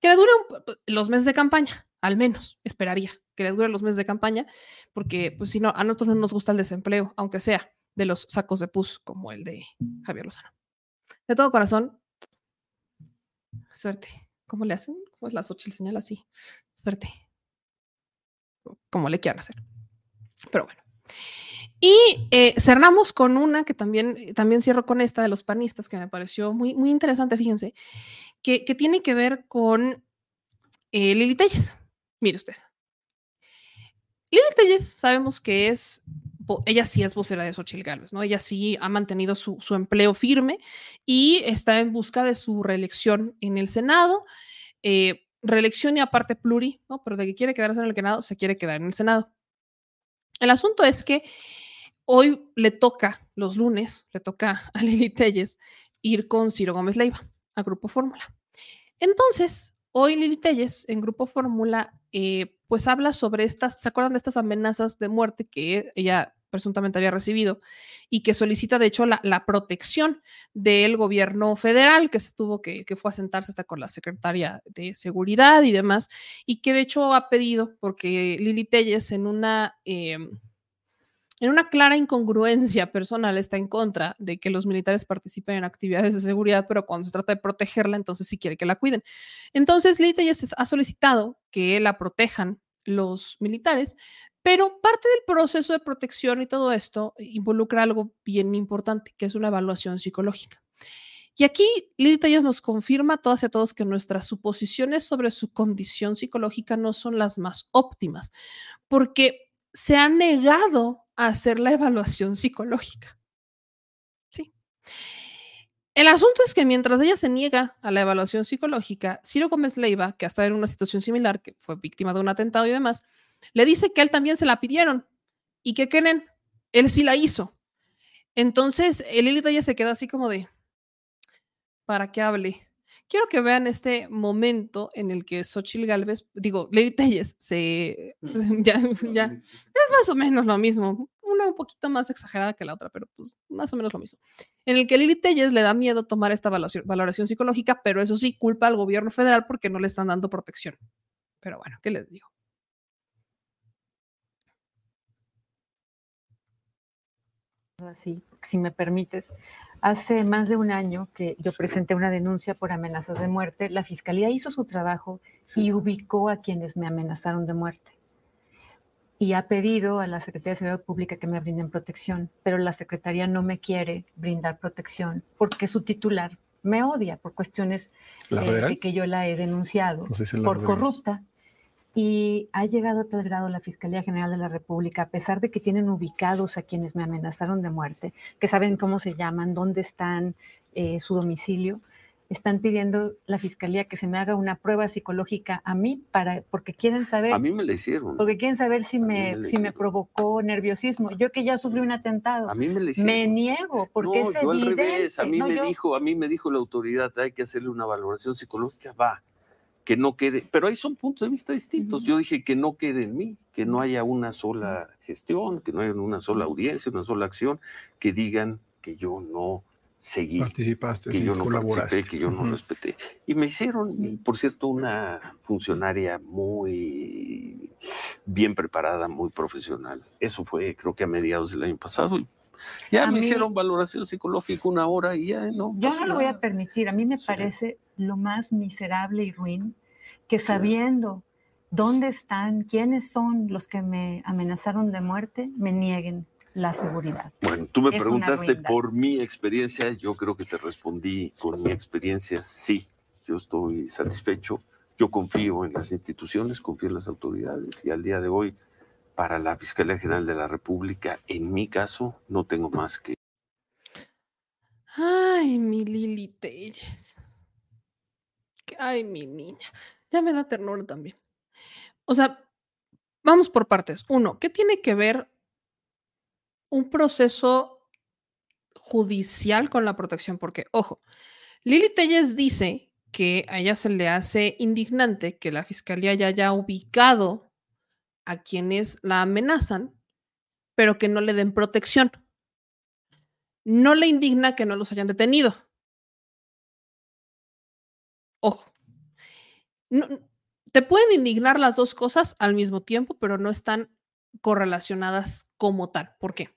que le dure un los meses de campaña, al menos, esperaría que le dure los meses de campaña, porque pues si no, a nosotros no nos gusta el desempleo, aunque sea de los sacos de pus como el de Javier Lozano. De todo corazón, suerte. ¿Cómo le hacen? ¿Cómo es la Xochitl señal así? Suerte. Como le quieran hacer. Pero bueno. Y eh, cerramos con una que también, también cierro con esta de los panistas, que me pareció muy, muy interesante, fíjense, que, que tiene que ver con eh, Lili Telles. Mire usted. Lili Telles sabemos que es, ella sí es vocera de Xochitl Gálvez, ¿no? Ella sí ha mantenido su, su empleo firme y está en busca de su reelección en el Senado. eh, reelección y aparte pluri, ¿no? Pero de que quiere quedarse en el Senado, se quiere quedar en el Senado. El asunto es que hoy le toca, los lunes, le toca a Lili Telles ir con Ciro Gómez Leiva a Grupo Fórmula. Entonces, hoy Lili Telles en Grupo Fórmula, eh, pues habla sobre estas, ¿se acuerdan de estas amenazas de muerte que ella presuntamente había recibido y que solicita, de hecho, la, protección del gobierno federal, que se tuvo que, que fue a sentarse hasta con la secretaria de Seguridad y demás, y que de hecho ha pedido, porque Lili Telles en una... em, en una clara incongruencia personal está en contra de que los militares participen en actividades de seguridad, pero cuando se trata de protegerla, entonces sí quiere que la cuiden. Entonces, Lili Telles ha solicitado que la protejan los militares, pero parte del proceso de protección y todo esto involucra algo bien importante, que es una evaluación psicológica. Y aquí Lili Telles nos confirma a todas y a todos que nuestras suposiciones sobre su condición psicológica no son las más óptimas, porque se ha negado a hacer la evaluación psicológica. Sí. El asunto es que mientras ella se niega a la evaluación psicológica, Ciro Gómez Leiva, que está en una situación similar, que fue víctima de un atentado y demás, le dice que a él también se la pidieron y que creen, él sí la hizo. Entonces, el Lili Telles se queda así como de, ¿para qué hable? Quiero que vean este momento en el que Xochitl Galvez, digo, Lili Telles, se, ya, ya, es más o menos lo mismo, una un poquito más exagerada que la otra, pero pues más o menos lo mismo. En el que Lili Telles le da miedo tomar esta valoración, valoración psicológica, pero eso sí, culpa al gobierno federal porque no le están dando protección. Pero bueno, ¿qué les digo? Así, si me permites. Hace más de un año que yo presenté una denuncia por amenazas de muerte. La fiscalía hizo su trabajo y ubicó a quienes me amenazaron de muerte. Y ha pedido a la Secretaría de Seguridad Pública que me brinden protección, pero la Secretaría no me quiere brindar protección porque su titular me odia por cuestiones ¿La eh, de que yo la he denunciado No sé si la por corrupta y ha llegado a tal grado la Fiscalía General de la República, a pesar de que tienen ubicados a quienes me amenazaron de muerte, que saben cómo se llaman, dónde están, eh, su domicilio, están pidiendo la Fiscalía que se me haga una prueba psicológica a mí para, porque quieren saber, A mí me la hicieron. porque quieren saber si me, si me provocó nerviosismo. Yo que ya sufrí un atentado, A mí me la hicieron. me niego, porque no, es yo al revés. A mí No, me yo- dijo, a mí me dijo la autoridad, hay que hacerle una valoración psicológica, va. Que no quede, pero ahí son puntos de vista distintos. Yo dije que no quede en mí, que no haya una sola gestión, que no haya una sola audiencia, una sola acción, que digan que yo no seguí, Participaste, que sí, yo no participé, que yo no respeté. Y me hicieron, por cierto, una funcionaria muy bien preparada, muy profesional. Eso fue, creo que a mediados del año pasado. y ya A me mí- hicieron valoración psicológica una hora y ya no. Yo no lo voy a permitir. A mí me parece lo más miserable y ruin que sabiendo dónde están, quiénes son los que me amenazaron de muerte, me nieguen la seguridad. Bueno, tú me Es preguntaste por mi experiencia, yo creo que te respondí con mi experiencia, sí, yo estoy satisfecho, yo confío en las instituciones, confío en las autoridades y al día de hoy, para la Fiscalía General de la República, en mi caso, no tengo más que... Ay, mi Lili Telles. Ay, mi niña. Ya me da ternura también. O sea, vamos por partes. Uno, ¿qué tiene que ver un proceso judicial con la protección? Porque, ojo, Lili Telles dice que a ella se le hace indignante que la fiscalía ya haya ubicado a quienes la amenazan, pero que no le den protección. No le indigna que no los hayan detenido. Ojo. No- te pueden indignar las dos cosas al mismo tiempo, pero no están correlacionadas como tal. ¿Por qué?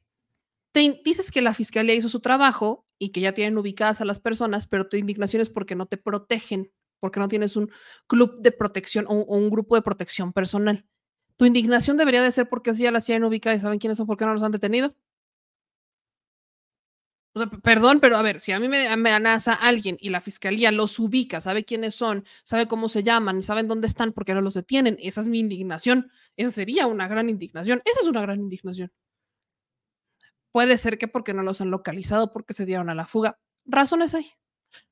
Te dices que la fiscalía hizo su trabajo y que ya tienen ubicadas a las personas, pero tu indignación es porque no te protegen, porque no tienes un club de protección o, o un grupo de protección personal. Tu indignación debería de ser porque así ya las tienen ubicadas y saben quiénes son, por qué no los han detenido. O sea, perdón, pero a ver, si a mí me amenaza alguien y la fiscalía los ubica, sabe quiénes son, sabe cómo se llaman, saben dónde están, porque no los detienen, esa es mi indignación. Esa sería una gran indignación. Esa es una gran indignación. Puede ser que porque no los han localizado, porque se dieron a la fuga. Razones hay.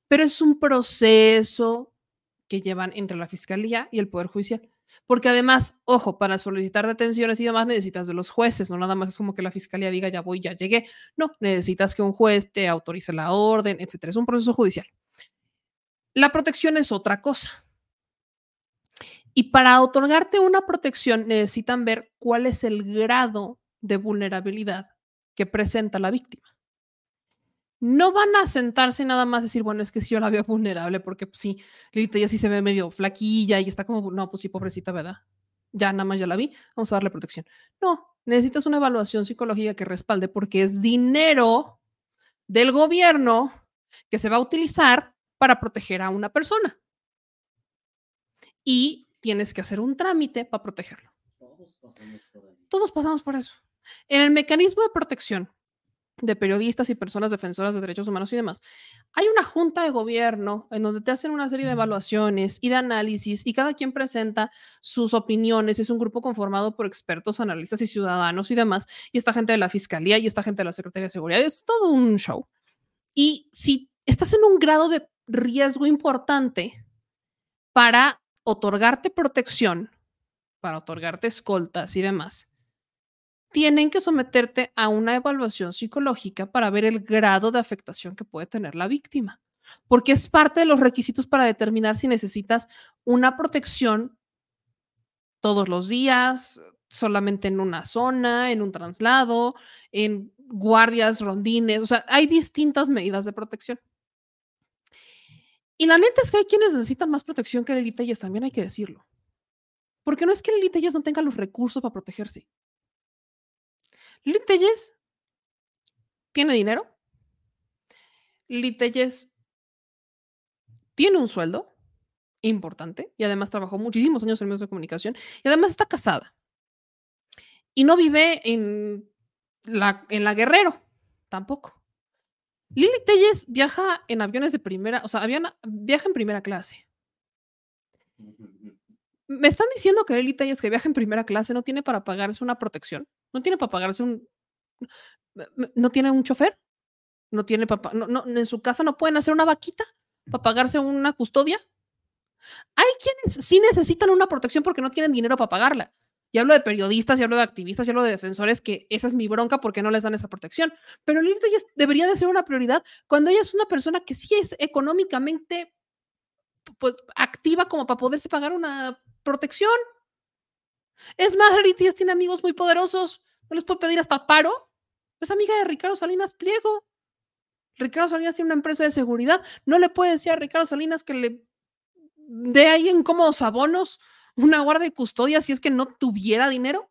Pero es un proceso que llevan entre la fiscalía y el Poder Judicial. Porque además, ojo, para solicitar detenciones y demás necesitas de los jueces, no nada más es como que la fiscalía diga ya voy, ya llegué. No, necesitas que un juez te autorice la orden, etcétera. Es un proceso judicial. La protección es otra cosa. Y para otorgarte una protección necesitan ver cuál es el grado de vulnerabilidad que presenta la víctima. No van a sentarse nada más decir, bueno, es que sí yo la veo vulnerable porque pues, sí, Lilita ya sí se ve medio flaquilla y está como, no, pues sí, pobrecita, ¿verdad? Ya nada más ya la vi, vamos a darle protección. No, necesitas una evaluación psicológica que respalde porque es dinero del gobierno que se va a utilizar para proteger a una persona. Y tienes que hacer un trámite para protegerlo. Todos pasamos por eso. En el mecanismo de protección de periodistas y personas defensoras de derechos humanos y demás, hay una junta de gobierno en donde te hacen una serie de evaluaciones y de análisis y cada quien presenta sus opiniones. Es un grupo conformado por expertos, analistas y ciudadanos y demás. Y esta gente de la fiscalía y esta gente de la Secretaría de Seguridad. Es todo un show. Y si estás en un grado de riesgo importante para otorgarte protección, para otorgarte escoltas y demás, tienen que someterte a una evaluación psicológica para ver el grado de afectación que puede tener la víctima, porque es parte de los requisitos para determinar si necesitas una protección todos los días, solamente en una zona, en un traslado, en guardias, rondines, o sea, hay distintas medidas de protección. Y la neta es que hay quienes necesitan más protección que Lili Telles, también hay que decirlo. Porque no es que Lili Telles no tenga los recursos para protegerse. Lili Telles tiene dinero. Lili Telles tiene un sueldo importante y además trabajó muchísimos años en medios de comunicación y además está casada. Y no vive en la, en la Guerrero, tampoco. Lili Telles viaja en aviones de primera, o sea, viaja en primera clase. Me están diciendo que Lili Telles que viaja en primera clase no tiene para pagarse una protección, no tiene para pagarse un, no tiene un chofer, no tiene para, no, no, en su casa no pueden hacer una vaquita para pagarse una custodia. Hay quienes sí necesitan una protección porque no tienen dinero para pagarla. Y hablo de periodistas, y hablo de activistas, y hablo de defensores, que esa es mi bronca porque no les dan esa protección. Pero Lili Telles debería de ser una prioridad cuando ella es una persona que sí es económicamente pues activa como para poderse pagar una protección. Es más, Telles tiene amigos muy poderosos, no les puede pedir hasta paro. Es amiga de Ricardo Salinas Pliego. Ricardo Salinas tiene una empresa de seguridad. No le puede decir a Ricardo Salinas que le dé ahí en cómodos abonos una guardia de custodia si es que no tuviera dinero.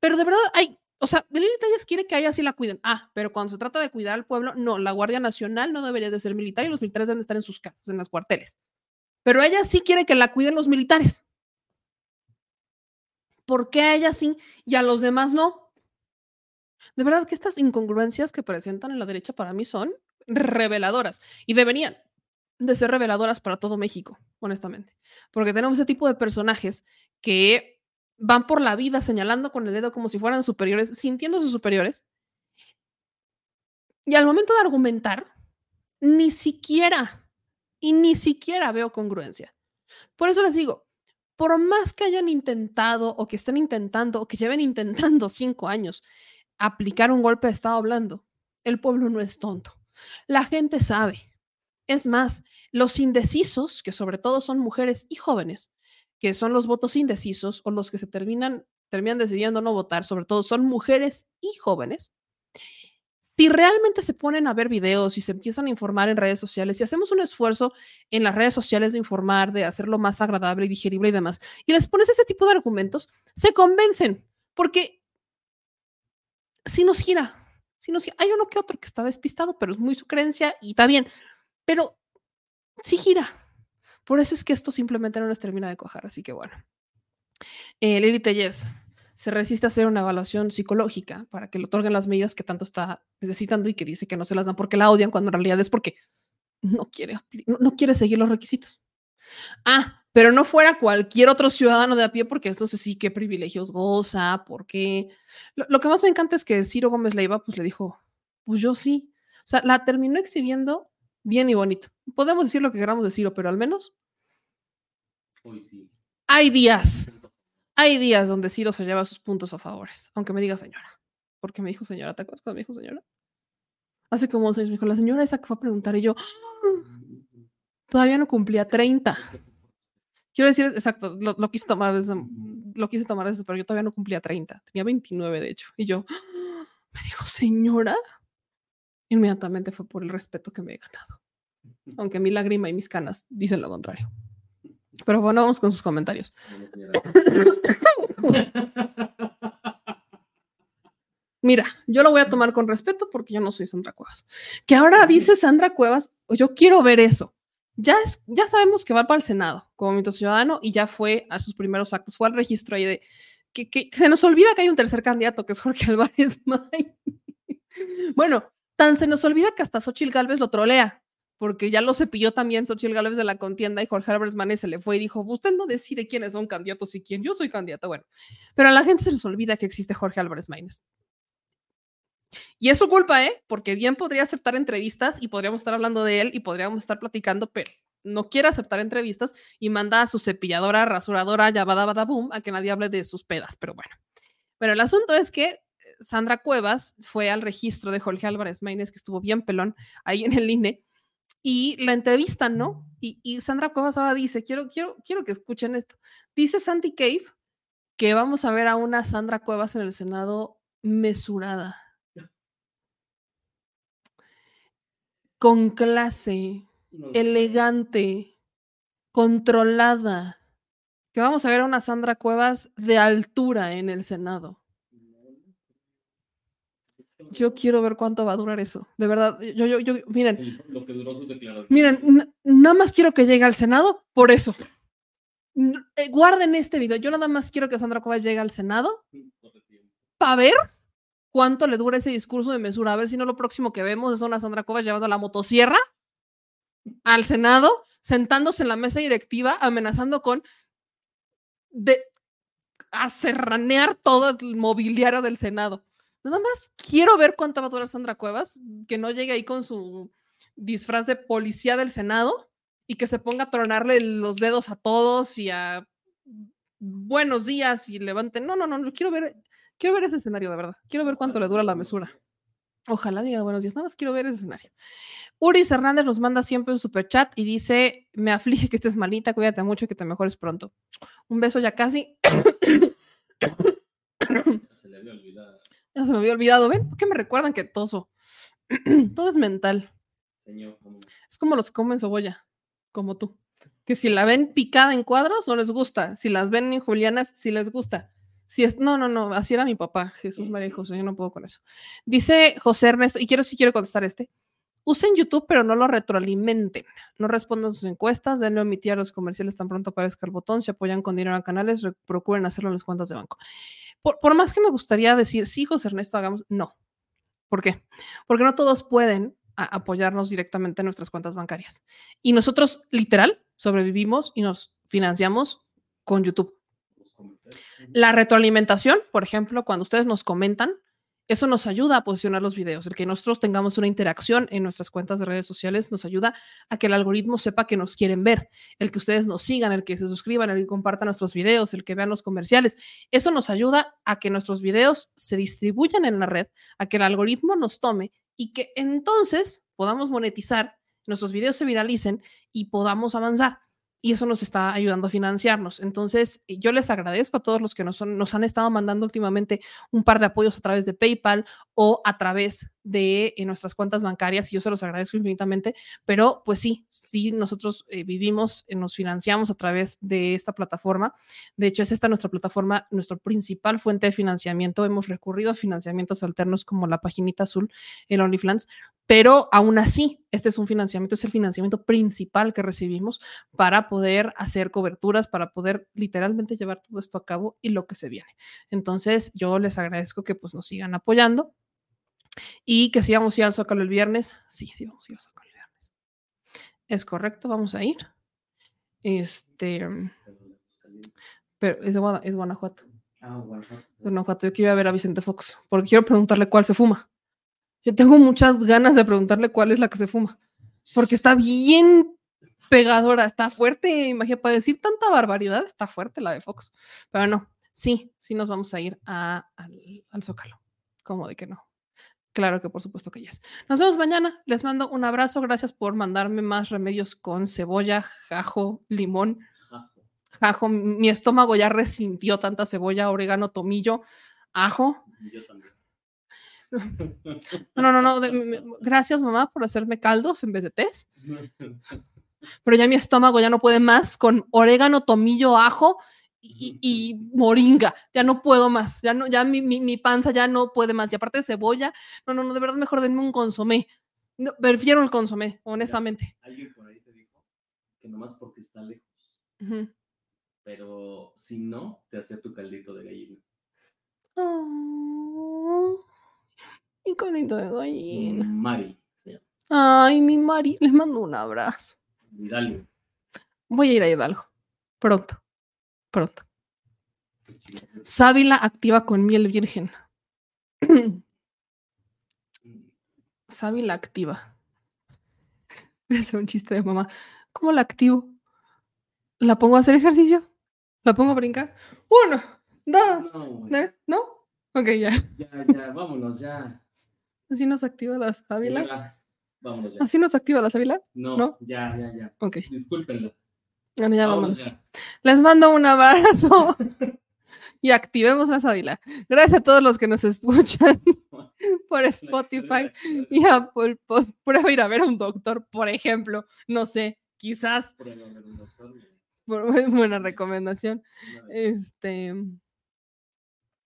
Pero de verdad hay, o sea, Lili Telles quiere que a ella sí la cuiden. Ah, pero cuando se trata de cuidar al pueblo, no, la Guardia Nacional no debería de ser militar y los militares deben estar en sus casas, en las cuarteles. Pero ella sí quiere que la cuiden los militares. ¿Por qué a ella sí y a los demás no? De verdad que estas incongruencias que presentan en la derecha para mí son reveladoras y deberían de ser reveladoras para todo México, honestamente, porque tenemos ese tipo de personajes que van por la vida señalando con el dedo como si fueran superiores, sintiéndose superiores, y al momento de argumentar, ni siquiera, y ni siquiera veo congruencia. Por eso les digo, por más que hayan intentado o que estén intentando o que lleven intentando cinco años aplicar un golpe de Estado blando, el pueblo no es tonto. La gente sabe. Es más, los indecisos, que sobre todo son mujeres y jóvenes, que son los votos indecisos o los que se terminan, terminan decidiendo no votar, sobre todo son mujeres y jóvenes, si realmente se ponen a ver videos y se empiezan a informar en redes sociales, si hacemos un esfuerzo en las redes sociales de informar, de hacerlo más agradable y digerible y demás, y les pones ese tipo de argumentos, se convencen, porque si nos gira, si nos gira, hay uno que otro que está despistado, pero es muy su creencia y está bien, pero sí gira. Por eso es que esto simplemente no les termina de cojar, así que bueno. Eh, Lili Tellez se resiste a hacer una evaluación psicológica para que le otorguen las medidas que tanto está necesitando y que dice que no se las dan porque la odian, cuando en realidad es porque no quiere, no, quiere seguir los requisitos. Ah, pero no fuera cualquier otro ciudadano de a pie, porque esto sí qué privilegios goza, porque lo, lo que más me encanta es que Ciro Gómez Leiva pues le dijo, pues yo sí. O sea, la terminó exhibiendo bien y bonito. Podemos decir lo que queramos de Ciro, pero al menos Hoy sí. hay días, hay días donde Ciro se lleva sus puntos a favores, aunque me diga señora. Porque me dijo señora, ¿te acuerdas cuando me dijo señora? Hace como años me dijo, la señora esa que fue a preguntar y yo, "Ah, todavía no cumplía 30. Quiero decir, exacto, lo, lo quise tomar desde, lo quise tomar desde, pero yo todavía no cumplía 30, tenía 29 de hecho. Y yo, "Ah", me dijo, señora, inmediatamente fue por el respeto que me he ganado. Aunque mi lágrima y mis canas dicen lo contrario. Pero bueno, vamos con sus comentarios. Mira, yo lo voy a tomar con respeto porque yo no soy Sandra Cuevas. Que ahora dice Sandra Cuevas, yo quiero ver eso. Ya, es, ya sabemos que va para el Senado como Movimiento Ciudadano y ya fue a sus primeros actos, fue al registro ahí de que, que se nos olvida que hay un tercer candidato que es Jorge Álvarez May. bueno, tan se nos olvida que hasta Xochitl Galvez lo trolea, porque ya lo cepilló también Xochitl Galvez de la contienda y Jorge Álvarez Mané se le fue y dijo, usted no decide quiénes son candidatos y quién, yo soy candidato, bueno, pero a la gente se les olvida que existe Jorge Álvarez Maínez. Y es su culpa, ¿eh? Porque bien podría aceptar entrevistas y podríamos estar hablando de él y podríamos estar platicando, pero no quiere aceptar entrevistas y manda a su cepilladora, rasuradora, yabada, boom, a que nadie hable de sus pedas, pero bueno. Pero el asunto es que Sandra Cuevas fue al registro de Jorge Álvarez Maínez, que estuvo bien pelón ahí en el INE, y la entrevistan, ¿no? Y, y Sandra Cuevas ahora dice, quiero, quiero, quiero que escuchen esto. Dice Sandy Cave que vamos a ver a una Sandra Cuevas en el Senado mesurada, con clase, elegante, controlada, que vamos a ver a una Sandra Cuevas de altura en el Senado. Yo quiero ver cuánto va a durar eso. De verdad, yo, yo, yo, miren, Lo que duró su declaración. miren, nada más quiero que llegue al Senado por eso. Eh, Guarden este video. Yo nada más quiero que Sandra Cuevas llegue al Senado para ver cuánto le dura ese discurso de mesura. A ver si no lo próximo que vemos es una Sandra Cuevas llevando la motosierra al Senado, sentándose en la mesa directiva, amenazando con de aserranear todo el mobiliario del Senado. Nada más quiero ver cuánto va a durar Sandra Cuevas, que no llegue ahí con su disfraz de policía del Senado y que se ponga a tronarle los dedos a todos y a buenos días y levanten. No, no, no, quiero ver, quiero ver ese escenario de verdad. Quiero ver cuánto le dura la mesura. Ojalá diga buenos días. Nada más quiero ver ese escenario. Uris Hernández nos manda siempre un super chat y dice: Me aflige que estés malita, cuídate mucho y que te mejores pronto. Un beso ya casi. Se le había olvidado. Ya se me había olvidado. ¿Ven? ¿Por qué me recuerdan que toso? Todo es mental. Señor. Es como los que comen cebolla, como tú. Que si la ven picada en cuadros, no les gusta. Si las ven en julianas, sí les gusta. Si es, no, no, no, así era mi papá, Jesús María y José, yo no puedo con eso. Dice José Ernesto, y quiero si quiero contestar este. Usen YouTube, pero no lo retroalimenten. No respondan sus encuestas, denle a omitir a los comerciales tan pronto aparezca el botón. Si apoyan con dinero a canales, re- procuren hacerlo en las cuentas de banco. Por, por más que me gustaría decir, sí, José Ernesto, hagamos, no. ¿Por qué? Porque no todos pueden apoyarnos directamente en nuestras cuentas bancarias. Y nosotros, literal, sobrevivimos y nos financiamos con YouTube. La retroalimentación, por ejemplo, cuando ustedes nos comentan, eso nos ayuda a posicionar los videos. El que nosotros tengamos una interacción en nuestras cuentas de redes sociales nos ayuda a que el algoritmo sepa que nos quieren ver. El que ustedes nos sigan, el que se suscriban, el que compartan nuestros videos, el que vean los comerciales. Eso nos ayuda a que nuestros videos se distribuyan en la red, a que el algoritmo nos tome y que entonces podamos monetizar, nuestros videos se viralicen y podamos avanzar y eso nos está ayudando a financiarnos. Entonces, yo les agradezco a todos los que nos, son- nos han estado mandando últimamente un par de apoyos a través de PayPal o a través de eh, nuestras cuentas bancarias y yo se los agradezco infinitamente, pero pues sí, sí, nosotros eh, vivimos, eh, nos financiamos a través de esta plataforma. De hecho, es esta nuestra plataforma, nuestra principal fuente de financiamiento. Hemos recurrido a financiamientos alternos como la paginita azul, el OnlyFans, pero aún así, este es un financiamiento, es el financiamiento principal que recibimos para poder hacer coberturas, para poder literalmente llevar todo esto a cabo y lo que se viene. Entonces, yo les agradezco que pues nos sigan apoyando y que si vamos a ir al Zócalo el viernes. Sí, sí, vamos a ir al Zócalo el viernes. Es correcto, vamos a ir. Este, pero es, de Guada- es Guanajuato. Ah, Guanajuato. Guanajuato. Yo quiero ir a ver a Vicente Fox porque quiero preguntarle cuál se fuma. Yo tengo muchas ganas de preguntarle cuál es la que se fuma porque está bien pegadora, está fuerte. Imagina, para decir tanta barbaridad, está fuerte la de Fox. Pero no, sí, sí nos vamos a ir a- al, al Zócalo. ¿Cómo de que no? Claro que por supuesto que yes. Nos vemos mañana. Les mando un abrazo. Gracias por mandarme más remedios con cebolla, jajo, limón. Ajo, mi estómago ya resintió tanta cebolla, orégano, tomillo, ajo. Yo también. No, no, no. de- gracias, mamá, por hacerme caldos en vez de tés. Pero ya mi estómago ya no puede más con orégano, tomillo, ajo y, moringa. Ya no puedo más. Ya no, ya mi, mi- mi panza ya no puede más. Y aparte de cebolla, no, no, no, de verdad mejor denme un consomé. No, prefiero el consomé, honestamente. Alguien por ahí te dijo que nomás porque está lejos, pero si no, te hacía tu caldito de gallina. Oh, colito de gallina. Mari, se llama. Ay, mi Mari, les mando un abrazo. Hidalgo. Voy a ir a Hidalgo. Pronto. Pronto. Sábila activa con miel virgen. Sábila activa. Voy a hacer un chiste de mamá. ¿Cómo la activo? ¿La pongo a hacer ejercicio? ¿La pongo a brincar? Uno, dos, No, ¿no? Ok, ya. ya, ya, vámonos, ya. Así nos activa la sábila. Vámonos ya. ¿Así nos activa la sábila? No, ¿No? ya, ya, ya. Ok. Discúlpenla. Bueno, ya Vámonos vámonos. ya. Les mando un abrazo y activemos la sábila. Gracias a todos los que nos escuchan por Spotify y Apple Pod. Prueba ir a ver a un doctor, por ejemplo. No sé, quizás. Por buena recomendación. Este.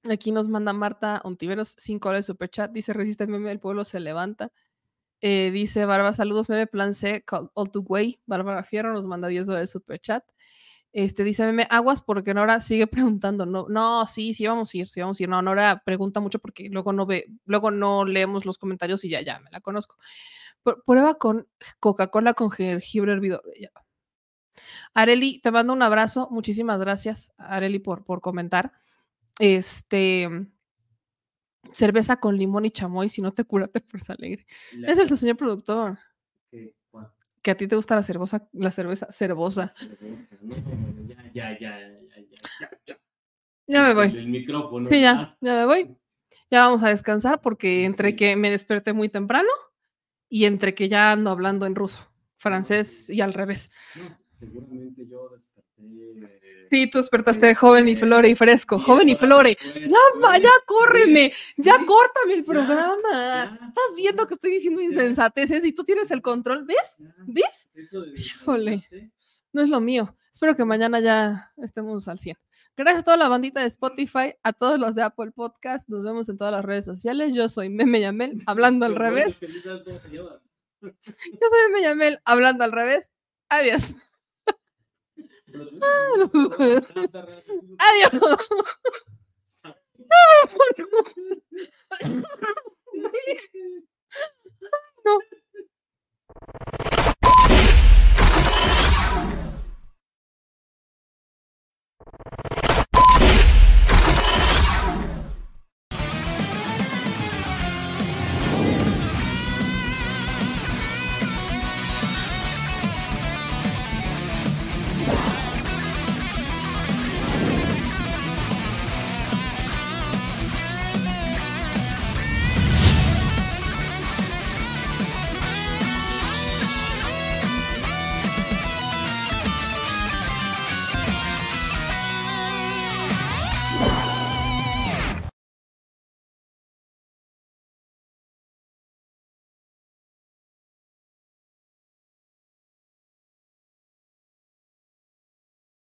Aquí nos manda Marta Ontiveros, 5 horas de superchat. Dice: Resiste meme, el pueblo se levanta. Eh, dice Barba, saludos, meme, plan C, call- all to way. Bárbara Fierro nos manda 10 dólares de superchat. Este dice meme, aguas porque Nora sigue preguntando. No, no, sí, sí vamos a ir, sí vamos a ir. No, Nora pregunta mucho porque luego no ve, luego no leemos los comentarios y ya, ya, me la conozco. Pr- Prueba con Coca-Cola con jengibre hervido. Areli, te mando un abrazo. Muchísimas gracias, Areli, por, por comentar. Este cerveza con limón y chamoy, si no te cura, te fuerza alegre. La- Ese es el señor productor. Que a ti te gusta la cervosa, la cerveza cervosa. No, ya, ya, ya, ya, ya, ya, me voy. El, el micrófono. Sí, ya, ya me voy. Ya vamos a descansar porque entre que me desperté muy temprano y entre que ya ando hablando en ruso, francés y al revés. Seguramente yo. Sí, tú despertaste joven y flore y fresco, joven y flore. Ya, va, ya córreme, ya córtame el programa. Estás viendo que estoy diciendo insensateces y tú tienes el control, ¿ves? ¿Ves? De Híjole, no es lo mío. Espero que mañana ya estemos al 100. Gracias a toda la bandita de Spotify, a todos los de Apple Podcast. Nos vemos en todas las redes sociales. Yo soy Meme Yamel, hablando al revés. Yo soy Meme Yamel, hablando al revés. Adiós. Adiós. No.